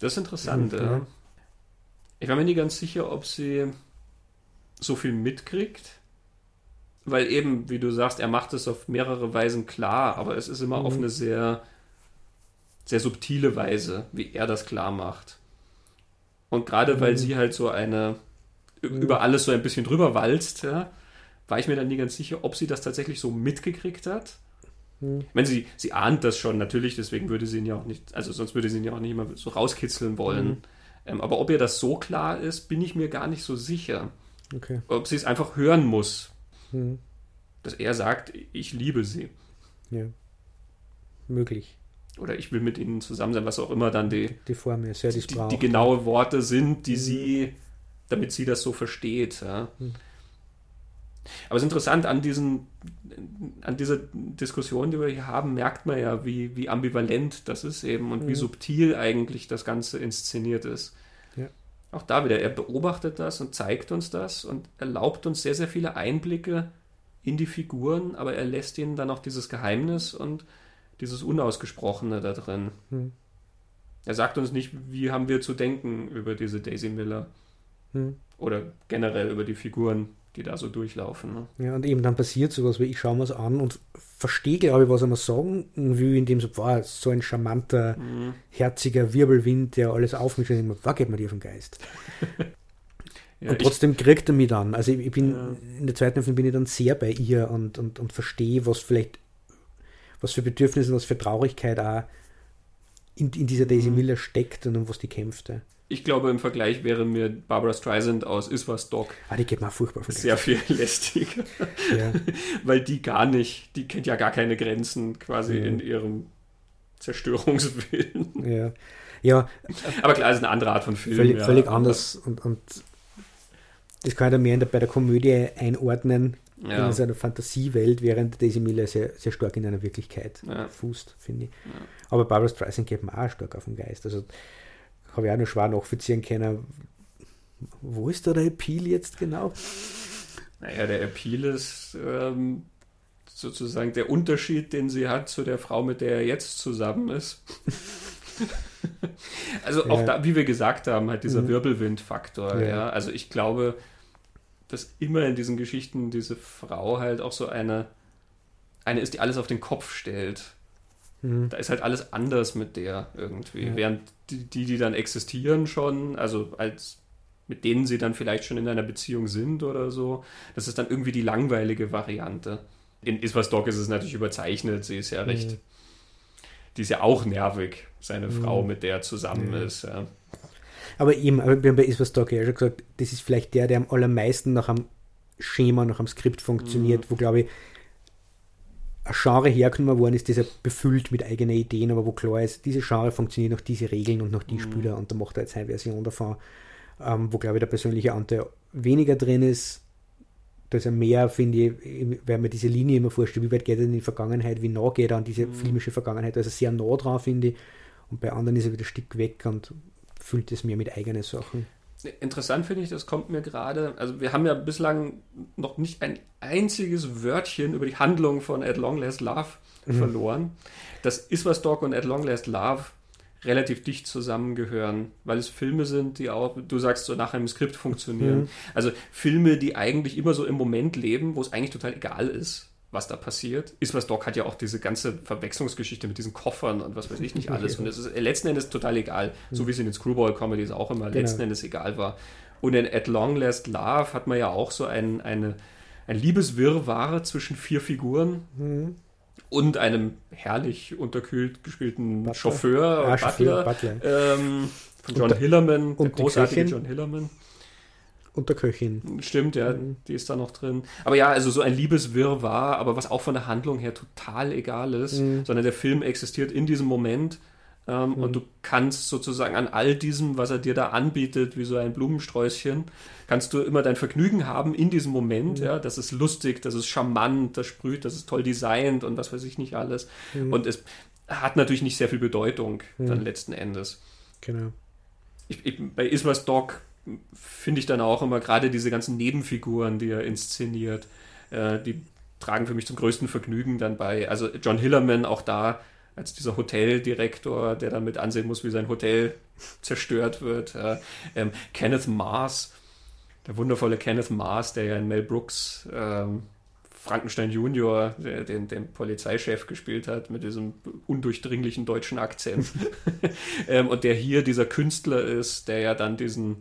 Das ist interessant. Okay. Ja. Ich war mir nicht ganz sicher, ob sie so viel mitkriegt. Weil eben, wie du sagst, er macht es auf mehrere Weisen klar, aber es ist immer mhm. auf eine sehr, sehr subtile Weise, wie er das klar macht. Und gerade mhm. weil sie halt so eine mhm. über alles so ein bisschen drüber walzt, ja, war ich mir dann nie ganz sicher, ob sie das tatsächlich so mitgekriegt hat hm. Ich meine, sie, sie ahnt das schon natürlich, deswegen würde sie ihn ja auch nicht, also sonst würde sie ihn ja auch nicht immer so rauskitzeln wollen. Mhm. Ähm, aber ob ihr das so klar ist, bin ich mir gar nicht so sicher. Okay. Ob sie es einfach hören muss. Mhm. Dass er sagt, ich liebe sie. Ja. Möglich. Oder ich will mit ihnen zusammen sein, was auch immer dann die, die Form ist, ja, die, die, die genaue Worte sind, die mhm. sie, damit sie das so versteht. Ja. Mhm. Aber es ist interessant, an, diesen, an dieser Diskussion, die wir hier haben, merkt man ja, wie, wie ambivalent das ist eben und mhm. wie subtil eigentlich das Ganze inszeniert ist. Ja. Auch da wieder, er beobachtet das und zeigt uns das und erlaubt uns sehr, sehr viele Einblicke in die Figuren, aber er lässt ihnen dann auch dieses Geheimnis und dieses Unausgesprochene da drin. Mhm. Er sagt uns nicht, wie haben wir zu denken über diese Daisy Miller. Mhm. Oder generell über die Figuren, die da so durchlaufen. Ne? Ja, und eben dann passiert sowas wie, ich schaue mir es an und verstehe, glaube ich, was er mir sagen will, indem so, boah, so ein charmanter, mhm. herziger Wirbelwind, der alles aufmischt und immer, was geht mir dir auf den Geist? *laughs* ja, und trotzdem kriegt er mich dann. Also ich, ich bin, ja. in der zweiten Hälfte bin ich dann sehr bei ihr und, und, und verstehe, was vielleicht, was für Bedürfnisse und was für Traurigkeit auch in, in dieser Daisy mhm. Miller steckt und um was die kämpfte ich glaube, im Vergleich wäre mir Barbara Streisand aus Is was Dog ah, die geht mal furchtbar sehr viel *laughs* lästiger. Ja. *laughs* Weil die gar nicht, die kennt ja gar keine Grenzen quasi ja. in ihrem Zerstörungswillen. Ja. ja. Aber klar, es ist eine andere Art von Film. Völlig, völlig anders und, und das kann ich dann mehr der, bei der Komödie einordnen, ja. in seiner Fantasiewelt, während Daisy Miller sehr, sehr stark in einer Wirklichkeit ja. fußt, finde ich. Ja. Aber Barbara Streisand geht mir auch stark auf den Geist. Also habe ich auch noch schwer nachvollziehen können. Wo ist da der Appeal jetzt genau? Naja, der Appeal ist ähm, sozusagen der Unterschied, den sie hat zu der Frau, mit der er jetzt zusammen ist. *laughs* also auch ja. da, wie wir gesagt haben, halt dieser mhm. Wirbelwindfaktor. Ja. ja. Also ich glaube, dass immer in diesen Geschichten diese Frau halt auch so eine, eine ist, die alles auf den Kopf stellt. Mhm. Da ist halt alles anders mit der irgendwie. Ja. Während die, die, die dann existieren schon, also als mit denen sie dann vielleicht schon in einer Beziehung sind oder so, das ist dann irgendwie die langweilige Variante. In Iswas Dog ist es natürlich überzeichnet, sie ist ja recht. Mhm. Die ist ja auch nervig, seine mhm. Frau, mit der er zusammen ist. Ja. Aber eben, wir haben bei Iswas Dog ja schon gesagt, das ist vielleicht der, der am allermeisten nach einem Schema, nach einem Skript funktioniert, mhm. wo glaube ich ein Genre hergenommen worden ist, das ja befüllt mit eigenen Ideen, aber wo klar ist, diese Genre funktioniert nach diese Regeln und nach die mhm. Spieler und da macht er jetzt eine Version davon, ähm, wo glaube ich der persönliche Anteil weniger drin ist. Da ist er mehr, finde ich, weil man diese Linie immer vorstellt, wie weit geht er in die Vergangenheit, wie nah geht er an diese mhm. filmische Vergangenheit, also sehr nah dran, finde ich. Und bei anderen ist er wieder ein Stück weg und füllt es mehr mit eigenen Sachen. Interessant finde ich, das kommt mir gerade, also wir haben ja bislang noch nicht ein einziges Wörtchen über die Handlung von At Long Last Love mhm. verloren. Das ist was Dog und At Long Last Love relativ dicht zusammengehören, weil es Filme sind, die auch, du sagst, so nach einem Skript funktionieren. Mhm. Also Filme, die eigentlich immer so im Moment leben, wo es eigentlich total egal ist, was da passiert. Iswas Dog hat ja auch diese ganze Verwechslungsgeschichte mit diesen Koffern und was weiß ich nicht alles. Und es ist letzten Endes total egal, so wie es in den Screwball-Comedies auch immer genau. letzten Endes egal war. Und in At Long Last Love hat man ja auch so ein, eine, ein Liebeswirrwarr zwischen vier Figuren. Mhm und einem herrlich unterkühlt gespielten Butler. Chauffeur, ja, Butler, Butler. Ähm, von John und Hillerman, der großartige John Hillerman. Und der Köchin. Stimmt, ja, mhm. die ist da noch drin. Aber ja, also so ein Liebeswirrwarr, aber was auch von der Handlung her total egal ist, mhm. sondern der Film existiert in diesem Moment ähm, mhm. Und du kannst sozusagen an all diesem, was er dir da anbietet, wie so ein Blumensträußchen, kannst du immer dein Vergnügen haben in diesem Moment. Mhm. Ja, das ist lustig, das ist charmant, das sprüht, das ist toll designt und was weiß ich nicht alles. Mhm. Und es hat natürlich nicht sehr viel Bedeutung dann mhm. letzten Endes. Genau. Ich, ich, bei Iswas Dog finde ich dann auch immer gerade diese ganzen Nebenfiguren, die er inszeniert, äh, die tragen für mich zum größten Vergnügen dann bei. Also John Hillerman auch da als dieser Hoteldirektor, der dann mit ansehen muss, wie sein Hotel zerstört wird. Äh, ähm, Kenneth Mars, der wundervolle Kenneth Mars, der ja in Mel Brooks ähm, Frankenstein Junior, der, den, den Polizeichef gespielt hat, mit diesem undurchdringlichen deutschen Akzent. *laughs* ähm, und der hier dieser Künstler ist, der ja dann diesen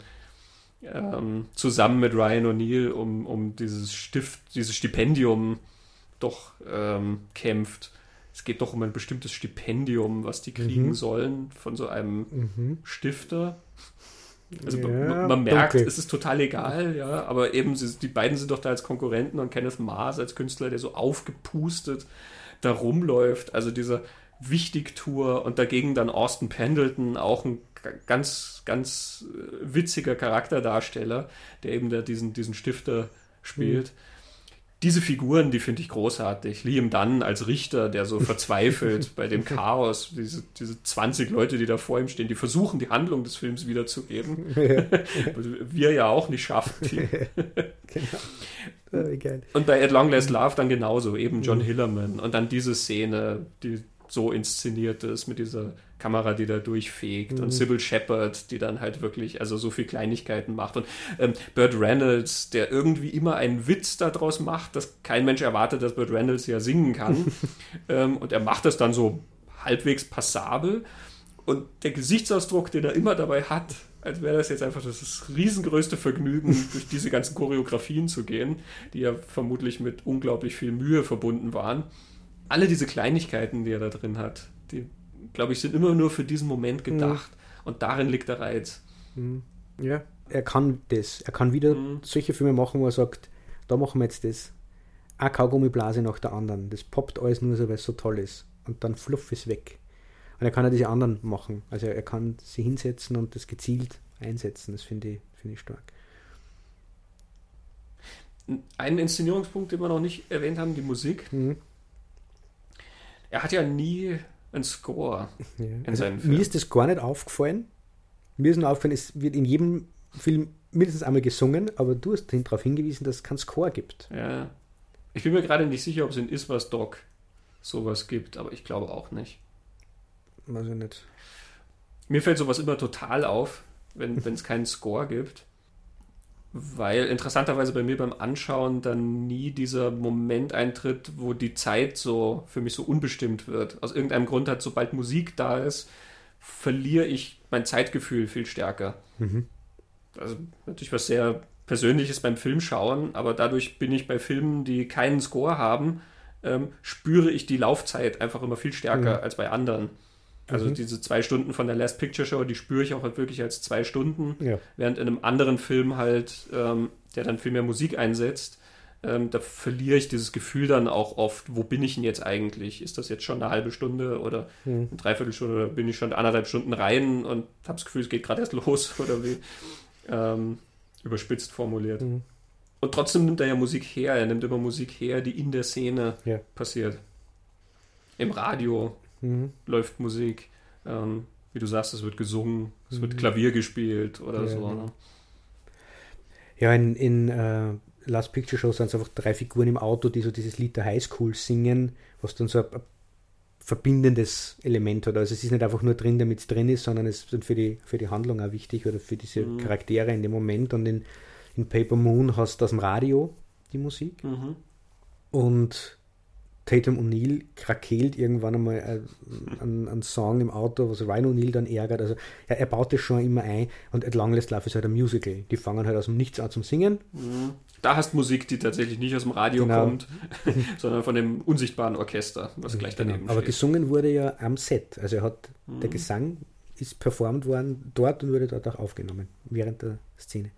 ähm, zusammen mit Ryan O'Neill um, um dieses Stift, dieses Stipendium doch ähm, kämpft es geht doch um ein bestimmtes Stipendium, was die kriegen mhm. sollen von so einem mhm. Stifter. Also ja, man, man, merkt, okay. es ist total egal, ja, aber eben sie, die beiden sind doch da als Konkurrenten und Kenneth Mars als Künstler, der so aufgepustet da rumläuft. Also dieser Wichtigtour und dagegen dann Austin Pendleton, auch ein ganz, ganz äh, witziger Charakterdarsteller, der eben da diesen, diesen Stifter spielt. Mhm diese Figuren, die finde ich großartig. Liam Dunn als Richter, der so verzweifelt *laughs* bei dem Chaos, diese, diese 20 Leute, die da vor ihm stehen, die versuchen, die Handlung des Films wiederzugeben. *laughs* Ja. *laughs* Wir ja auch nicht schaffen. genau. Und bei At Long Last Love dann genauso, eben John mhm. Hillerman. Und dann diese Szene, die so inszeniert ist mit dieser Kamera, die da durchfegt mhm. und Sybil Shepard, die dann halt wirklich also so viel Kleinigkeiten macht. Und ähm, Burt Reynolds, der irgendwie immer einen Witz daraus macht, dass kein Mensch erwartet, dass Burt Reynolds ja singen kann. *laughs* Ähm, und er macht das dann so halbwegs passabel. Und der Gesichtsausdruck, den er immer dabei hat, als wäre das jetzt einfach das riesengrößte Vergnügen, *laughs* durch diese ganzen Choreografien zu gehen, die ja vermutlich mit unglaublich viel Mühe verbunden waren. Alle diese Kleinigkeiten, die er da drin hat, die, glaube ich, sind immer nur für diesen Moment mhm. gedacht. Mhm. Und darin liegt der Reiz. Mhm. Ja, er kann das. Er kann wieder mhm. solche Filme machen, wo er sagt, da machen wir jetzt das. Eine Kaugummiblase nach der anderen. Das poppt alles nur so, weil es so toll ist. Und dann fluff ist weg. Und er kann ja diese anderen machen. Also er kann sie hinsetzen und das gezielt einsetzen. Das finde ich, find ich stark. Einen Inszenierungspunkt, den wir noch nicht erwähnt haben, die Musik. Mhm er hat ja nie einen Score ja. in also seinen Filmen. Mir ist das gar nicht aufgefallen. Mir ist nur aufgefallen, es wird in jedem Film mindestens einmal gesungen, aber du hast darauf hingewiesen, dass es keinen Score gibt. Ja. Ich bin mir gerade nicht sicher, ob es in Iswas Dog sowas gibt, aber ich glaube auch nicht. Weiß ich nicht. Mir fällt sowas immer total auf, wenn es keinen Score gibt weil interessanterweise bei mir beim Anschauen dann nie dieser Moment eintritt, wo die Zeit so für mich so unbestimmt wird. Aus irgendeinem Grund hat, sobald Musik da ist, verliere ich mein Zeitgefühl viel stärker. Mhm. Also natürlich was sehr Persönliches beim Filmschauen, aber dadurch bin ich bei Filmen, die keinen Score haben, ähm, spüre ich die Laufzeit einfach immer viel stärker mhm. als bei anderen. Also mhm. diese zwei Stunden von der Last Picture Show, die spüre ich auch halt wirklich als zwei Stunden, ja. während in einem anderen Film halt, ähm, der dann viel mehr Musik einsetzt, ähm, da verliere ich dieses Gefühl dann auch oft, wo bin ich denn jetzt eigentlich? Ist das jetzt schon eine halbe Stunde oder mhm. eine Dreiviertelstunde oder bin ich schon anderthalb Stunden rein und habe das Gefühl, es geht gerade erst *laughs* los oder wie? Ähm, überspitzt formuliert. Mhm. Und trotzdem nimmt er ja Musik her, er nimmt immer Musik her, die in der Szene ja. passiert. Im Radio, mhm. läuft Musik. Ähm, wie du sagst, es wird gesungen, es mhm. wird Klavier gespielt oder ja, so. Ne? Ja, in, in uh, Last Picture Show sind es einfach drei Figuren im Auto, die so dieses Lied der Highschool singen, was dann so ein, ein verbindendes Element hat. Also es ist nicht einfach nur drin, damit es drin ist, sondern es ist für die, für die Handlung auch wichtig oder für diese mhm. Charaktere in dem Moment. Und in, in Paper Moon hast du aus dem Radio die Musik. Mhm. Und Tatum O'Neill krakeelt irgendwann einmal äh, einen, einen, Song im Auto, was Ryan O'Neill dann ärgert. Also er, er baut das schon immer ein und At Long Last Love ist halt ein Musical. Die fangen halt aus dem Nichts an zum Singen. Mhm. Da hast Musik, die tatsächlich nicht aus dem Radio genau. kommt, *laughs* sondern von dem unsichtbaren Orchester, was gleich genau. daneben genau. Aber gesungen wurde ja am Set. Also er hat, mhm. der Gesang ist performt worden dort und wurde dort auch aufgenommen, während der Szene.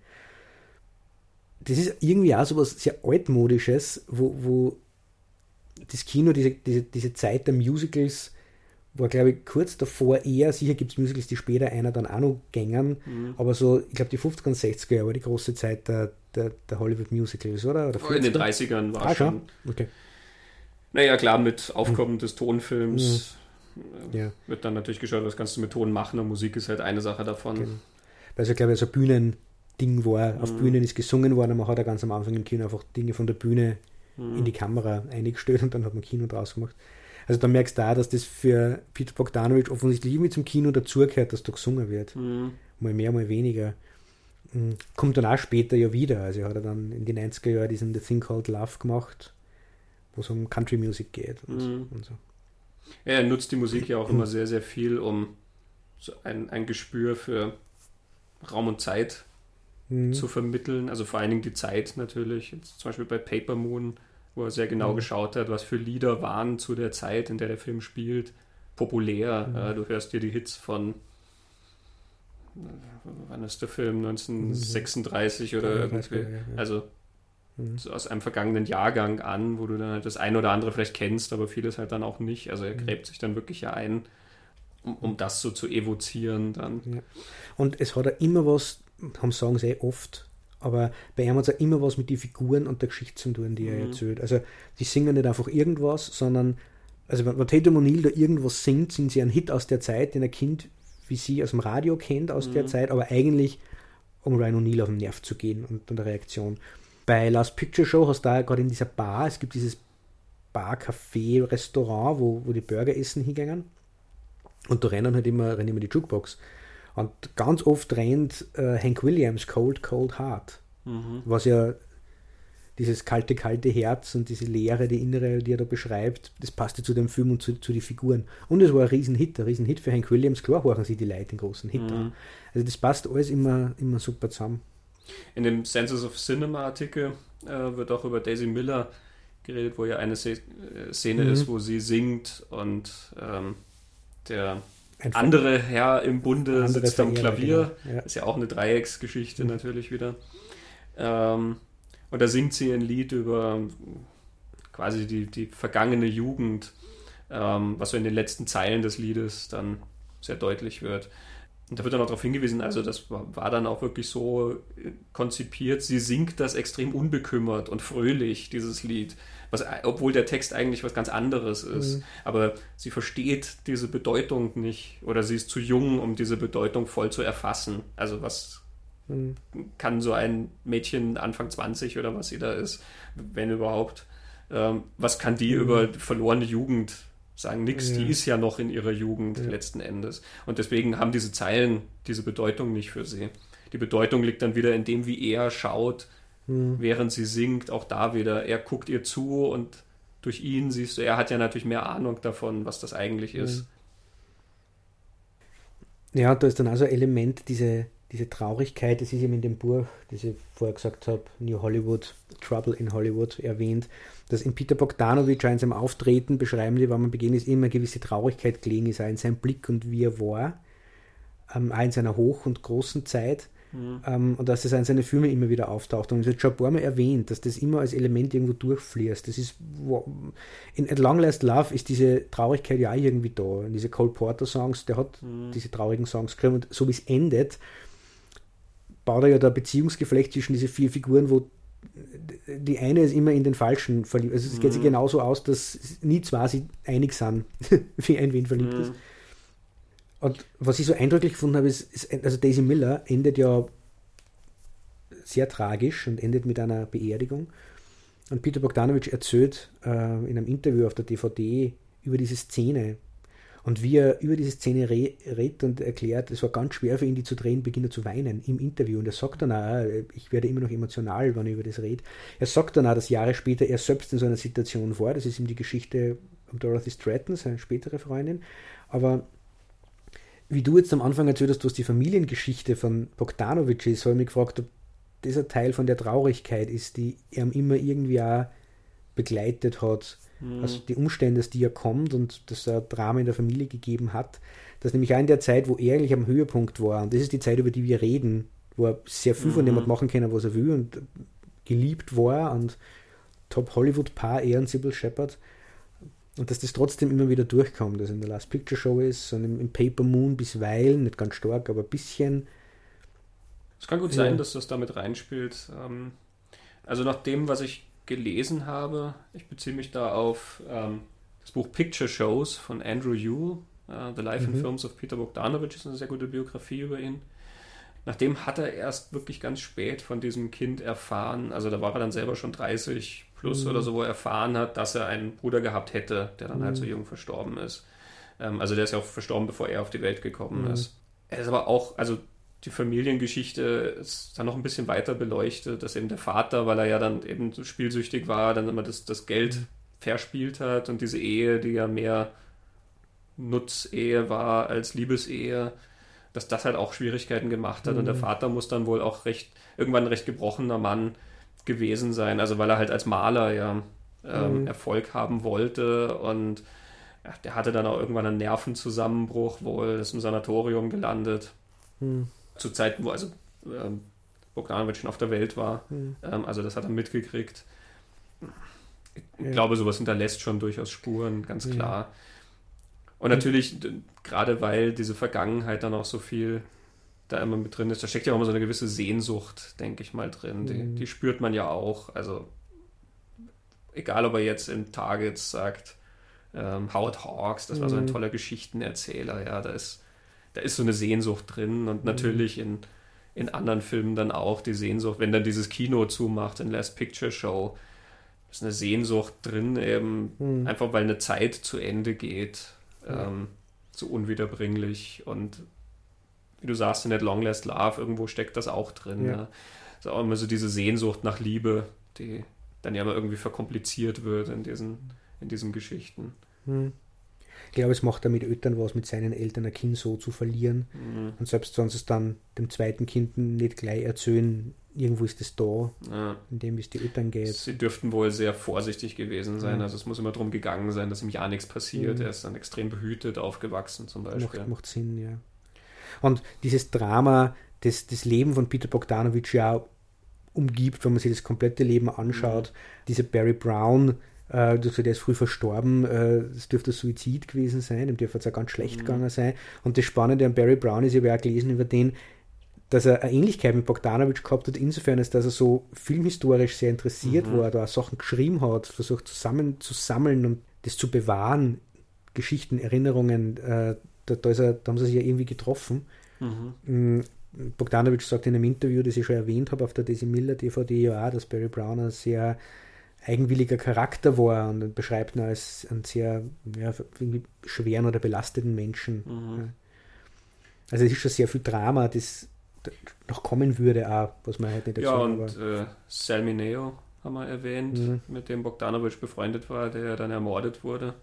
Das ist irgendwie auch so was sehr altmodisches, wo, wo das Kino, diese, diese, diese Zeit der Musicals, war, glaube ich, kurz davor eher, sicher gibt es Musicals, die später einer dann auch noch gängern, mhm. aber so, ich glaube, die 50er und 60er Jahre war die große Zeit der, der, der Hollywood Musicals, oder? oder in den 30ern war ah, schon. Okay. Naja, klar, mit Aufkommen mhm. des Tonfilms mhm. ja. wird dann natürlich geschaut, was kannst du mit Ton machen und Musik ist halt eine Sache davon. Genau. Weil es ja, glaube ich, so ein Bühnending war. Auf mhm. Bühnen ist gesungen worden man hat ja ganz am Anfang im Kino einfach Dinge von der Bühne mhm. in die Kamera eingestellt und dann hat man Kino draus gemacht. Also da merkst du da, dass das für Peter Bogdanovich offensichtlich mit zum Kino dazugehört, dass da gesungen wird. Mhm. Mal mehr, mal weniger. Mhm. Kommt dann auch später ja wieder. Also er hat er dann in den 90er Jahren diesen The Thing Called Love gemacht, wo es um Country Music geht und, mhm. und so. Ja, er nutzt die Musik ja auch immer sehr, sehr viel, um so ein, ein Gespür für Raum und Zeit mhm. zu vermitteln. Also vor allen Dingen die Zeit natürlich. Jetzt zum Beispiel bei Paper Moon, wo er sehr genau mhm. geschaut hat, was für Lieder waren zu der Zeit, in der der Film spielt, populär. Mhm. Äh, du hörst dir die Hits von wann ist der Film? 1936 oder irgendwie. Also mhm. so aus einem vergangenen Jahrgang an, wo du dann halt das eine oder andere vielleicht kennst, aber vieles halt dann auch nicht. Also er mhm. gräbt sich dann wirklich ja ein, um, um das so zu evozieren dann. Ja. Und es hat ja immer was haben sagen sie eh oft, aber bei ihm hat es auch immer was mit den Figuren und der Geschichte zu tun, die er mhm. erzählt. Also die singen nicht einfach irgendwas, sondern also wenn, wenn Tatum O'Neill da irgendwas singt, sind sie ein Hit aus der Zeit, den ein Kind wie sie aus dem Radio kennt aus mhm. der Zeit, aber eigentlich um Ryan O'Neill auf den Nerv zu gehen und, und der Reaktion. Bei Last Picture Show hast du da gerade in dieser Bar, es gibt dieses Bar, Café, Restaurant, wo, wo die Burger essen hingehen. Und da rennen halt immer, rennen immer die Jukebox. Und ganz oft rennt äh, Hank Williams Cold, Cold Heart, mhm. was ja dieses kalte, kalte Herz und diese Leere, die innere, die er da beschreibt, das passte zu dem Film und zu, zu den Figuren. Und es war ein Riesenhit, ein Riesenhit für Hank Williams. Klar horchen sie die Leute den großen Hit mhm. an. Also das passt alles immer, immer super zusammen. In dem Census of Cinema Artikel äh, wird auch über Daisy Miller geredet, wo ja eine äh, Szene mhm. ist, wo sie singt und ähm, der ein andere Herr im Bunde sitzt am Klavier. Genau. Ja. Ist ja auch eine Dreiecksgeschichte mhm. natürlich wieder. Ähm, und da singt sie ein Lied über quasi die, die vergangene Jugend, ähm, was so in den letzten Zeilen des Liedes dann sehr deutlich wird. Und da wird dann auch darauf hingewiesen, also das war dann auch wirklich so konzipiert, sie singt das extrem unbekümmert und fröhlich, dieses Lied was, obwohl der Text eigentlich was ganz anderes ist. Mhm. Aber sie versteht diese Bedeutung nicht oder sie ist zu jung, um diese Bedeutung voll zu erfassen. Also was mhm. kann so ein Mädchen Anfang 20 oder was sie da ist, wenn überhaupt, ähm, was kann die mhm. über verlorene Jugend sagen? Nix, ja. die ist ja noch in ihrer Jugend ja. letzten Endes. Und deswegen haben diese Zeilen diese Bedeutung nicht für sie. Die Bedeutung liegt dann wieder in dem, wie er schaut, mhm. während sie singt. Auch da wieder, er guckt ihr zu und durch ihn siehst du, er hat ja natürlich mehr Ahnung davon, was das eigentlich ist. Ja, da ist dann also ein Element, diese, diese Traurigkeit, das ist eben in dem Buch, das ich vorher gesagt habe, New Hollywood, Trouble in Hollywood erwähnt, dass in Peter Bogdanovich in seinem Auftreten beschreiben die, wenn man begegnet, ist immer eine gewisse Traurigkeit gelegen ist, auch in seinem Blick und wie er war, ähm, auch in seiner hoch- und großen Zeit. Mhm. Ähm, und dass das in seinen Filmen immer wieder auftaucht. Und es wird schon ein paar Mal erwähnt, dass das immer als Element irgendwo durchfließt. Das ist, in At Long Last Love ist diese Traurigkeit ja auch irgendwie da. Und diese Cole Porter Songs, der hat mhm. diese traurigen Songs geschrieben. Und so wie es endet, baut er ja da Beziehungsgeflecht zwischen diese vier Figuren, wo die eine ist immer in den Falschen verliebt. Also es geht mhm. sich genauso aus, dass nie zwei sich einig sind, *laughs* wie ein wen verliebt mhm. ist. Und was ich so eindrücklich gefunden habe, ist, ist also Daisy Miller endet ja sehr tragisch und endet mit einer Beerdigung. Und Peter Bogdanovich erzählt äh, in einem Interview auf der DVD über diese Szene. Und wie er über diese Szene re redet und erklärt, es war ganz schwer für ihn, die zu drehen, beginnt er zu weinen im Interview. Und er sagt dann auch, ich werde immer noch emotional, wenn ich über das rede. Er sagt dann auch, dass Jahre später er selbst in so einer Situation war. Das ist ihm die Geschichte um Dorothy Stratton, seine spätere Freundin. Aber wie du jetzt am Anfang erzählt hast, was die Familiengeschichte von Bogdanovich ist, habe ich mich gefragt, ob dieser Teil von der Traurigkeit ist, die er immer irgendwie auch begleitet hat. Mhm. Also die Umstände, aus die er kommt und dass er Drama in der Familie gegeben hat. Das nämlich auch in der Zeit, wo er eigentlich am Höhepunkt war. Und das ist die Zeit, über die wir reden, wo er sehr viel mhm. von dem hat machen können, was er will und geliebt war und Top-Hollywood-Paar, er und Sybil Shepard. Und dass das trotzdem immer wieder durchkommt, dass in der Last Picture Show ist und im, im Paper Moon bisweilen, nicht ganz stark, aber ein bisschen. Es kann gut ja. sein, dass das damit reinspielt. Ähm, also nach dem, was ich gelesen habe, ich beziehe mich da auf ähm, das Buch Picture Shows von Andrew Yule, uh, The Life mhm. and Films of Peter Bogdanovich, ist eine sehr gute Biografie über ihn. Nachdem hat er erst wirklich ganz spät von diesem Kind erfahren, also da war er dann selber schon 30 plus mhm. oder so, wo er erfahren hat, dass er einen Bruder gehabt hätte, der dann mhm. halt so mhm. jung verstorben ist. Ähm, also der ist ja auch verstorben, bevor er auf die Welt gekommen mhm. ist. Er ist aber auch, also die Familiengeschichte ist dann noch ein bisschen weiter beleuchtet, dass eben der Vater, weil er ja dann eben so spielsüchtig war, dann immer das, das Geld verspielt hat und diese Ehe, die ja mehr Nutzehe war als Liebesehe, dass das halt auch Schwierigkeiten gemacht hat. Mhm. Und der mhm. Vater muss dann wohl auch recht, irgendwann ein recht gebrochener Mann gewesen sein, also weil er halt als Maler ja ähm, mhm. Erfolg haben wollte und ja, der hatte dann auch irgendwann einen Nervenzusammenbruch, wohl ist im Sanatorium gelandet. Mhm zu Zeiten, wo also ähm, Bogdanovic schon auf der Welt war. Mhm. Ähm, also das hat er mitgekriegt. Ich ja. glaube, sowas hinterlässt schon durchaus Spuren, ganz klar. Und natürlich, gerade weil diese Vergangenheit dann auch so viel da immer mit drin ist, da steckt ja auch immer so eine gewisse Sehnsucht, denke ich mal, drin. Die, mhm. die spürt man ja auch. Also, egal ob er jetzt in Targets sagt, ähm, Howard Hawks, das war so ein mhm. toller Geschichtenerzähler, ja, da ist da ist so eine Sehnsucht drin und mhm. natürlich in, in anderen Filmen dann auch die Sehnsucht, wenn dann dieses Kino zumacht in Last Picture Show, ist eine Sehnsucht drin, eben mhm. einfach weil eine Zeit zu Ende geht, ähm, so unwiederbringlich und wie du sagst, in That Long Last Love, irgendwo steckt das auch drin. Ja. Ne? Ist auch immer so diese Sehnsucht nach Liebe, die dann ja immer irgendwie verkompliziert wird in diesen, in diesen Geschichten. Mhm. Ich glaube, es macht er mit Eltern was, mit seinen Eltern ein Kind so zu verlieren. Mhm. Und selbst wenn sie es dann dem zweiten Kind nicht gleich erzählen, irgendwo ist es da, ja. in dem es die Eltern geht. Sie dürften wohl sehr vorsichtig gewesen sein. Mhm. Also es muss immer darum gegangen sein, dass ihm ja nichts passiert. Mhm. Er ist dann extrem behütet aufgewachsen zum Beispiel. Macht, macht Sinn, ja. Und dieses Drama, das, das Leben von Peter Bogdanovich ja umgibt, wenn man sich das komplette Leben anschaut. Mhm. Diese Barry Brown, äh, der ist früh verstorben, äh, das dürfte Suizid gewesen sein, dem dürfte es auch ganz schlecht mhm. gegangen sein. Und das Spannende an Barry Brown ist, ich habe auch gelesen über den, dass er eine Ähnlichkeit mit Bogdanovich gehabt hat, insofern ist, dass er so filmhistorisch sehr interessiert mhm. war, da Sachen geschrieben hat, versucht zusammen zu sammeln und das zu bewahren, Geschichten, Erinnerungen, äh, da, da, er, da, haben sie sich ja irgendwie getroffen. Mhm. Mm, Bogdanovich sagt in einem Interview, das ich schon erwähnt habe, auf der Daisy Miller DVD ja auch, dass Barry Brown ein sehr eigenwilliger Charakter war und beschreibt ihn als einen sehr ja, schweren oder belasteten Menschen. Mhm. Also es ist schon sehr viel Drama, das noch kommen würde, auch, was man halt nicht dazu Ja, und äh, Salmineo haben wir erwähnt, mhm. mit dem Bogdanovic befreundet war, der dann ermordet wurde.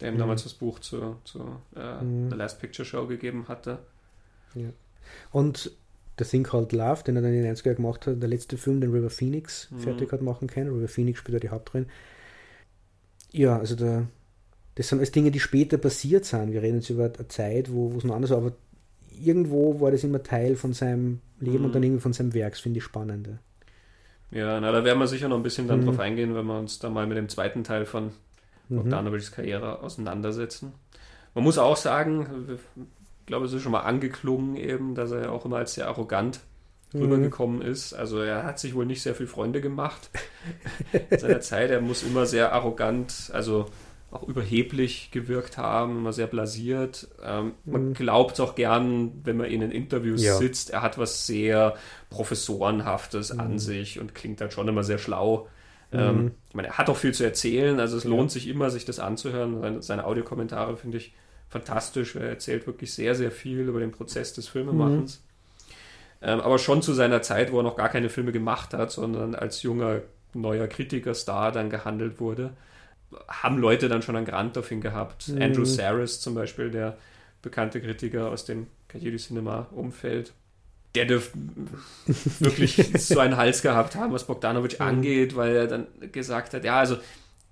Der ihm mhm. damals das Buch zur, zur äh, mhm. The Last Picture Show gegeben hatte. Ja. Und The Thing Called Love, den er dann in den 90er gemacht hat, der letzte Film, den River Phoenix mhm. fertig hat machen können. River Phoenix spielt ja die Hauptrolle. Ja, also da, das sind alles Dinge, die später passiert sind. Wir reden jetzt über eine Zeit, wo es noch anders war, aber irgendwo war das immer Teil von seinem Leben mhm. und dann irgendwie von seinem Werk. Das finde ich spannend. Ja, na, da werden wir sicher noch ein bisschen dann mhm. drauf eingehen, wenn wir uns da mal mit dem zweiten Teil von mhm. Bogdanovichs Karriere auseinandersetzen. Man muss auch sagen, ich glaube, es ist schon mal angeklungen eben, dass er ja auch immer als sehr arrogant mhm. rübergekommen ist. Also er hat sich wohl nicht sehr viele Freunde gemacht in seiner *laughs* Zeit. Er muss immer sehr arrogant, also auch überheblich gewirkt haben, immer sehr blasiert. Ähm, man mhm. glaubt auch gern, wenn man in den Interviews ja. sitzt, er hat was sehr Professorenhaftes mhm. an sich und klingt dann schon immer sehr schlau. Ähm, mhm. ich meine, er hat auch viel zu erzählen, also es ja. lohnt sich immer, sich das anzuhören. Seine, seine Audiokommentare finde ich fantastisch. Er erzählt wirklich sehr, sehr viel über den Prozess des Filmemachens. Mhm. Ähm, aber schon zu seiner Zeit, wo er noch gar keine Filme gemacht hat, sondern als junger, neuer Kritikerstar dann gehandelt wurde haben Leute dann schon einen Grant auf ihn gehabt. Mhm. Andrew Saris zum Beispiel, der bekannte Kritiker aus dem Kajiri Cinema Umfeld, der dürfte wirklich *laughs* so einen Hals gehabt haben, was Bogdanovich mhm. angeht, weil er dann gesagt hat, ja, also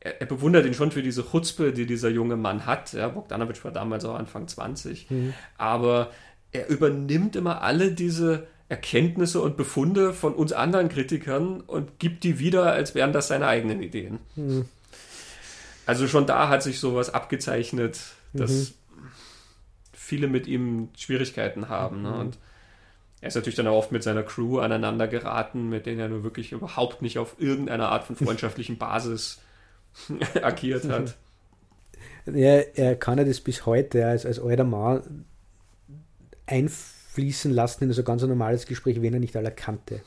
er, er, bewundert ihn schon für diese Chutzpe, die dieser junge Mann hat. Ja, Bogdanovich war damals auch Anfang 20, mhm. aber er übernimmt immer alle diese Erkenntnisse und Befunde von uns anderen Kritikern und gibt die wieder, als wären das seine eigenen Ideen. Mhm. Also schon da hat sich sowas abgezeichnet, dass mhm. viele mit ihm Schwierigkeiten haben. Ne? Mhm. Und er ist natürlich dann auch oft mit seiner Crew aneinander geraten, mit denen er nur wirklich überhaupt nicht auf irgendeiner Art von *laughs* freundschaftlichen Basis *laughs* agiert hat. Ja, er kann ja das bis heute als, als alter Mann einfließen lassen in so ein ganz normales Gespräch, wenn er nicht alle kannte.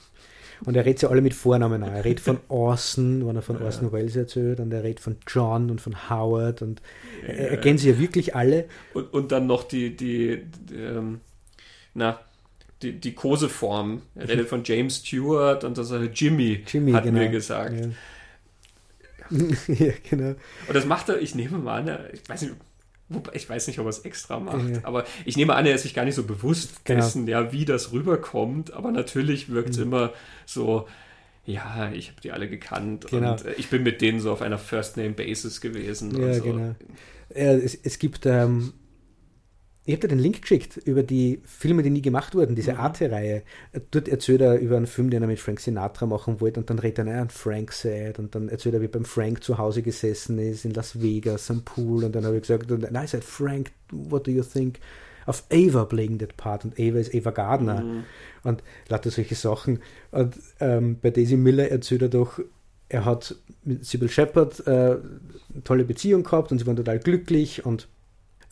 Und er redet ja alle mit Vornamen an. Er redet von *laughs* Orson, wenn er von Orson Welles erzählt, und er redet von John und von Howard und er, er kennt sie ja wirklich alle. Und, und dann noch die, die, die ähm, na, die, die Koseform. Er redet von James Stewart und das ist Jimmy, Jimmy hat genau. mir gesagt. Ja. *laughs* ja, genau. Und das macht er, ich nehme mal an, ich weiß nicht, ich weiß nicht, ob er es extra macht, ja. aber ich nehme an, er ist sich gar nicht so bewusst genau. dessen, ja, wie das rüberkommt. Aber natürlich wirkt es mhm. immer so, ja, ich habe die alle gekannt genau. und äh, ich bin mit denen so auf einer First-Name-Basis gewesen. Ja, so. genau. Ja, es, es gibt ähm, ich habe dir den Link geschickt über die Filme, die nie gemacht wurden, diese mhm. Arte-Reihe. Dort erzählt er über einen Film, den er mit Frank Sinatra machen wollte und dann redet er an Frank Sad und dann erzählt er, wie beim Frank zu Hause gesessen ist in Las Vegas am Pool und dann habe ich gesagt, und I said, Frank, what do you think of Ava playing that part? Und Ava ist Ava Gardner mhm. und lauter solche Sachen. Und ähm, bei Daisy Miller erzählt er doch, er hat mit Sybil Shepard äh, eine tolle Beziehung gehabt und sie waren total glücklich und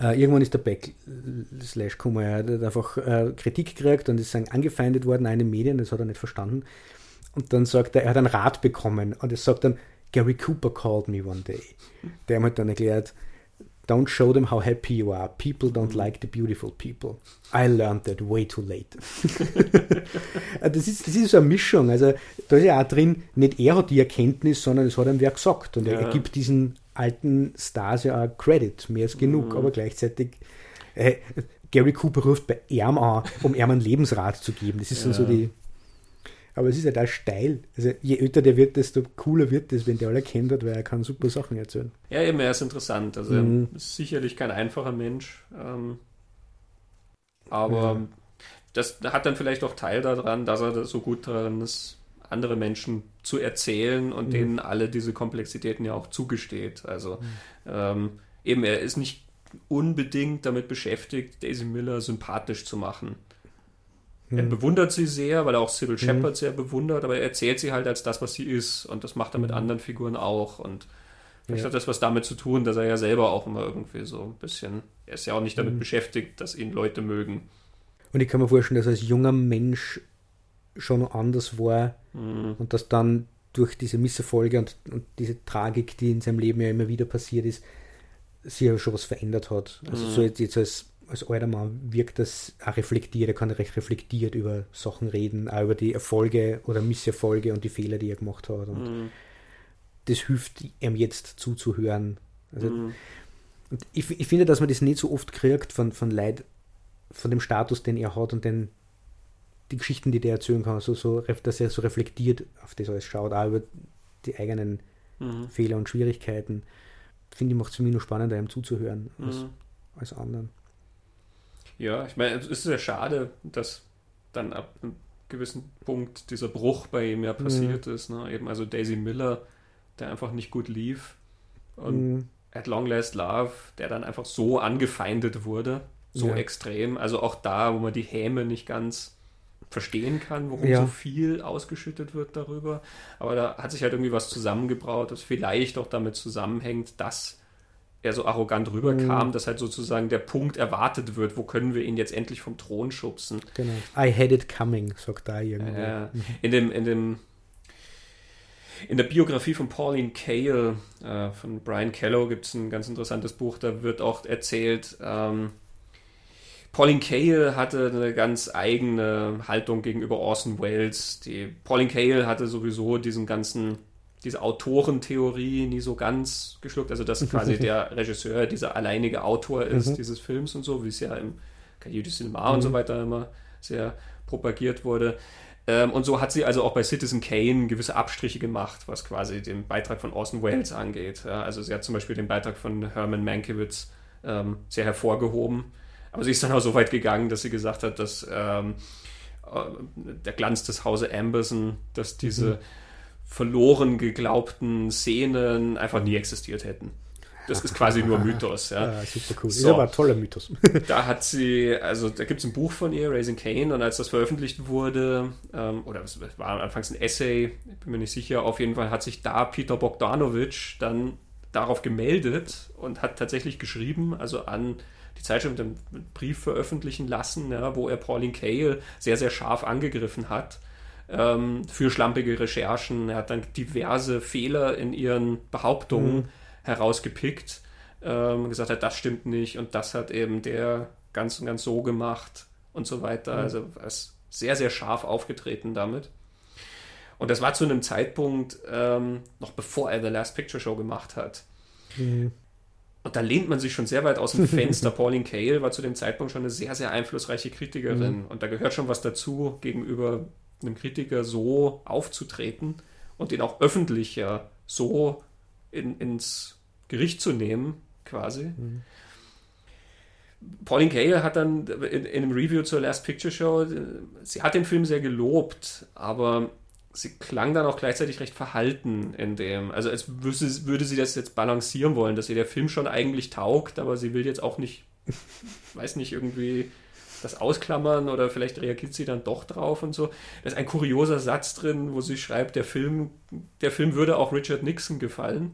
Uh, irgendwann ist der Backlash gekommen. Er hat einfach uh, Kritik gekriegt und ist angefeindet worden, eine Medien, das hat er nicht verstanden. Und dann sagt er, er hat einen Rat bekommen und er sagt dann, Gary Cooper called me one day. Der hat dann erklärt, don't show them how happy you are. People don't like the beautiful people. I learned that way too late. *laughs* das, ist, das ist so eine Mischung. Also da ist ja auch drin, nicht er hat die Erkenntnis, sondern es hat ihm wer gesagt. Und ja. er gibt diesen alten Stars ja auch Credit, mehr als genug, mhm. aber gleichzeitig äh, Gary Cooper ruft bei ihm an, um ihm einen Lebensrat zu geben. Das ist ja. dann so die. Aber es ist ja da steil. Also je älter der wird, desto cooler wird es, wenn der alle kennt hat, weil er kann super Sachen erzählen. Ja, eben, er ist interessant. Also mhm. ist sicherlich kein einfacher Mensch. Ähm, aber ja. das hat dann vielleicht auch Teil daran, dass er so gut daran ist, andere Menschen zu erzählen und mhm. denen alle diese Komplexitäten ja auch zugesteht. Also mhm. ähm, eben, er ist nicht unbedingt damit beschäftigt, Daisy Miller sympathisch zu machen. Mhm. Er bewundert sie sehr, weil er auch Sybil mhm. Shepard sehr bewundert, aber er erzählt sie halt als das, was sie ist. Und das macht er mit mhm. anderen Figuren auch. Und vielleicht ja. hat das was damit zu tun, dass er ja selber auch immer irgendwie so ein bisschen, er ist ja auch nicht damit mhm. beschäftigt, dass ihn Leute mögen. Und ich kann mir vorstellen, dass als junger Mensch schon anders war mhm. und dass dann durch diese Misserfolge und, und, diese Tragik, die in seinem Leben ja immer wieder passiert ist, sich ja schon was verändert hat. Also mhm. so jetzt, jetzt als, als alter Mann wirkt das auch reflektiert, er kann recht reflektiert über Sachen reden, auch über die Erfolge oder Misserfolge und die Fehler, die er gemacht hat. Und mhm. das hilft ihm jetzt zuzuhören. Also, mhm. ich, ich finde, dass man das nicht so oft kriegt von, von Leid, von dem Status, den er hat und den die Geschichten, die der erzählen kann, so, so, dass er so reflektiert auf das alles schaut, auch über die eigenen mhm. Fehler und Schwierigkeiten. Finde ich, macht es für mich nur spannender, ihm zuzuhören mhm. als, als anderen. Ja, ich meine, es ist ja schade, dass dann ab einem gewissen Punkt dieser Bruch bei ihm ja passiert mhm. ist. Ne? Eben also Daisy Miller, der einfach nicht gut lief. Und mhm. At Long Last Love, der dann einfach so angefeindet wurde, so ja. extrem. Also auch da, wo man die Häme nicht ganz verstehen kann, warum ja. so viel ausgeschüttet wird darüber. Aber da hat sich halt irgendwie was zusammengebraut, das vielleicht auch damit zusammenhängt, dass er so arrogant rüberkam, mhm. dass halt sozusagen der Punkt erwartet wird, wo können wir ihn jetzt endlich vom Thron schubsen. Genau. I had it coming, sagt da irgendwo. Äh, in dem, in dem in der Biografie von Pauline Kael, äh, von Brian Kello, gibt es ein ganz interessantes Buch, da wird auch erzählt, ähm, Pauline Kael hatte eine ganz eigene Haltung gegenüber Orson Welles. Die Pauline Kael hatte sowieso diesen ganzen diese Autorentheorie nie so ganz geschluckt, also dass quasi der *laughs* Regisseur dieser alleinige Autor ist mhm. dieses Films und so, wie es ja im Cahiers du Cinema mhm. und so mhm. weiter immer sehr propagiert wurde. Ähm, und so hat sie also auch bei Citizen Kane gewisse Abstriche gemacht, was quasi den Beitrag von Orson Welles angeht. Ja, also sie hat zum Beispiel den Beitrag von Herman Mankiewicz ähm, sehr hervorgehoben. Aber sie ist dann auch so weit gegangen, dass sie gesagt hat, dass ähm, äh, der Glanz des Hause Amberson, dass diese mhm verloren geglaubten Szenen einfach nie existiert hätten. Das ist quasi nur *laughs* Mythos. Ja. ja super cool. So. Ist aber ein toller Mythos. *laughs* da hat sie, also da gibt es ein Buch von ihr, Raising Kane, und als das veröffentlicht wurde, ähm, oder es war anfangs ein Essay, bin mir nicht sicher, auf jeden Fall hat sich da Peter Bogdanovich dann darauf gemeldet und hat tatsächlich geschrieben, also an die Zeitschrift einen Brief veröffentlichen lassen, ja, wo er Pauline Kael sehr, sehr scharf angegriffen hat ähm, für schlampige Recherchen. Er hat dann diverse Fehler in ihren Behauptungen mhm. herausgepickt, ähm, gesagt hat, das stimmt nicht und das hat eben der ganz und ganz so gemacht und so weiter. Mhm. Also er ist sehr, sehr scharf aufgetreten damit. Und das war zu einem Zeitpunkt, ähm, noch bevor er The Last Picture Show gemacht hat. Mhm. Und da lehnt man sich schon sehr weit aus dem *laughs* Fenster. Pauline Kael war zu dem Zeitpunkt schon eine sehr, sehr einflussreiche Kritikerin. Mhm. Und da gehört schon was dazu gegenüber einem Kritiker so aufzutreten und den auch öffentlich ja so in, ins Gericht zu nehmen, quasi. Mhm. Pauline Kael hat dann in, in, einem Review zur Last Picture Show, sie hat den Film sehr gelobt, aber sie klang dann auch gleichzeitig recht verhalten in dem. Also als würde, würde sie das jetzt balancieren wollen, dass ihr der Film schon eigentlich taugt, aber sie will jetzt auch nicht, *laughs* weiß nicht, irgendwie das ausklammern oder vielleicht reagiert sie dann doch drauf und so. Da ist ein kurioser Satz drin, wo sie schreibt, der Film, der Film würde auch Richard Nixon gefallen.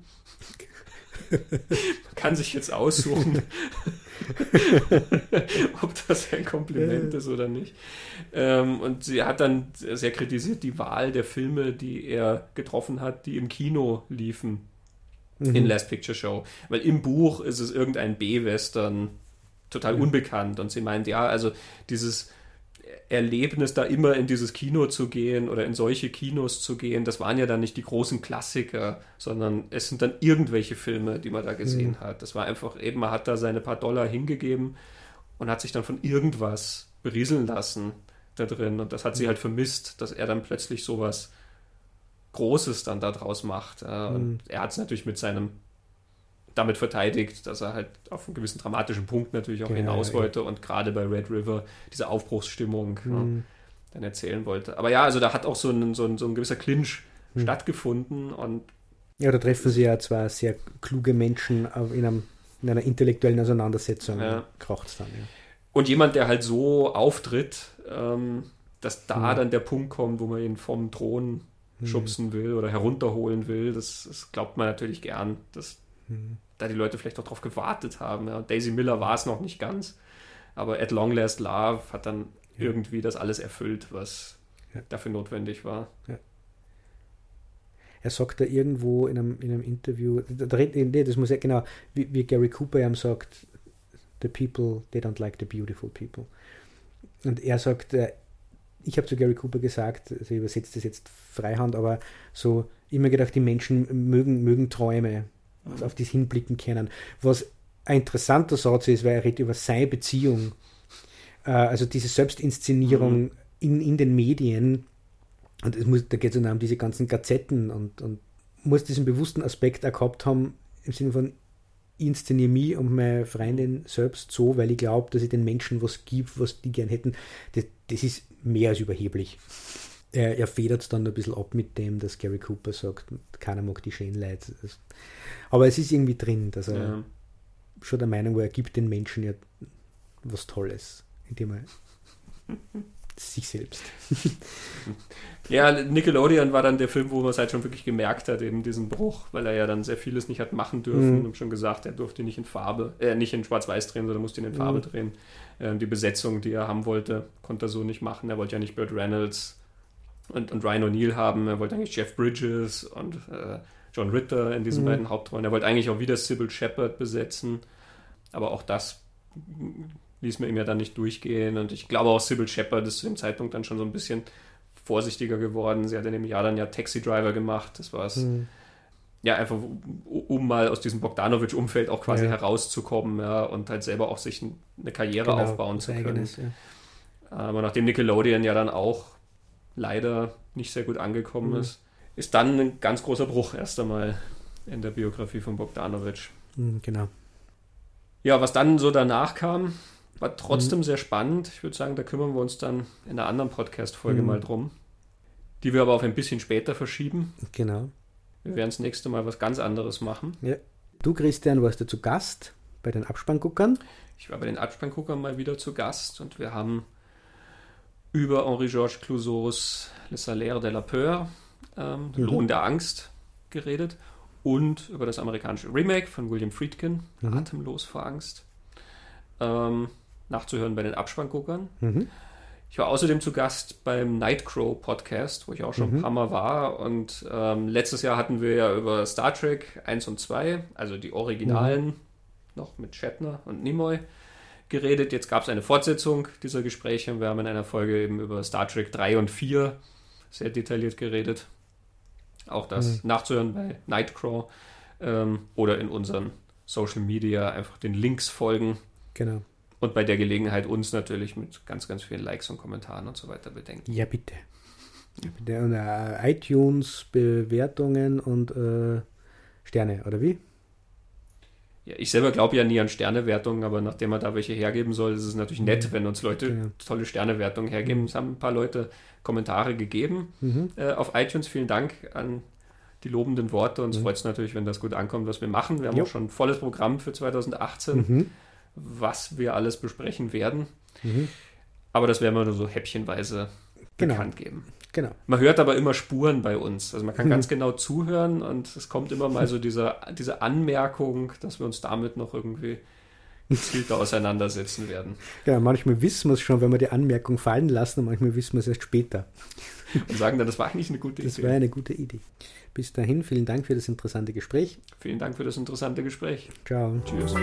Man *laughs* kann sich jetzt aussuchen, *laughs* *laughs* ob das ein Kompliment ist oder nicht. Ähm, und sie hat dann sehr kritisiert die Wahl der Filme, die er getroffen hat, die im Kino liefen. Mhm. In Last Picture Show. Weil im Buch ist es irgendein B-Western total mhm. unbekannt. Und sie meint, ja, also dieses Erlebnis, da immer in dieses Kino zu gehen oder in solche Kinos zu gehen, das waren ja dann nicht die großen Klassiker, sondern es sind dann irgendwelche Filme, die man da gesehen mhm. hat. Das war einfach eben, man hat da seine paar Dollar hingegeben und hat sich dann von irgendwas berieseln lassen da drin. Und das hat sie mhm. halt vermisst, dass er dann plötzlich sowas Großes dann daraus macht. Und mhm. er hat es natürlich mit seinem damit verteidigt, dass er halt auf einen gewissen dramatischen Punkt natürlich auch ja, hinaus wollte und gerade bei Red River diese Aufbruchsstimmung mhm. ja, dann erzählen wollte. Aber ja, also da hat auch so ein, so ein, so ein gewisser Clinch mhm. stattgefunden und ja, da treffen sie ja zwei sehr kluge Menschen in, einem, in einer intellektuellen Auseinandersetzung. Ja. Kracht dann, ja. Und jemand, der halt so auftritt, ähm, dass da mhm. dann der Punkt kommt, wo man ihn vom Thron mhm. schubsen will oder herunterholen will, das, das glaubt man natürlich gern. Das, mhm da die Leute vielleicht auch darauf gewartet haben. Ja. Daisy Miller war es noch nicht ganz, aber At Long Last Love hat dann ja. irgendwie das alles erfüllt, was ja. dafür notwendig war. Er sagt da irgendwo in einem, in einem Interview, nee, das muss ja genau, wie, wie Gary Cooper ihm sagt, the people, they don't like the beautiful people. Und er sagt, äh, ich habe zu Gary Cooper gesagt, also ich übersetze das jetzt freihand, aber so immer gedacht, die Menschen mögen, mögen Träume, also auf das hinblicken können. Was ein interessanter Satz ist, weil er redet über seine Beziehung, äh, also diese Selbstinszenierung mhm. in, in den Medien. Und muss, da geht es um diese ganzen Gazetten und, und muss diesen bewussten Aspekt auch gehabt haben, im Sinne von, ich inszeniere mich und meine Freundin selbst so, weil ich glaube, dass ich den Menschen was gibt, was die gern hätten. Das, das ist mehr als überheblich er, er federt es dann ein bisschen ab mit dem, dass Gary Cooper sagt, keiner mag die schönen Leute. Aber es ist irgendwie drin, dass er ja. schon der Meinung war, er gibt den Menschen ja was Tolles, indem er sich selbst. *laughs* ja, Nickelodeon war dann der Film, wo man es halt schon wirklich gemerkt hat, eben diesen Bruch, weil er ja dann sehr vieles nicht hat machen dürfen mhm. und schon gesagt, er durfte nicht in Farbe, äh, nicht in Schwarz-Weiß drehen, sondern musste ihn in Farbe mhm. drehen. Ähm, die Besetzung, die er haben wollte, konnte er so nicht machen. Er wollte ja nicht Burt Reynolds und, und Ryan O'Neill haben, er wollte eigentlich Jeff Bridges und äh, John Ritter in diesen mhm. beiden Hauptrollen. Er wollte eigentlich auch wieder Sybil Shepard besetzen, aber auch das ließ man ihm ja dann nicht durchgehen. Und ich glaube auch Sybil Shepard ist zu dem Zeitpunkt dann schon so ein bisschen vorsichtiger geworden. Sie hat in dem Jahr dann ja Taxi Driver gemacht. Das war es. Mhm. Ja, einfach um mal aus diesem Bogdanovich-Umfeld auch quasi ja. herauszukommen ja, und halt selber auch sich eine Karriere genau, aufbauen zu können. Eigenes, ja. Aber nachdem Nickelodeon ja dann auch leider nicht sehr gut angekommen mhm. ist, ist dann ein ganz großer Bruch erst einmal in der Biografie von Bogdanovich. Mhm, genau. Ja, was dann so danach kam, war trotzdem mhm. sehr spannend. Ich würde sagen, da kümmern wir uns dann in einer anderen Podcast-Folge mhm. mal drum. Die wir aber auf ein bisschen später verschieben. Genau. Wir werden das nächste Mal was ganz anderes machen. Ja. Du, Christian, warst ja zu Gast bei den Abspannguckern. Ich war bei den Abspannguckern mal wieder zu Gast und wir haben über Henri-Georges Clouseaus Le Salaire de la Peur, ähm, mhm. Lohn der Angst, geredet und über das amerikanische Remake von William Friedkin, mhm. Atemlos vor Angst ähm, nachzuhören bei den Abspannguckern. Mhm. Ich war außerdem zu Gast beim Nightcrow Podcast, wo ich auch schon mhm. ein paar Mal war. Und ähm, letztes Jahr hatten wir ja über Star Trek 1 und 2, also die Originalen, mhm. noch mit Shatner und Nimoy geredet. Jetzt gab es eine Fortsetzung dieser Gespräche. Wir haben in einer Folge eben über Star Trek 3 und 4 sehr detailliert geredet. Auch das mhm. nachzuhören bei Nightcraw ähm, oder in unseren Social Media einfach den Links folgen. Genau. Und bei der Gelegenheit uns natürlich mit ganz, ganz vielen Likes und Kommentaren und so weiter bedenken. Ja, bitte. Ja, bitte. Und äh, iTunes, Bewertungen und äh, Sterne, oder wie? Ja, ich selber glaube ja nie an Sternewertungen, aber nachdem man da welche hergeben soll, ist es natürlich nett, mhm. wenn uns Leute genau. tolle Sternewertungen hergeben. Mhm. Es haben ein paar Leute Kommentare gegeben mhm. äh, auf iTunes. Vielen Dank an die lobenden Worte. Uns mhm. freut es natürlich, wenn das gut ankommt, was wir machen. Wir haben jo. auch schon ein volles Programm für 2018. Mhm was wir alles besprechen werden. Mhm. Aber das werden wir nur so häppchenweise genau. bekannt geben. Genau. Man hört aber immer Spuren bei uns. Also man kann mhm. ganz genau zuhören und es kommt immer mal so diese, diese Anmerkung, dass wir uns damit noch irgendwie gezielter auseinandersetzen werden. Genau, manchmal wissen wir es schon, wenn wir die Anmerkung fallen lassen und manchmal wissen wir es erst später. Und sagen dann, das war eigentlich eine gute das Idee. Das war eine gute Idee. Bis dahin, vielen Dank für das interessante Gespräch. Vielen Dank für das interessante Gespräch. Ciao. Tschüss.